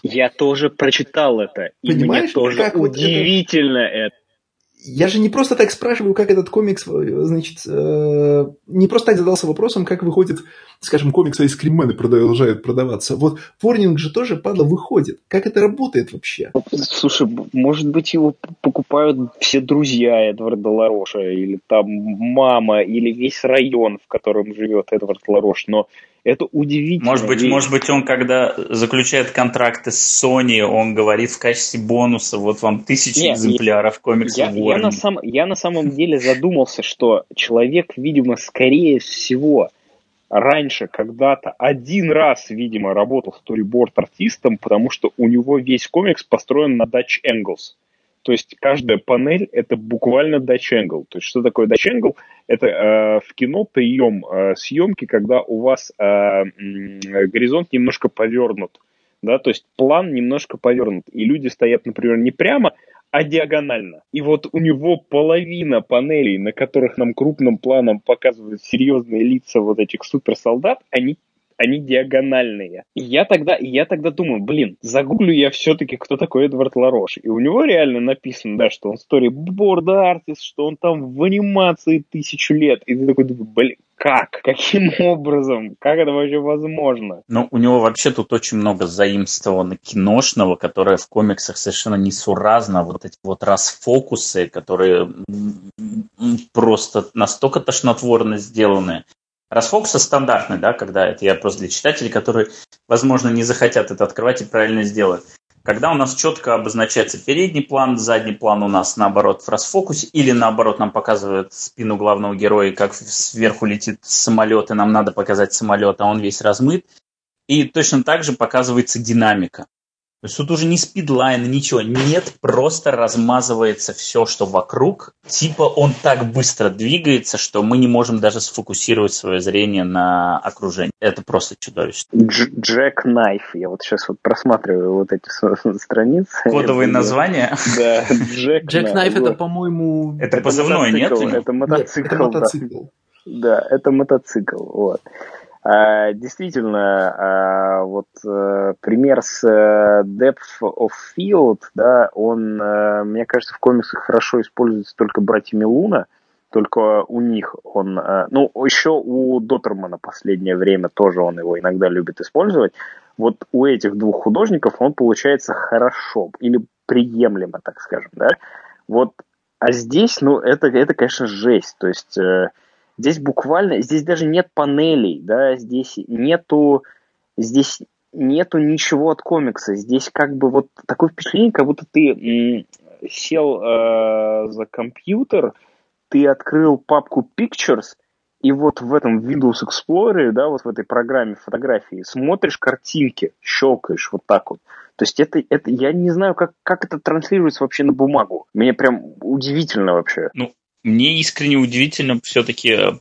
Я тоже прочитал это. Понимаешь, и мне тоже удивительно это... это я же не просто так спрашиваю, как этот комикс, значит, э, не просто так задался вопросом, как выходит, скажем, комикс Айскриммены продолжает продаваться. Вот Ворнинг же тоже, падла, выходит. Как это работает вообще? Слушай, может быть, его покупают все друзья Эдварда Лароша, или там мама, или весь район, в котором живет Эдвард Ларош, но это удивительно. Может быть, может быть, он, когда заключает контракты с Sony, он говорит в качестве бонуса, вот вам тысячи Нет, экземпляров комиксов я, я, на сам, я на самом деле задумался, что человек, видимо, скорее всего, раньше когда-то один раз, видимо, работал сториборд-артистом, потому что у него весь комикс построен на Dutch Angles. То есть каждая панель это буквально angle. То есть что такое angle? Это э, в кино прием э, съемки, когда у вас э, э, горизонт немножко повернут. Да, то есть план немножко повернут. И люди стоят, например, не прямо, а диагонально. И вот у него половина панелей, на которых нам крупным планом показывают серьезные лица вот этих суперсолдат, они они диагональные. И я тогда, и я тогда думаю, блин, загуглю я все-таки, кто такой Эдвард Ларош. И у него реально написано, да, что он storyboard артист, что он там в анимации тысячу лет. И ты такой блин, как? Каким образом? Как это вообще возможно? Ну, у него вообще тут очень много заимствовано киношного, которое в комиксах совершенно несуразно. Вот эти вот расфокусы, которые просто настолько тошнотворно сделаны. Расфокусы стандартный, да, когда это я просто для читателей, которые, возможно, не захотят это открывать и правильно сделать. Когда у нас четко обозначается передний план, задний план у нас наоборот в расфокусе, или наоборот нам показывают спину главного героя, как сверху летит самолет, и нам надо показать самолет, а он весь размыт. И точно так же показывается динамика. То есть тут уже не спидлайн, ничего. Нет, просто размазывается все, что вокруг. Типа он так быстро двигается, что мы не можем даже сфокусировать свое зрение на окружении. Это просто чудовищно. Джек Найф. Я вот сейчас вот просматриваю вот эти страницы. Кодовые названия? Да, Джек Найф это, по-моему... Это позывной, нет? Это мотоцикл. Да, это мотоцикл. Вот. А, действительно, а, вот э, пример с э, Depth of Field, да, он, э, мне кажется, в комиксах хорошо используется только братьями Луна, только у них он, ну, еще у Доттермана последнее время тоже он его иногда любит использовать. Вот у этих двух художников он получается хорошо или приемлемо, так скажем, да. Вот, а здесь, ну, это, это конечно, жесть. То есть Здесь буквально, здесь даже нет панелей, да, здесь нету, здесь нету ничего от комикса. Здесь как бы вот такое впечатление, как будто ты сел э, за компьютер, ты открыл папку Pictures, и вот в этом Windows Explorer, да, вот в этой программе фотографии, смотришь картинки, щелкаешь вот так вот. То есть это, это я не знаю, как, как это транслируется вообще на бумагу. Мне прям удивительно вообще. Ну, мне искренне удивительно все-таки э,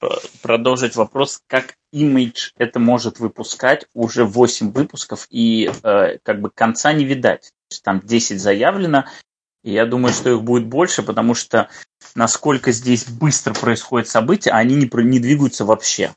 продолжить вопрос, как Image это может выпускать уже 8 выпусков, и э, как бы конца не видать. Там 10 заявлено, и я думаю, что их будет больше, потому что насколько здесь быстро происходят события, они не, не двигаются вообще.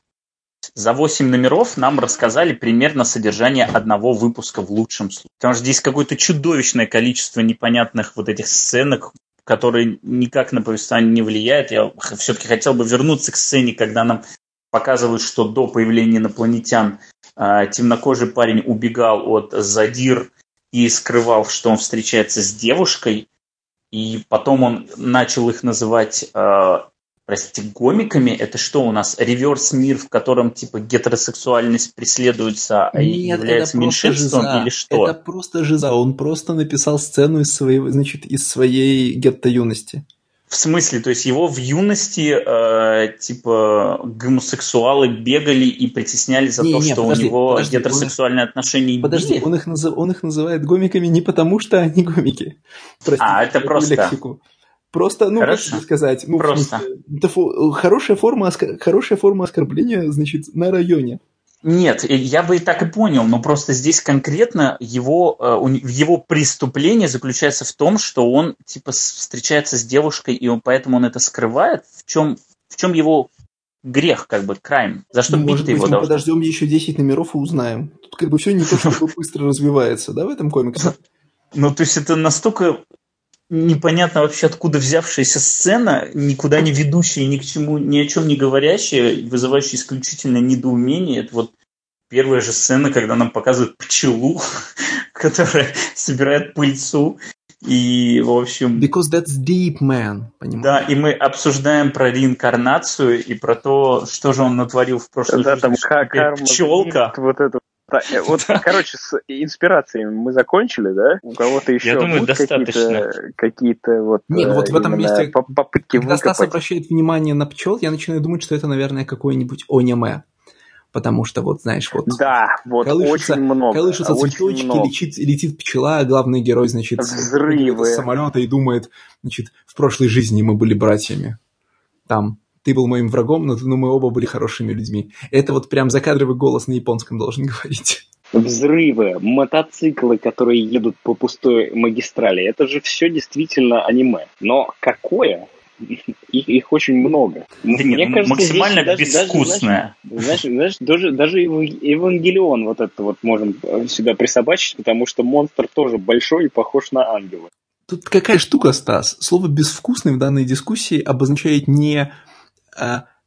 За 8 номеров нам рассказали примерно содержание одного выпуска в лучшем случае. Потому что здесь какое-то чудовищное количество непонятных вот этих сценок, который никак на повествование не влияет. Я все-таки хотел бы вернуться к сцене, когда нам показывают, что до появления инопланетян э, темнокожий парень убегал от задир и скрывал, что он встречается с девушкой, и потом он начал их называть э, Прости, гомиками это что у нас? Реверс-мир, в котором типа гетеросексуальность преследуется а и является меньшинством жиза. или что? Это просто жиза. Он просто написал сцену из своей, значит, из своей гетто-юности. В смысле, то есть его в юности э, типа гомосексуалы бегали и притесняли за Не, то, не, что подожди, у него подожди, он гетеросексуальные отношения Подожди, были? он их, назыв- он их называет гомиками не потому, что они гомики. Простите А, это просто. лексику. Просто, ну, как Хорошо. тебе сказать, ну, Просто. смысле, хорошая, форма, хорошая форма оскорбления, значит, на районе. Нет, я бы и так и понял, но просто здесь конкретно его, э, его преступление заключается в том, что он типа встречается с девушкой, и он, поэтому он это скрывает. В чем, в чем его грех, как бы, крайм? За что Ну, бить может быть, его мы должны? подождем еще 10 номеров и узнаем. Тут как бы все не то, чтобы быстро развивается, да, в этом комиксе? Ну, то есть это настолько непонятно вообще откуда взявшаяся сцена, никуда не ведущая, ни к чему, ни о чем не говорящая, вызывающая исключительно недоумение. Это вот первая же сцена, когда нам показывают пчелу, которая собирает пыльцу. И, в общем, Because that's deep, man, понимаешь? да, и мы обсуждаем про реинкарнацию и про то, что же он натворил в прошлой Да, жизни, там что ка- теперь карма, пчелка. вот это. Э, вот, короче, с инспирациями мы закончили, да? У кого-то еще думаю, будут достаточно. какие-то, какие-то вот, Не, ну вот в этом месте, по- попытки Когда Стас выкопать. обращает внимание на пчел, я начинаю думать, что это, наверное, какое-нибудь аниме. Потому что, вот, знаешь, вот Да, вот колышутся, очень много. колышутся очень цветочки, много. летит, летит пчела, а главный герой, значит, Взрывы. самолета и думает, значит, в прошлой жизни мы были братьями. Там, ты был моим врагом, но, но мы оба были хорошими людьми. Это вот прям закадровый голос на японском должен говорить. Взрывы, мотоциклы, которые едут по пустой магистрали. Это же все действительно аниме. Но какое? Их, их очень много. Да нет, Мне кажется, максимально даже, безвкусная. Знаешь, знаешь, даже, даже Ев- Евангелион вот это вот можем сюда присобачить, потому что монстр тоже большой и похож на ангела. Тут какая штука, Стас? Слово «безвкусный» в данной дискуссии обозначает не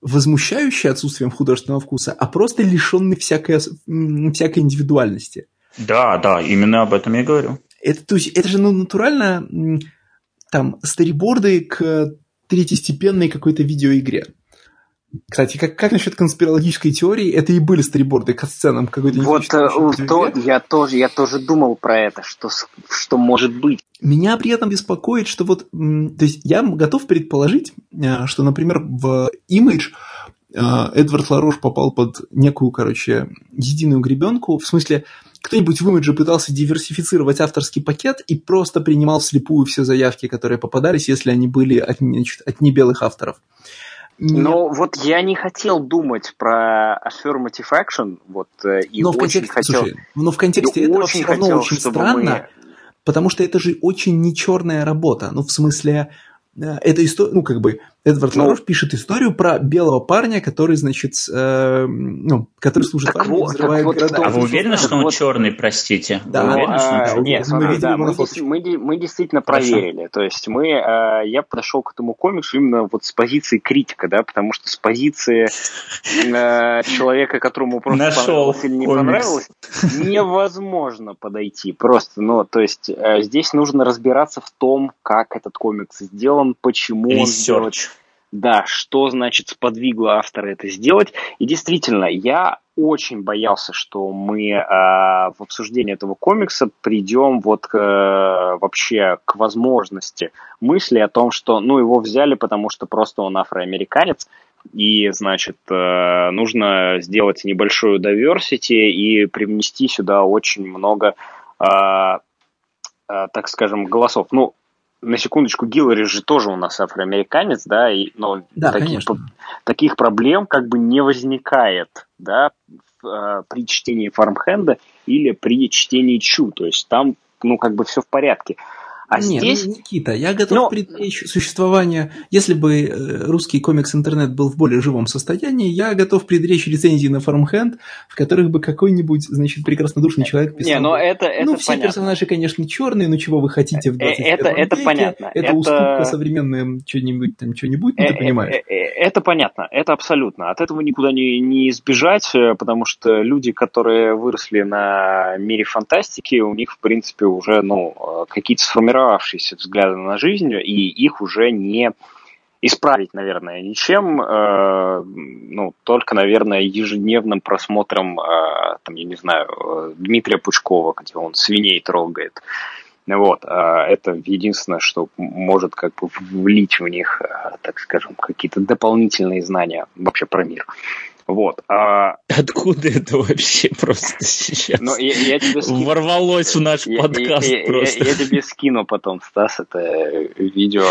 возмущающий отсутствием художественного вкуса, а просто лишенный всякой, всякой индивидуальности. Да, да, именно об этом я говорю. Это, то есть, это же ну, натурально там стариборды к третьестепенной какой-то видеоигре. Кстати, как, как насчет конспирологической теории? Это и были стариборды к сценам какой-то Вот э, то, я тоже, я тоже думал про это, что, что может быть. Меня при этом беспокоит, что вот, то есть я готов предположить, э, что, например, в Image э, Эдвард Ларош попал под некую, короче, единую гребенку, в смысле, кто-нибудь в Image пытался диверсифицировать авторский пакет и просто принимал вслепую все заявки, которые попадались, если они были от, значит, от небелых авторов. Нет. Но вот я не хотел думать про affirmative action, вот, э, и но в очень контексте, хотел... слушай, но в контексте этого очень все равно хотел, очень странно, потому что это же очень не черная работа. Ну, в смысле, э, это история, ну, как бы, Эдвард Ну, Ларош пишет историю про белого парня, который, значит, э, ну, который служит Так в армии, вот- взрывает так вот города. что- А вы уверены, что он вот- черный, простите? Да. Вы уверены, что он а, черный? нет, мы смотри, да, мы, мы мы действительно Хорошо. проверили. То есть мы, э, я подошел к этому комиксу именно вот с позиции критика, да, потому что с позиции э, человека, которому просто Нашел понравилось или не комикс. понравилось, невозможно подойти. Просто, ну, то есть э, здесь нужно разбираться в том, как этот комикс сделан, почему он сделан. Да, что значит сподвигло автора это сделать. И действительно, я очень боялся, что мы э, в обсуждении этого комикса придем вот к, э, вообще к возможности мысли о том, что ну его взяли, потому что просто он афроамериканец, и, значит, э, нужно сделать небольшую diversity и привнести сюда очень много, э, э, так скажем, голосов. Ну, на секундочку, Гиллари же тоже у нас афроамериканец, да, и, но Да, таких, таких проблем как бы не возникает, да, э, при чтении фармхенда или при чтении Чу, то есть там, ну, как бы все в порядке. А Нет, здесь... ну, Никита, я готов Но- предречь существование, если бы э, русский комикс-интернет был в более живом состоянии, я готов предречь рецензии на Farmhand, в которых бы какой-нибудь, значит, прекраснодушный человек писал. Не, но это, это ну, все понятно. персонажи, конечно, черные, но чего вы хотите в Э, 21 это- это веке? понятно. Это, Это- уступка современная что-нибудь там, что-нибудь, ну, ты Э, понимаешь. э, э, Это понятно, это абсолютно. От этого никуда не, не избежать, э, потому что люди, которые выросли на мире фантастики, у них, в принципе, уже ну, э, какие-то сформировавшиеся взгляды на жизнь, и их уже не исправить, наверное, ничем, э, ну, только, наверное, ежедневным просмотром, э, там, я не знаю, Дмитрия Пучкова, где он свиней трогает. Вот, это единственное, что может как бы влить в них, так скажем, какие-то дополнительные знания вообще про мир. Вот. А... Откуда это вообще просто сейчас? Ну, я, я тебе скину. Ворвалось в наш я, подкаст я, просто. Я, я, я тебе скину потом, Стас, это видео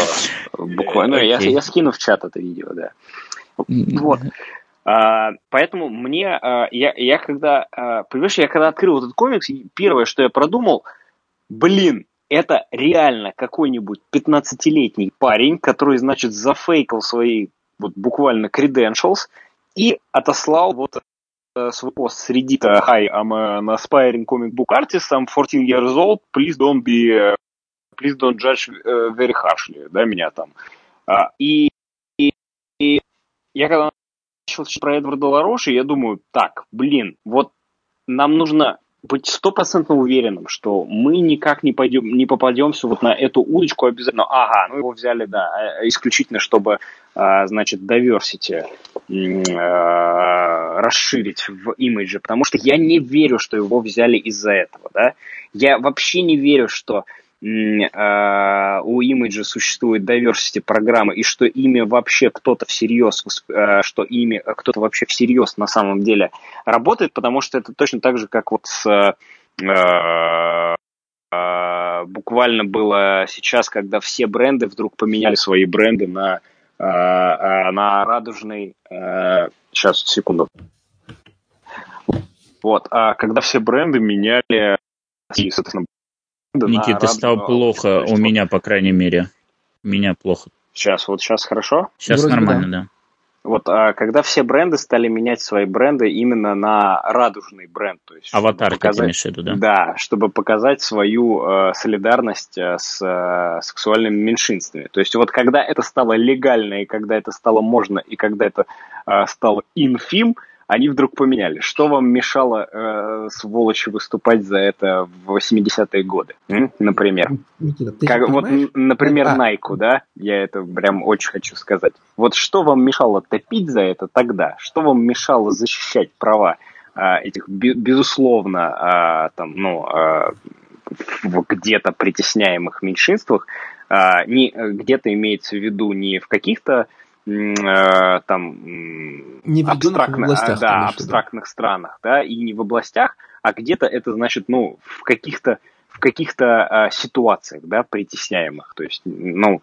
буквально. Okay. Ну, я, я скину в чат это видео, да. Вот. А, поэтому мне, а, я, я когда, а, понимаешь, я когда открыл этот комикс, первое, что я продумал, блин, это реально какой-нибудь 15-летний парень, который, значит, зафейкал свои вот буквально credentials, и отослал вот э, свой пост среди Hi, I'm an aspiring comic book artist, I'm 14 years old, please don't be, please don't judge very harshly, да, меня там. Uh, и, и, и я когда начал про Эдварда Лароши, я думаю, так, блин, вот нам нужно быть стопроцентно уверенным, что мы никак не, пойдем, не попадемся вот на эту удочку обязательно. Ага, ну его взяли, да, э, исключительно, чтобы, а, значит, diversity э, расширить в имидже, потому что я не верю, что его взяли из-за этого, да. Я вообще не верю, что у имиджа существует diversity программы, и что ими вообще кто-то всерьез, а, что ими кто-то вообще всерьез на самом деле работает, потому что это точно так же, как вот с а, буквально было сейчас, когда все бренды вдруг поменяли свои бренды на, на радужный... Сейчас, секунду. Вот, а когда все бренды меняли, соответственно, Никита, стал плохо, у меня, по крайней мере. У меня плохо. Сейчас, вот сейчас хорошо? Сейчас Вроде нормально, да. да. Вот, а когда все бренды стали менять свои бренды именно на радужный бренд, то есть аватар, показать, ты имеешь в виду, да? Да, чтобы показать свою э, солидарность э, с э, сексуальными меньшинствами. То есть вот когда это стало легально и когда это стало можно и когда это э, стало инфим, они вдруг поменяли. Что вам мешало, э, сволочи, выступать за это в 80-е годы, м? например? Никита, ты как, вот, например, а... Найку, да? Я это прям очень хочу сказать. Вот что вам мешало топить за это тогда? Что вам мешало защищать права э, этих, безусловно, э, там, ну, э, в где-то притесняемых меньшинствах, э, не, где-то имеется в виду не в каких-то Э, там не в абстрактных, областях, да, конечно, абстрактных да. странах, да, и не в областях, а где-то это значит, ну, в каких-то в каких-то э, ситуациях, да, притесняемых. То есть, ну,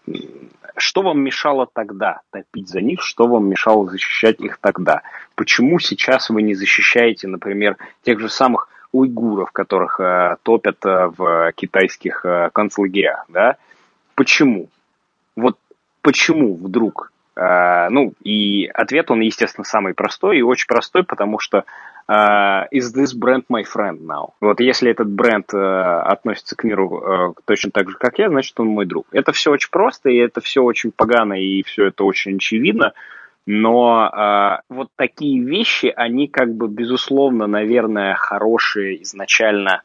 что вам мешало тогда топить за них, что вам мешало защищать их тогда? Почему сейчас вы не защищаете, например, тех же самых уйгуров, которых э, топят э, в китайских э, концлагерях, да? Почему? Вот почему вдруг Э, ну, и ответ, он, естественно, самый простой и очень простой, потому что uh, is this brand my friend now? Вот если этот бренд uh, относится к миру точно так же, как я, значит, он мой друг. Это все очень просто, и это все очень погано, и все это очень очевидно, но uh, вот такие вещи, они как бы, безусловно, наверное, хорошие изначально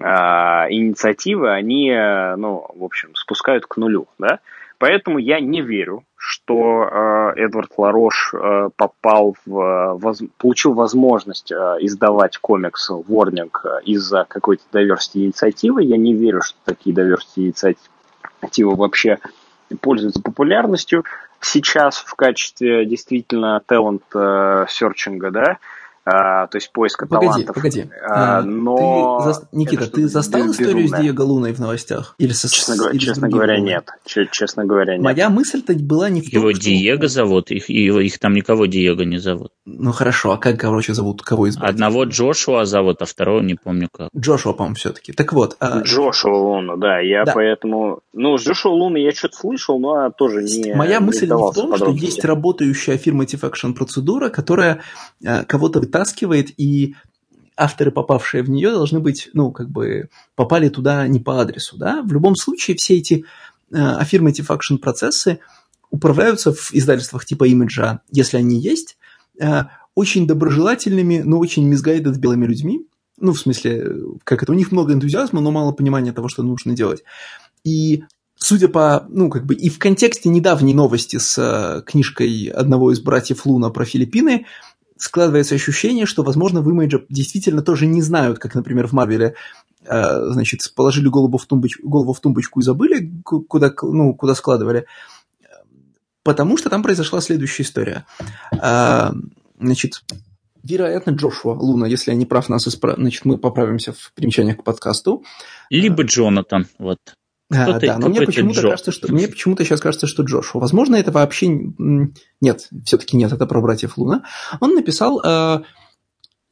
uh, инициативы, они, ну, в общем, спускают к нулю, да? Поэтому я не верю, что э, Эдвард Ларош э, попал в, воз, получил возможность э, издавать комикс Warning из-за какой-то diversity инициативы. Я не верю, что такие diversity инициативы вообще пользуются популярностью сейчас в качестве действительно талант серчинга, да, а, то есть поиска погоди, талантов. Погоди, а, но... Ты за... Никита, ты застал без, историю безумное. с Диего Луной в новостях? Или со... Честно, говоря, Или честно говоря, нет. Честно говоря, нет. Моя мысль-то была не в том, Его что... Диего зовут, их, его, их там никого Диего не зовут. Ну хорошо, а как, короче, зовут? Кого из? Одного Джошуа зовут, а второго не помню как. Джошуа, по-моему, все-таки. Так вот. А... Джошуа Луна, да, я да. поэтому... Ну, с Джошуа Луной я что-то слышал, но тоже не Моя мысль не в том, что есть работающая affirmative action процедура, которая э, кого-то вытаскивает и авторы, попавшие в нее, должны быть, ну, как бы, попали туда не по адресу, да. В любом случае, все эти э, affirmative action процессы управляются в издательствах типа имиджа, если они есть, э, очень доброжелательными, но очень мизгайдед белыми людьми. Ну, в смысле, как это, у них много энтузиазма, но мало понимания того, что нужно делать. И судя по, ну, как бы и в контексте недавней новости с э, книжкой одного из братьев Луна про Филиппины, складывается ощущение, что, возможно, в Image действительно тоже не знают, как, например, в Марвеле, э, значит, положили голову в, тумбоч, голову в тумбочку и забыли, куда, ну, куда складывали, потому что там произошла следующая история. Э, значит, вероятно, Джошуа Луна, если я не прав, нас исправ... значит, мы поправимся в примечаниях к подкасту. Либо Джонатан, вот. А, да, но мне почему-то кажется, что мне почему-то сейчас кажется, что Джошуа. Возможно, это вообще нет, все-таки нет, это про братьев Луна. Он написал э,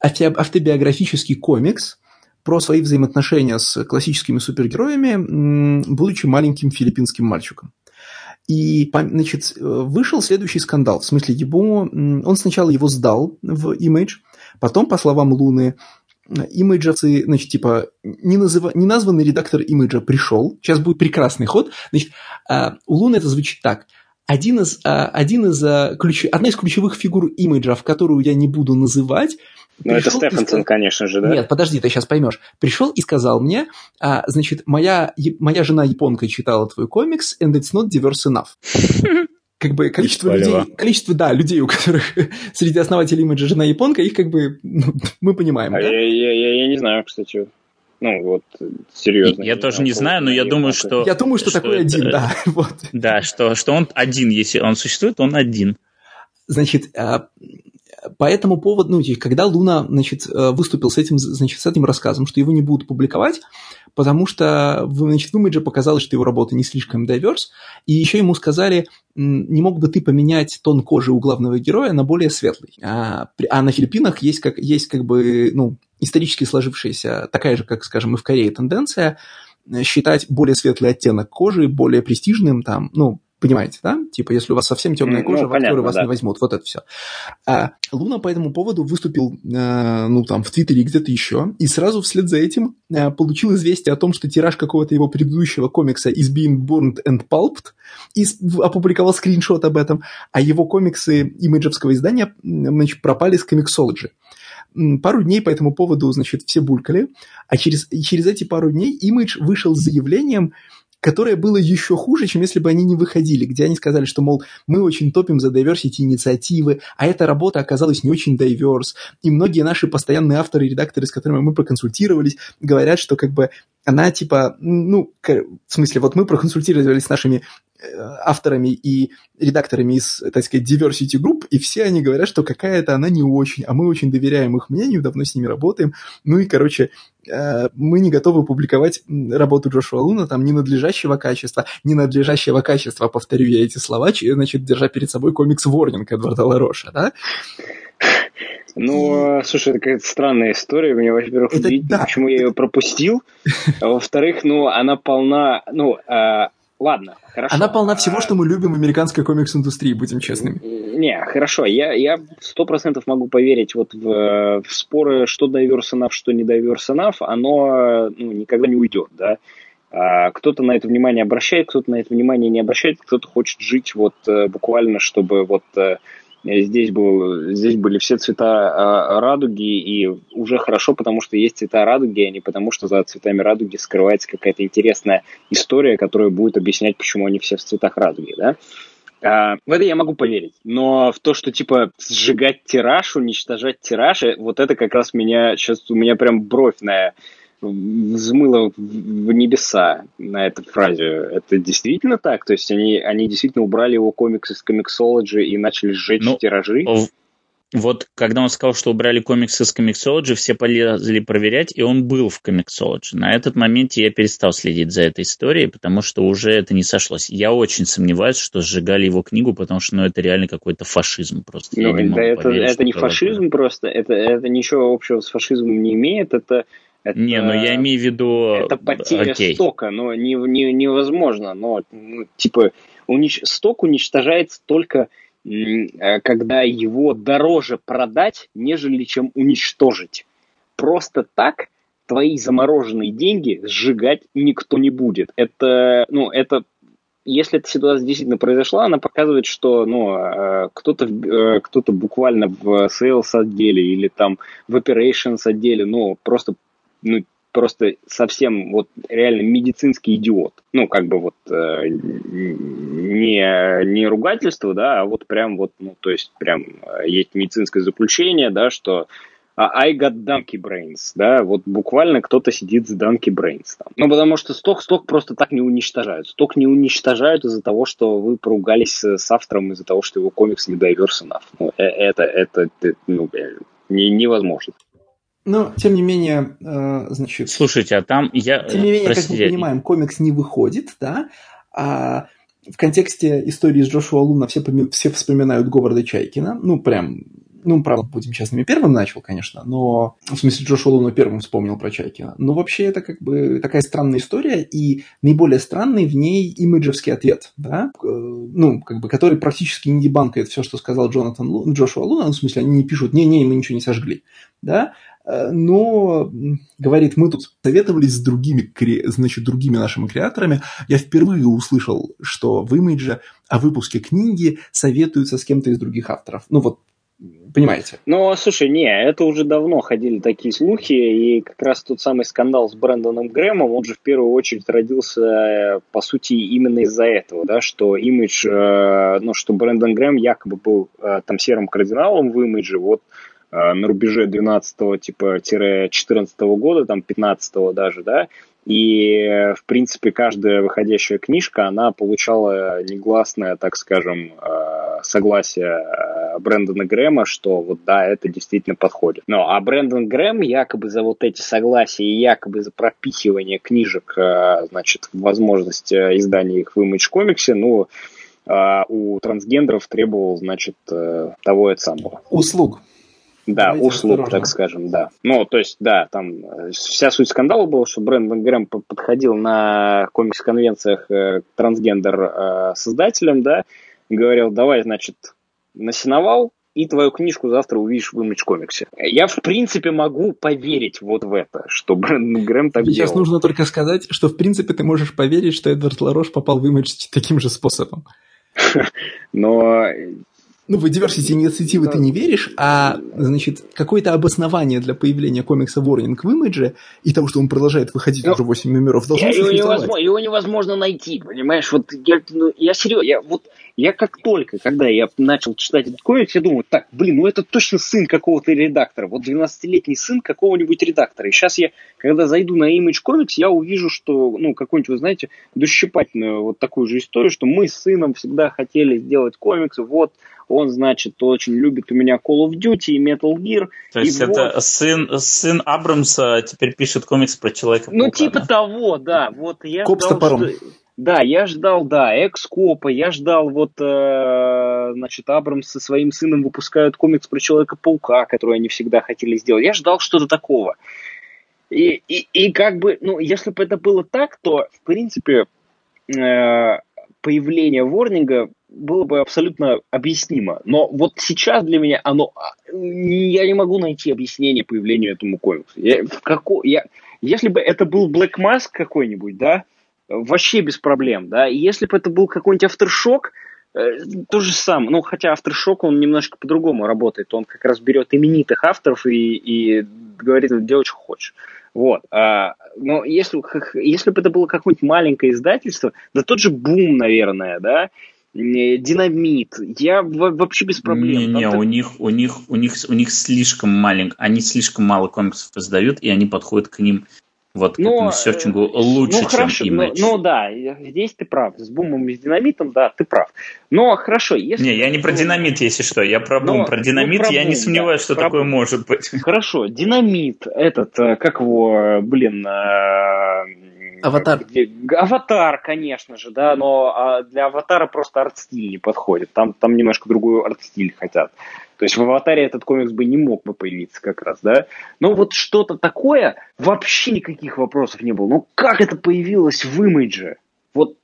автобиографический комикс про свои взаимоотношения с классическими супергероями, будучи маленьким филиппинским мальчиком. И, значит, вышел следующий скандал. В смысле, ему, он сначала его сдал в Image, потом, по словам Луны, имиджевцы, значит, типа, не, называ, не названный редактор имиджа пришел. Сейчас будет прекрасный ход. Значит, а, у Луны это звучит так. Один из, а, один из а, ключ, одна из ключевых фигур имиджа, в которую я не буду называть, ну, это Стефансон, сказал... конечно же, да? Нет, подожди, ты сейчас поймешь. Пришел и сказал мне, а, значит, моя, моя жена японка читала твой комикс, and it's not diverse enough. как бы количество людей, количество, да, людей, у которых среди основателей имиджа жена японка, их как бы ну, мы понимаем. А да? я, я, я, я не знаю, кстати. Ну, вот, серьезно. Я, я тоже не знаю, но я думаю, что... Я думаю, что, что такой это, один, да. Вот. Да, что, что он один, если он существует, он один. Значит, а, по этому поводу, ну, когда Луна, значит, э, выступил с этим, значит, с этим рассказом, что его не будут публиковать, потому что значит, в имидже показалось, что его работа не слишком diverse, и еще ему сказали, не мог бы ты поменять тон кожи у главного героя на более светлый. А, а на Филиппинах есть как, есть как бы, ну, исторически сложившаяся, такая же, как, скажем, и в Корее тенденция, считать более светлый оттенок кожи более престижным, там, ну, Понимаете, да? Типа, если у вас совсем темная кожа, ну, в актеры вас да. не возьмут. Вот это все. А Луна по этому поводу выступил, э, ну, там, в Твиттере где-то еще, и сразу вслед за этим э, получил известие о том, что тираж какого-то его предыдущего комикса is being burned and pulped, и опубликовал скриншот об этом, а его комиксы имиджевского издания, значит, пропали с комиксологи пару дней по этому поводу, значит, все булькали, а через, через эти пару дней Image вышел с заявлением, которое было еще хуже, чем если бы они не выходили, где они сказали, что, мол, мы очень топим за diversity инициативы, а эта работа оказалась не очень diverse, и многие наши постоянные авторы и редакторы, с которыми мы проконсультировались, говорят, что как бы она типа, ну, в смысле, вот мы проконсультировались с нашими э, авторами и редакторами из, так сказать, diversity групп, и все они говорят, что какая-то она не очень, а мы очень доверяем их мнению, давно с ними работаем. Ну и, короче, э, мы не готовы публиковать работу Джошуа Луна там ни надлежащего качества, ни надлежащего качества, повторю я эти слова, значит, держа перед собой комикс Ворнинг Эдварда Лароша, да? Ну, слушай, это какая-то странная история. Меня, во-первых, это, да. почему я ее пропустил. А во-вторых, ну, она полна... Ну, э, ладно, хорошо. Она полна всего, что мы любим в американской комикс-индустрии, будем честными. Не, хорошо. Я сто процентов могу поверить вот в, в споры, что diverse enough, что не diverse enough. Оно ну, никогда не уйдет, да. А, кто-то на это внимание обращает, кто-то на это внимание не обращает, кто-то хочет жить вот э, буквально, чтобы вот э, Здесь, был, здесь были все цвета а, радуги, и уже хорошо, потому что есть цвета радуги, а не потому что за цветами радуги скрывается какая-то интересная история, которая будет объяснять, почему они все в цветах радуги, да? А, в это я могу поверить. Но в то, что типа сжигать тираж, уничтожать тираж, э, вот это как раз меня сейчас у меня прям бровь на взмыло в небеса на этой фразе. Это действительно так? То есть они, они действительно убрали его комикс из комиксологи и начали сжечь ну, тиражи? Вот когда он сказал, что убрали комиксы из комиксологи, все полезли проверять, и он был в комиксологи. На этот момент я перестал следить за этой историей, потому что уже это не сошлось. Я очень сомневаюсь, что сжигали его книгу, потому что ну, это реально какой-то фашизм просто. Ну, не да это, поверить, это не фашизм это... просто, это, это ничего общего с фашизмом не имеет, это это, не, ну я имею в виду... Это потеря Окей. стока, но не, не, невозможно. Но, ну, типа, унич... сток уничтожается только э, когда его дороже продать, нежели чем уничтожить. Просто так твои замороженные деньги сжигать никто не будет. Это, ну, это если эта ситуация действительно произошла, она показывает, что ну, э, кто-то, э, кто-то буквально в sales отделе или там в operations отделе, ну, просто ну, просто совсем вот реально медицинский идиот. Ну, как бы вот э, не, не ругательство, да, а вот прям вот, ну, то есть прям э, есть медицинское заключение, да, что а I got donkey brains, да, вот буквально кто-то сидит с donkey brains там. Ну, потому что сток, сток просто так не уничтожают. Сток не уничтожают из-за того, что вы поругались с автором из-за того, что его комикс не diverse enough. Ну, э, это, это, это ну, не, невозможно. Но, тем не менее, э, значит... Слушайте, а там я... Тем не менее, Простите, как мы понимаем, комикс не выходит, да, а в контексте истории с Джошуа Луна все, все вспоминают Говарда Чайкина, ну, прям ну, правда, будем честными, первым начал, конечно, но, в смысле, Джош Луну первым вспомнил про Чайкина. Но вообще это как бы такая странная история, и наиболее странный в ней имиджевский ответ, да, э, ну, как бы, который практически не дебанкает все, что сказал Джонатан Лу, Джошуа Луна, ну, в смысле, они не пишут, не-не, мы ничего не сожгли, да, но, говорит, мы тут советовались с другими, значит, другими нашими креаторами. Я впервые услышал, что в имидже о выпуске книги советуются с кем-то из других авторов. Ну вот Понимаете? Ну, слушай, не, это уже давно ходили такие слухи, и как раз тот самый скандал с Брэндоном Грэмом, он же в первую очередь родился, по сути, именно из-за этого, да, что имидж, э, ну, что Брэндон Грэм якобы был э, там серым кардиналом в имидже, вот э, на рубеже 12 типа 14 года, там 15 даже, да, и, в принципе, каждая выходящая книжка, она получала негласное, так скажем, э, согласие э, Брэндона Грэма, что вот да, это действительно подходит. Но, а Брэндон Грэм якобы за вот эти согласия и якобы за пропихивание книжек, э, значит, возможность издания их в Image комиксе, ну, у трансгендеров требовал, значит, того и самого. Услуг. Да, Давайте услуг, осторожно. так скажем, да. Ну, то есть, да, там э, вся суть скандала была, что Брэндон Грэм подходил на комикс-конвенциях э, трансгендер-создателям, э, да, и говорил, давай, значит, насиновал, и твою книжку завтра увидишь в Image комиксе. Я, в принципе, могу поверить вот в это, что Брэндон Грэм так Сейчас делал. нужно только сказать, что, в принципе, ты можешь поверить, что Эдвард Ларош попал в Image таким же способом. Но ну, в diversity инициативы да. ты не веришь, а, значит, какое-то обоснование для появления комикса Warning в имидже и того, что он продолжает выходить ну, уже 8 номеров, должно его невозможно, его невозможно найти, понимаешь? Вот я, ну, я серьезно, я вот я как только, когда я начал читать этот комикс, я думаю, так, блин, ну это точно сын какого-то редактора, вот 12-летний сын какого-нибудь редактора. И сейчас я, когда зайду на Image Comics, я увижу, что, ну, какую-нибудь, вы знаете, дощипательную вот такую же историю, что мы с сыном всегда хотели сделать комиксы, вот, он, значит, очень любит у меня Call of Duty и Metal Gear. То есть это вот... сын, сын Абрамса теперь пишет комикс про человека Ну, типа да? того, да. Вот я Коп ждал, что... Да, я ждал, да, экс-копа, я ждал вот, э, значит, Абрамс со своим сыном выпускают комикс про Человека-паука, который они всегда хотели сделать. Я ждал что-то такого. И, и, и как бы, ну, если бы это было так, то, в принципе, э, появление Ворнинга было бы абсолютно объяснимо. Но вот сейчас для меня оно... А, я не могу найти объяснение появлению этому комиксу. Я, в како, я, если бы это был Black Mask какой-нибудь, да, вообще без проблем, да, если бы это был какой-нибудь авторшок, э, то же самое. Ну, хотя авторшок, он немножко по-другому работает. Он как раз берет именитых авторов и, и говорит, делай, что хочешь. Вот. А, но если, если бы это было какое-нибудь маленькое издательство, да тот же Бум, наверное, да, динамит. Я вообще без проблем. Не, не, у них, у них, у них, у них слишком маленько, они слишком мало комиксов издают, и они подходят к ним вот но, к этому серчингу э, лучше, ну, хорошо, чем имидж. Ну, ну да, здесь ты прав. С бумом и с динамитом, да, ты прав. Но хорошо, если... Не, я не про динамит, если что, я про бум. Но, про динамит ну, про я бум, не сомневаюсь, да, что такое бум. может быть. Хорошо, динамит, этот, э, как его, блин... Э, Аватар. Где, аватар, конечно же, да, но а для аватара просто арт-стиль не подходит. Там, там немножко другой арт-стиль хотят. То есть в «Аватаре» этот комикс бы не мог бы появиться как раз, да? Но вот что-то такое, вообще никаких вопросов не было. Ну как это появилось в имидже? Вот,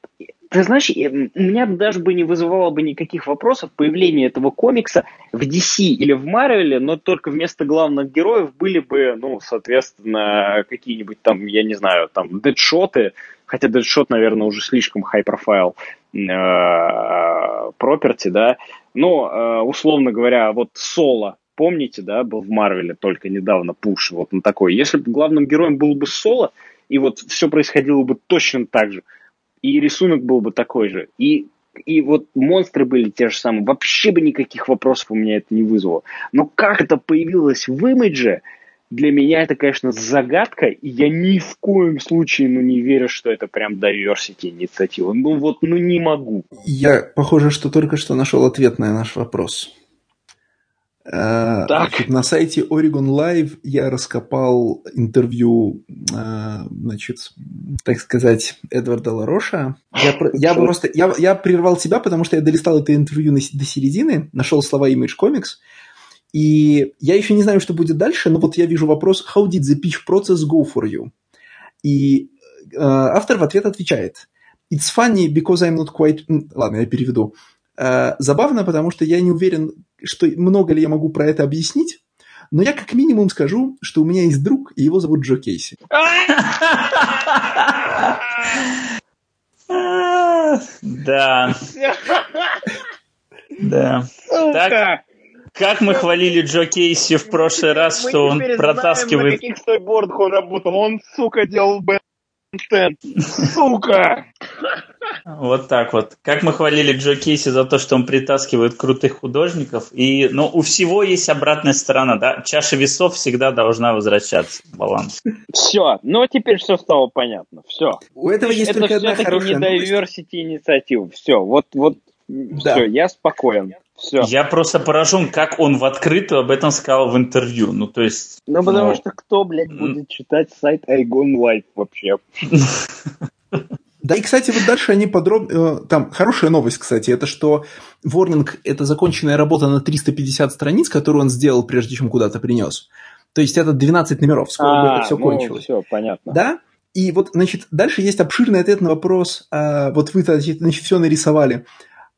ты знаешь, у меня даже бы не вызывало бы никаких вопросов появление этого комикса в DC или в Марвеле, но только вместо главных героев были бы, ну, соответственно, какие-нибудь там, я не знаю, там, дедшоты, хотя дедшот, наверное, уже слишком high-profile property, да, но, э, условно говоря, вот соло помните, да, был в Марвеле только недавно пуш, вот на такой. Если бы главным героем был бы Соло, и вот все происходило бы точно так же, и рисунок был бы такой же, и и вот монстры были те же самые, вообще бы никаких вопросов у меня это не вызвало. Но как это появилось в имидже, для меня это, конечно, загадка, и я ни в коем случае ну, не верю, что это прям diversity инициатива. Ну вот, ну не могу. Я, похоже, что только что нашел ответ на наш вопрос. Э, так. На сайте Oregon Live я раскопал интервью, э, значит, так сказать, Эдварда Лароша. Я, я просто, я, я прервал тебя, потому что я долистал это интервью до середины, нашел слова Image Comics, и я еще не знаю, что будет дальше, но вот я вижу вопрос «How did the pitch process go for you?» И э, автор в ответ отвечает «It's funny because I'm not quite...» Ладно, я переведу. Э, забавно, потому что я не уверен, что много ли я могу про это объяснить, но я как минимум скажу, что у меня есть друг, и его зовут Джо Кейси. Да. Да. Так, как мы хвалили Джо Кейси в прошлый раз, что он протаскивает... Мы на каких стойбордах он работал. Он, сука, делал бэндстенд. Сука! Вот так вот. Как мы хвалили Джо Кейси за то, что он притаскивает крутых художников. И, ну, у всего есть обратная сторона, да? Чаша весов всегда должна возвращаться. Баланс. Все. Ну, теперь все стало понятно. Все. У этого есть Это только одна хорошая не diversity инициатива. Все. Вот, вот, да. все, я спокоен. Все. Я просто поражен, как он в открытую об этом сказал в интервью. Ну, то есть... Ну, потому ну... что кто, блядь, будет читать сайт iGone Live вообще? Да, и, кстати, вот дальше они подробно... Э, там хорошая новость, кстати, это что Warning – это законченная работа на 350 страниц, которую он сделал, прежде чем куда-то принес. То есть это 12 номеров, скоро а, бы это все ну, кончилось. все, понятно. Да? И вот, значит, дальше есть обширный ответ на вопрос, а, вот вы, значит, все нарисовали,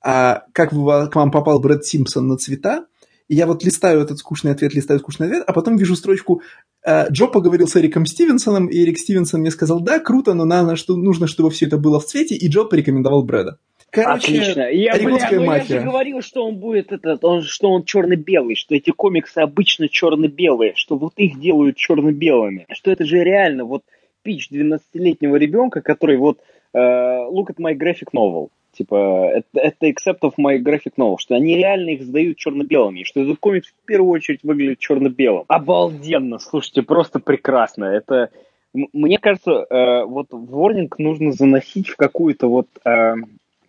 а как вы, к вам попал Брэд Симпсон на цвета, и я вот листаю этот скучный ответ, листаю скучный ответ, а потом вижу строчку «Э, «Джо поговорил с Эриком Стивенсоном, и Эрик Стивенсон мне сказал, да, круто, но что, нужно, чтобы все это было в цвете, и Джо порекомендовал Брэда». Короче, Отлично. Я, бля, ну, я же говорил, что он будет этот, он, что он черно-белый, что эти комиксы обычно черно-белые, что вот их делают черно-белыми, что это же реально вот пич 12-летнего ребенка, который вот uh, look at my graphic novel, Типа, это, это accept of my graphic novel, что они реально их сдают черно-белыми, что этот комикс в первую очередь выглядит черно-белым. Обалденно, слушайте, просто прекрасно. Это, мне кажется, э, вот Warning нужно заносить в какую-то вот, э,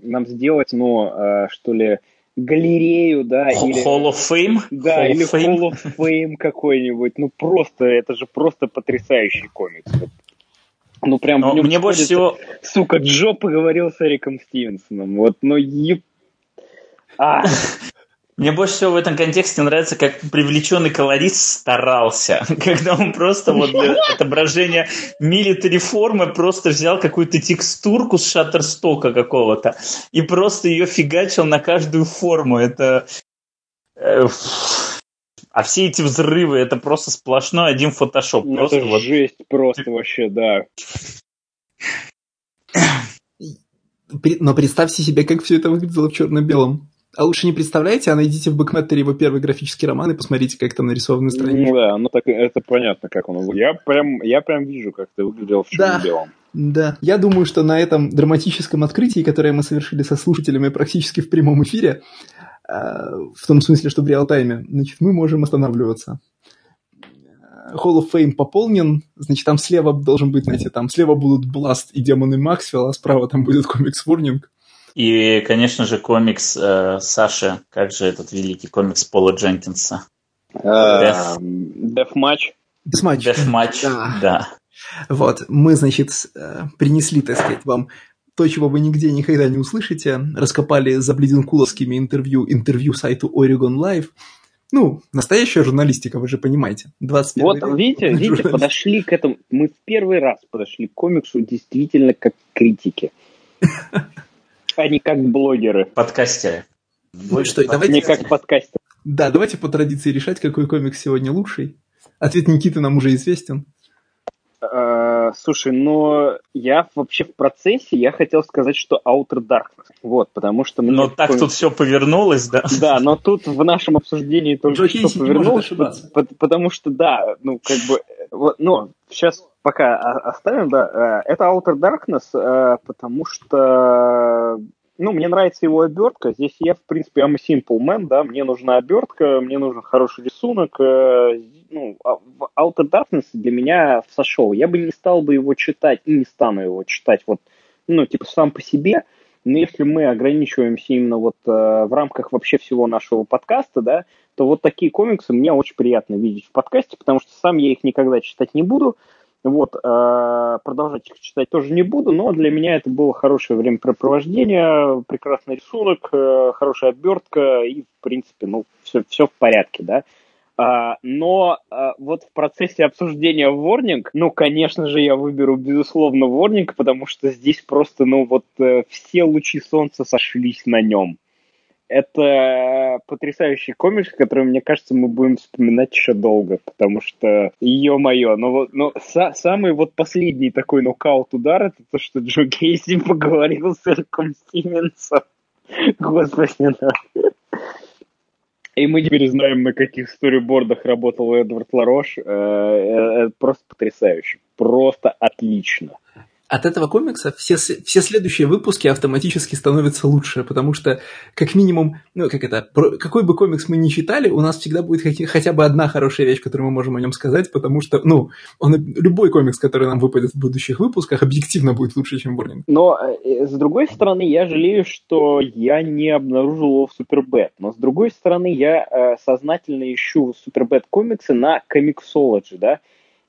нам сделать, ну, э, что ли, галерею, да, Hall или... Hall of Fame? Да, Hall или of Fame? Hall of Fame какой-нибудь. Ну, просто, это же просто потрясающий комикс. Вот ну, прям Но мне больше всего... Сука, Джо поговорил с Эриком Стивенсоном. Вот, ну, еб... А. Мне больше всего в этом контексте нравится, как привлеченный колорист старался, когда он просто вот для отображения милитари формы просто взял какую-то текстурку с шаттерстока какого-то и просто ее фигачил на каждую форму. Это... Э, а все эти взрывы, это просто сплошной один фотошоп. Ну, просто это вот... жесть просто вообще, да. Но представьте себе, как все это выглядело в черно-белом. А лучше не представляете, а найдите в Бэкметтере его первый графический роман и посмотрите, как там нарисованы страницы. Ну да, ну так это понятно, как он Я прям, я прям вижу, как это выглядело в черно-белом. Да, да. Я думаю, что на этом драматическом открытии, которое мы совершили со слушателями практически в прямом эфире, в том смысле, что в реал-тайме, значит, мы можем останавливаться. Hall of Fame пополнен, значит, там слева должен быть, знаете, там слева будут Blast и Демоны Максвелла, а справа там будет комикс Warning. И, конечно же, комикс э, Саши, как же этот великий комикс Пола Дженкинса. Death Match, да. да. Вот, мы, значит, э, принесли, так сказать, вам то, чего вы нигде никогда не услышите. Раскопали за бледенкуловскими интервью интервью сайту Oregon Live. Ну, настоящая журналистика, вы же понимаете. 21 вот, век, видите, видите, подошли к этому. Мы в первый раз подошли к комиксу действительно как критики. А не как блогеры. Подкастеры. Ну что, давайте... Не как подкастеры. Да, давайте по традиции решать, какой комикс сегодня лучший. Ответ Никиты нам уже известен. Слушай, но я вообще в процессе, я хотел сказать, что Outer Darkness. Вот, потому что... Мне но так тут все повернулось, да? Да, но тут в нашем обсуждении только что повернулось, потому что, да, ну, как бы, вот, ну, сейчас пока оставим, да, э, это Outer Darkness, э, потому что ну, мне нравится его обертка. Здесь я, в принципе, I'm a simple man, да, мне нужна обертка, мне нужен хороший рисунок. Э, ну, а Outer Darkness для меня сошел. Я бы не стал бы его читать и не стану его читать вот, ну, типа, сам по себе. Но если мы ограничиваемся именно вот э, в рамках вообще всего нашего подкаста, да, то вот такие комиксы мне очень приятно видеть в подкасте, потому что сам я их никогда читать не буду. Вот, э, продолжать их читать тоже не буду, но для меня это было хорошее времяпрепровождение, прекрасный рисунок, э, хорошая обертка и, в принципе, ну, все, все в порядке, да. А, но а, вот в процессе обсуждения Warning, ну, конечно же, я выберу, безусловно, Warning, потому что здесь просто, ну, вот все лучи солнца сошлись на нем это потрясающий комикс, который, мне кажется, мы будем вспоминать еще долго, потому что, ё-моё, ну вот, ну, са- самый вот последний такой нокаут-удар, это то, что Джо Кейси поговорил с Эриком Стивенсом. Господи, да. И мы теперь знаем, на каких сторибордах работал Эдвард Ларош. Э, э, это просто потрясающе. Просто отлично от этого комикса все, все следующие выпуски автоматически становятся лучше, потому что, как минимум, ну, как это, какой бы комикс мы ни читали, у нас всегда будет хотя бы одна хорошая вещь, которую мы можем о нем сказать, потому что, ну, он, любой комикс, который нам выпадет в будущих выпусках, объективно будет лучше, чем Борнинг. Но, э, с другой стороны, я жалею, что я не обнаружил его в Супербэт, но, с другой стороны, я э, сознательно ищу Супербэт комиксы на комиксологи, да,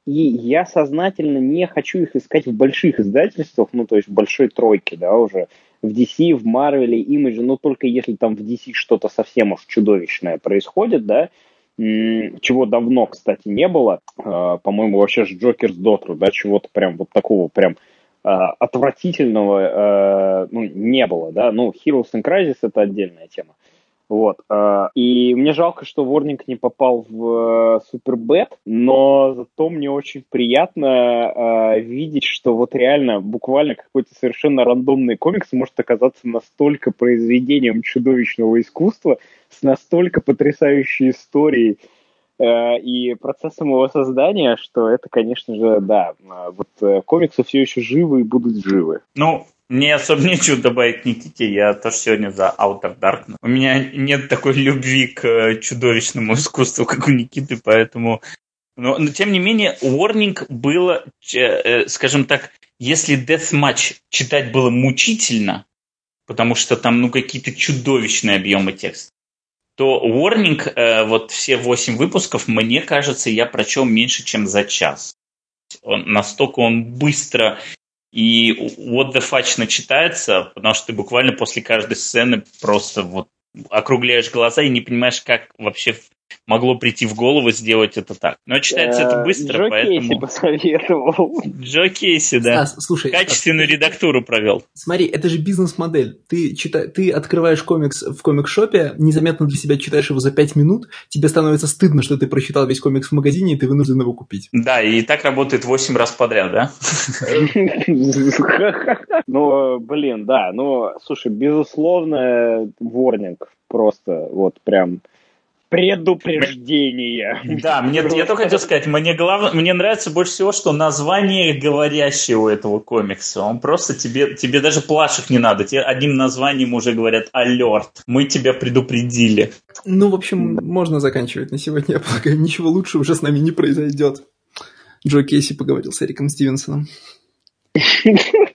и я сознательно не хочу их искать в больших издательствах, ну, то есть в большой тройке, да, уже. В DC, в Marvel, Image, но только если там в DC что-то совсем уж чудовищное происходит, да, чего давно, кстати, не было, а, по-моему, вообще с Дотру, да, чего-то прям вот такого прям а, отвратительного а, ну, не было, да, ну, Heroes in Crisis это отдельная тема. Вот. А, и мне жалко, что Warning не попал в Супербет, но зато мне очень приятно а, видеть, что вот реально буквально какой-то совершенно рандомный комикс может оказаться настолько произведением чудовищного искусства, с настолько потрясающей историей а, и процессом его создания, что это, конечно же, да, вот э, комиксы все еще живы и будут живы. Ну, мне особо нечего добавить Никите, я тоже сегодня за Outer Darkness. У меня нет такой любви к э, чудовищному искусству, как у Никиты, поэтому... Но, но тем не менее, Warning было, э, скажем так, если Deathmatch читать было мучительно, потому что там ну какие-то чудовищные объемы текста, то Warning, э, вот все восемь выпусков, мне кажется, я прочел меньше, чем за час. Он, настолько он быстро и what the fudge начитается, потому что ты буквально после каждой сцены просто вот округляешь глаза и не понимаешь, как вообще могло прийти в голову сделать это так. Но читается это э, быстро, Джо поэтому... Кейси посоветовал. Джо Кейси, да. А, слушай, Качественную редактуру провел. Смотри, это же бизнес-модель. Ты, чита... ты открываешь комикс в комик-шопе, незаметно для себя читаешь его за 5 минут, тебе становится стыдно, что ты прочитал весь комикс в магазине, и ты вынужден его купить. Да, и так работает 8 раз подряд, да? Ну, блин, да. Ну, слушай, безусловно, ворнинг просто вот прям предупреждение. Да, мне, я только хотел сказать, мне, глав... мне нравится больше всего, что название говорящее у этого комикса. Он просто тебе, тебе даже плашек не надо. Тебе одним названием уже говорят «Алерт». Мы тебя предупредили. Ну, в общем, можно заканчивать на сегодня. Я полагаю, ничего лучше уже с нами не произойдет. Джо Кейси поговорил с Эриком Стивенсоном.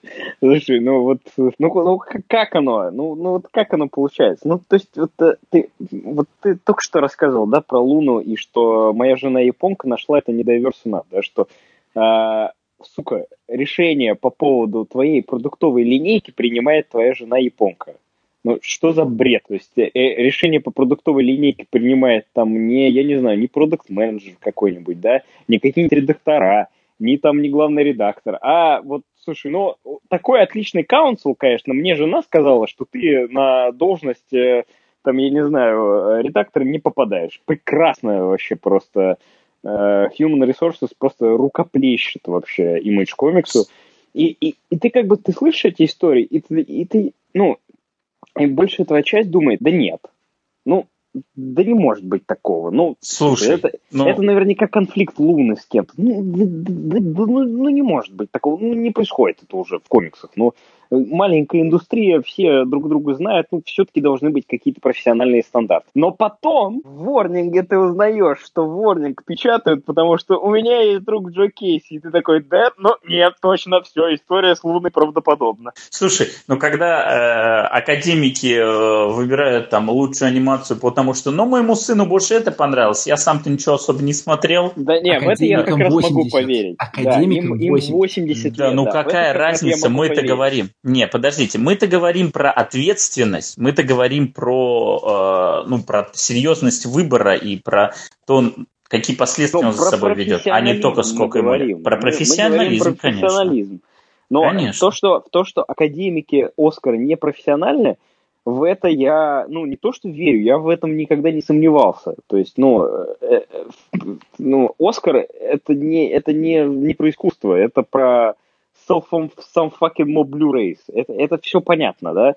Слушай, ну вот, ну, ну как оно? Ну, ну вот как оно получается? Ну, то есть, вот э, ты, вот ты только что рассказывал, да, про Луну, и что моя жена японка нашла это недоверсуна, да, что, э, сука, решение по поводу твоей продуктовой линейки принимает твоя жена японка. Ну, что за бред? То есть э, решение по продуктовой линейке принимает там не, я не знаю, не продукт-менеджер какой-нибудь, да, не какие-нибудь редактора, не там не главный редактор, а вот Слушай, ну, такой отличный каунсел, конечно. Мне жена сказала, что ты на должность, э, там, я не знаю, редактора не попадаешь. Прекрасная вообще просто Human Resources просто рукоплещет вообще Image комиксу. И, и, и ты как бы, ты слышишь эти истории, и ты, и ты ну, и большая твоя часть думает, да нет, ну, да не может быть такого. Ну, Слушай, это, ну... это наверняка конфликт Луны с кем-то. Ну, да, да, ну, ну, не может быть такого. Ну, не происходит это уже в комиксах. Ну, маленькая индустрия, все друг друга знают, ну, все-таки должны быть какие-то профессиональные стандарты. Но потом в Ворнинге ты узнаешь, что Ворнинг печатают, потому что у меня есть друг Джо Кейси, и ты такой, да, ну, нет, точно, все, история с Луной правдоподобна. Слушай, ну, когда э, академики э, выбирают там лучшую анимацию, потому что, ну, моему сыну больше это понравилось, я сам-то ничего особо не смотрел. Да, нет, в это я как раз могу поверить. Академикам да, им, им 80 да, лет, ну да, какая разница, мы это говорим. Не, подождите, мы-то говорим про ответственность, мы-то говорим про, э, ну, про серьезность выбора и про то, какие последствия Но он за собой ведет, а не только сколько ему лет. Про профессионализм, мы, мы про профессионализм. конечно. Но конечно. То, что, то, что академики Оскара не профессиональны, в это я, ну, не то что верю, я в этом никогда не сомневался. То есть, ну, э, э, ну Оскар это не, это не, не про искусство, это про some, some fucking more Blu-rays. Это, это все понятно, да?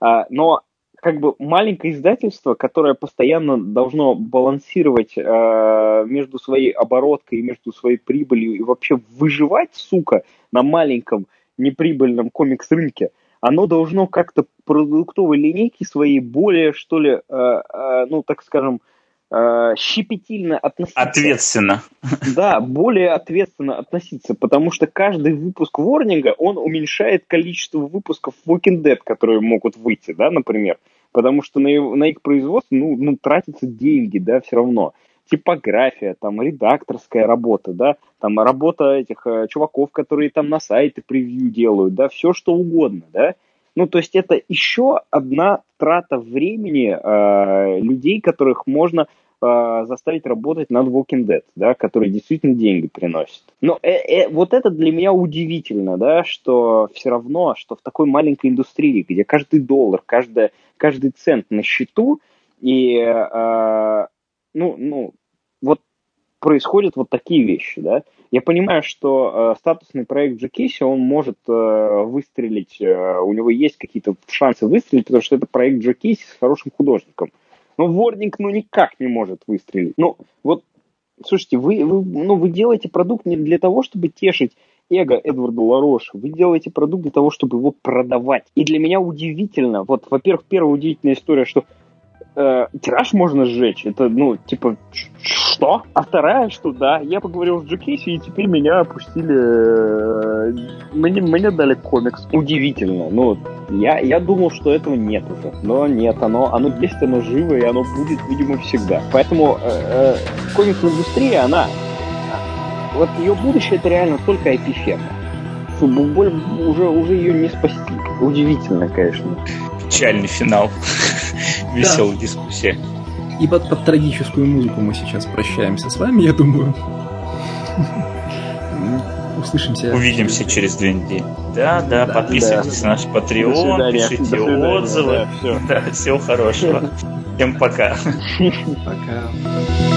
А, но как бы маленькое издательство, которое постоянно должно балансировать э, между своей обороткой и между своей прибылью и вообще выживать, сука, на маленьком неприбыльном комикс-рынке, оно должно как-то продуктовой линейки своей более, что ли, э, э, ну, так скажем, э, щепетильно относиться. Ответственно. Да, более ответственно относиться, потому что каждый выпуск Ворнинга, он уменьшает количество выпусков Walking Dead, которые могут выйти, да, например, потому что на, его, на их производство, ну, ну, тратятся деньги, да, все равно. Типография, там, редакторская работа, да, там, работа этих э, чуваков, которые там на сайте превью делают, да, все что угодно, да, ну, то есть это еще одна трата времени э, людей, которых можно э, заставить работать над Walking Dead, да, которые действительно деньги приносят. Но э, э, вот это для меня удивительно, да, что все равно, что в такой маленькой индустрии, где каждый доллар, каждая, каждый цент на счету, и, э, ну, ну, вот происходят вот такие вещи, да. Я понимаю, что э, статусный проект Джекиси, он может э, выстрелить, э, у него есть какие-то шансы выстрелить, потому что это проект Джекиси с хорошим художником. Но Ворнинг, ну, никак не может выстрелить. Ну, вот, слушайте, вы, вы, ну, вы делаете продукт не для того, чтобы тешить эго Эдварда Лароша. Вы делаете продукт для того, чтобы его продавать. И для меня удивительно, вот, во-первых, первая удивительная история, что э, тираж можно сжечь. Это, ну, типа, что? А вторая, что да, я поговорил с Джекиси, и теперь меня опустили... Э, мне, мне дали комикс. Удивительно. Ну, я, я думал, что этого нет уже. Но нет, оно, оно есть, оно живо, и оно будет, видимо, всегда. Поэтому э, э, комикс-индустрия, она... Вот ее будущее это реально только IP-ферма. Уже, уже ее не спасти. Удивительно, конечно. Печальный финал. Веселая да. дискуссия. И под, под трагическую музыку мы сейчас прощаемся с вами, я думаю. Услышимся. Увидимся через две недели. Да, да, да подписывайтесь да. на наш Patreon, пишите отзывы. Да, все. да, всего хорошего. Всем пока. Пока.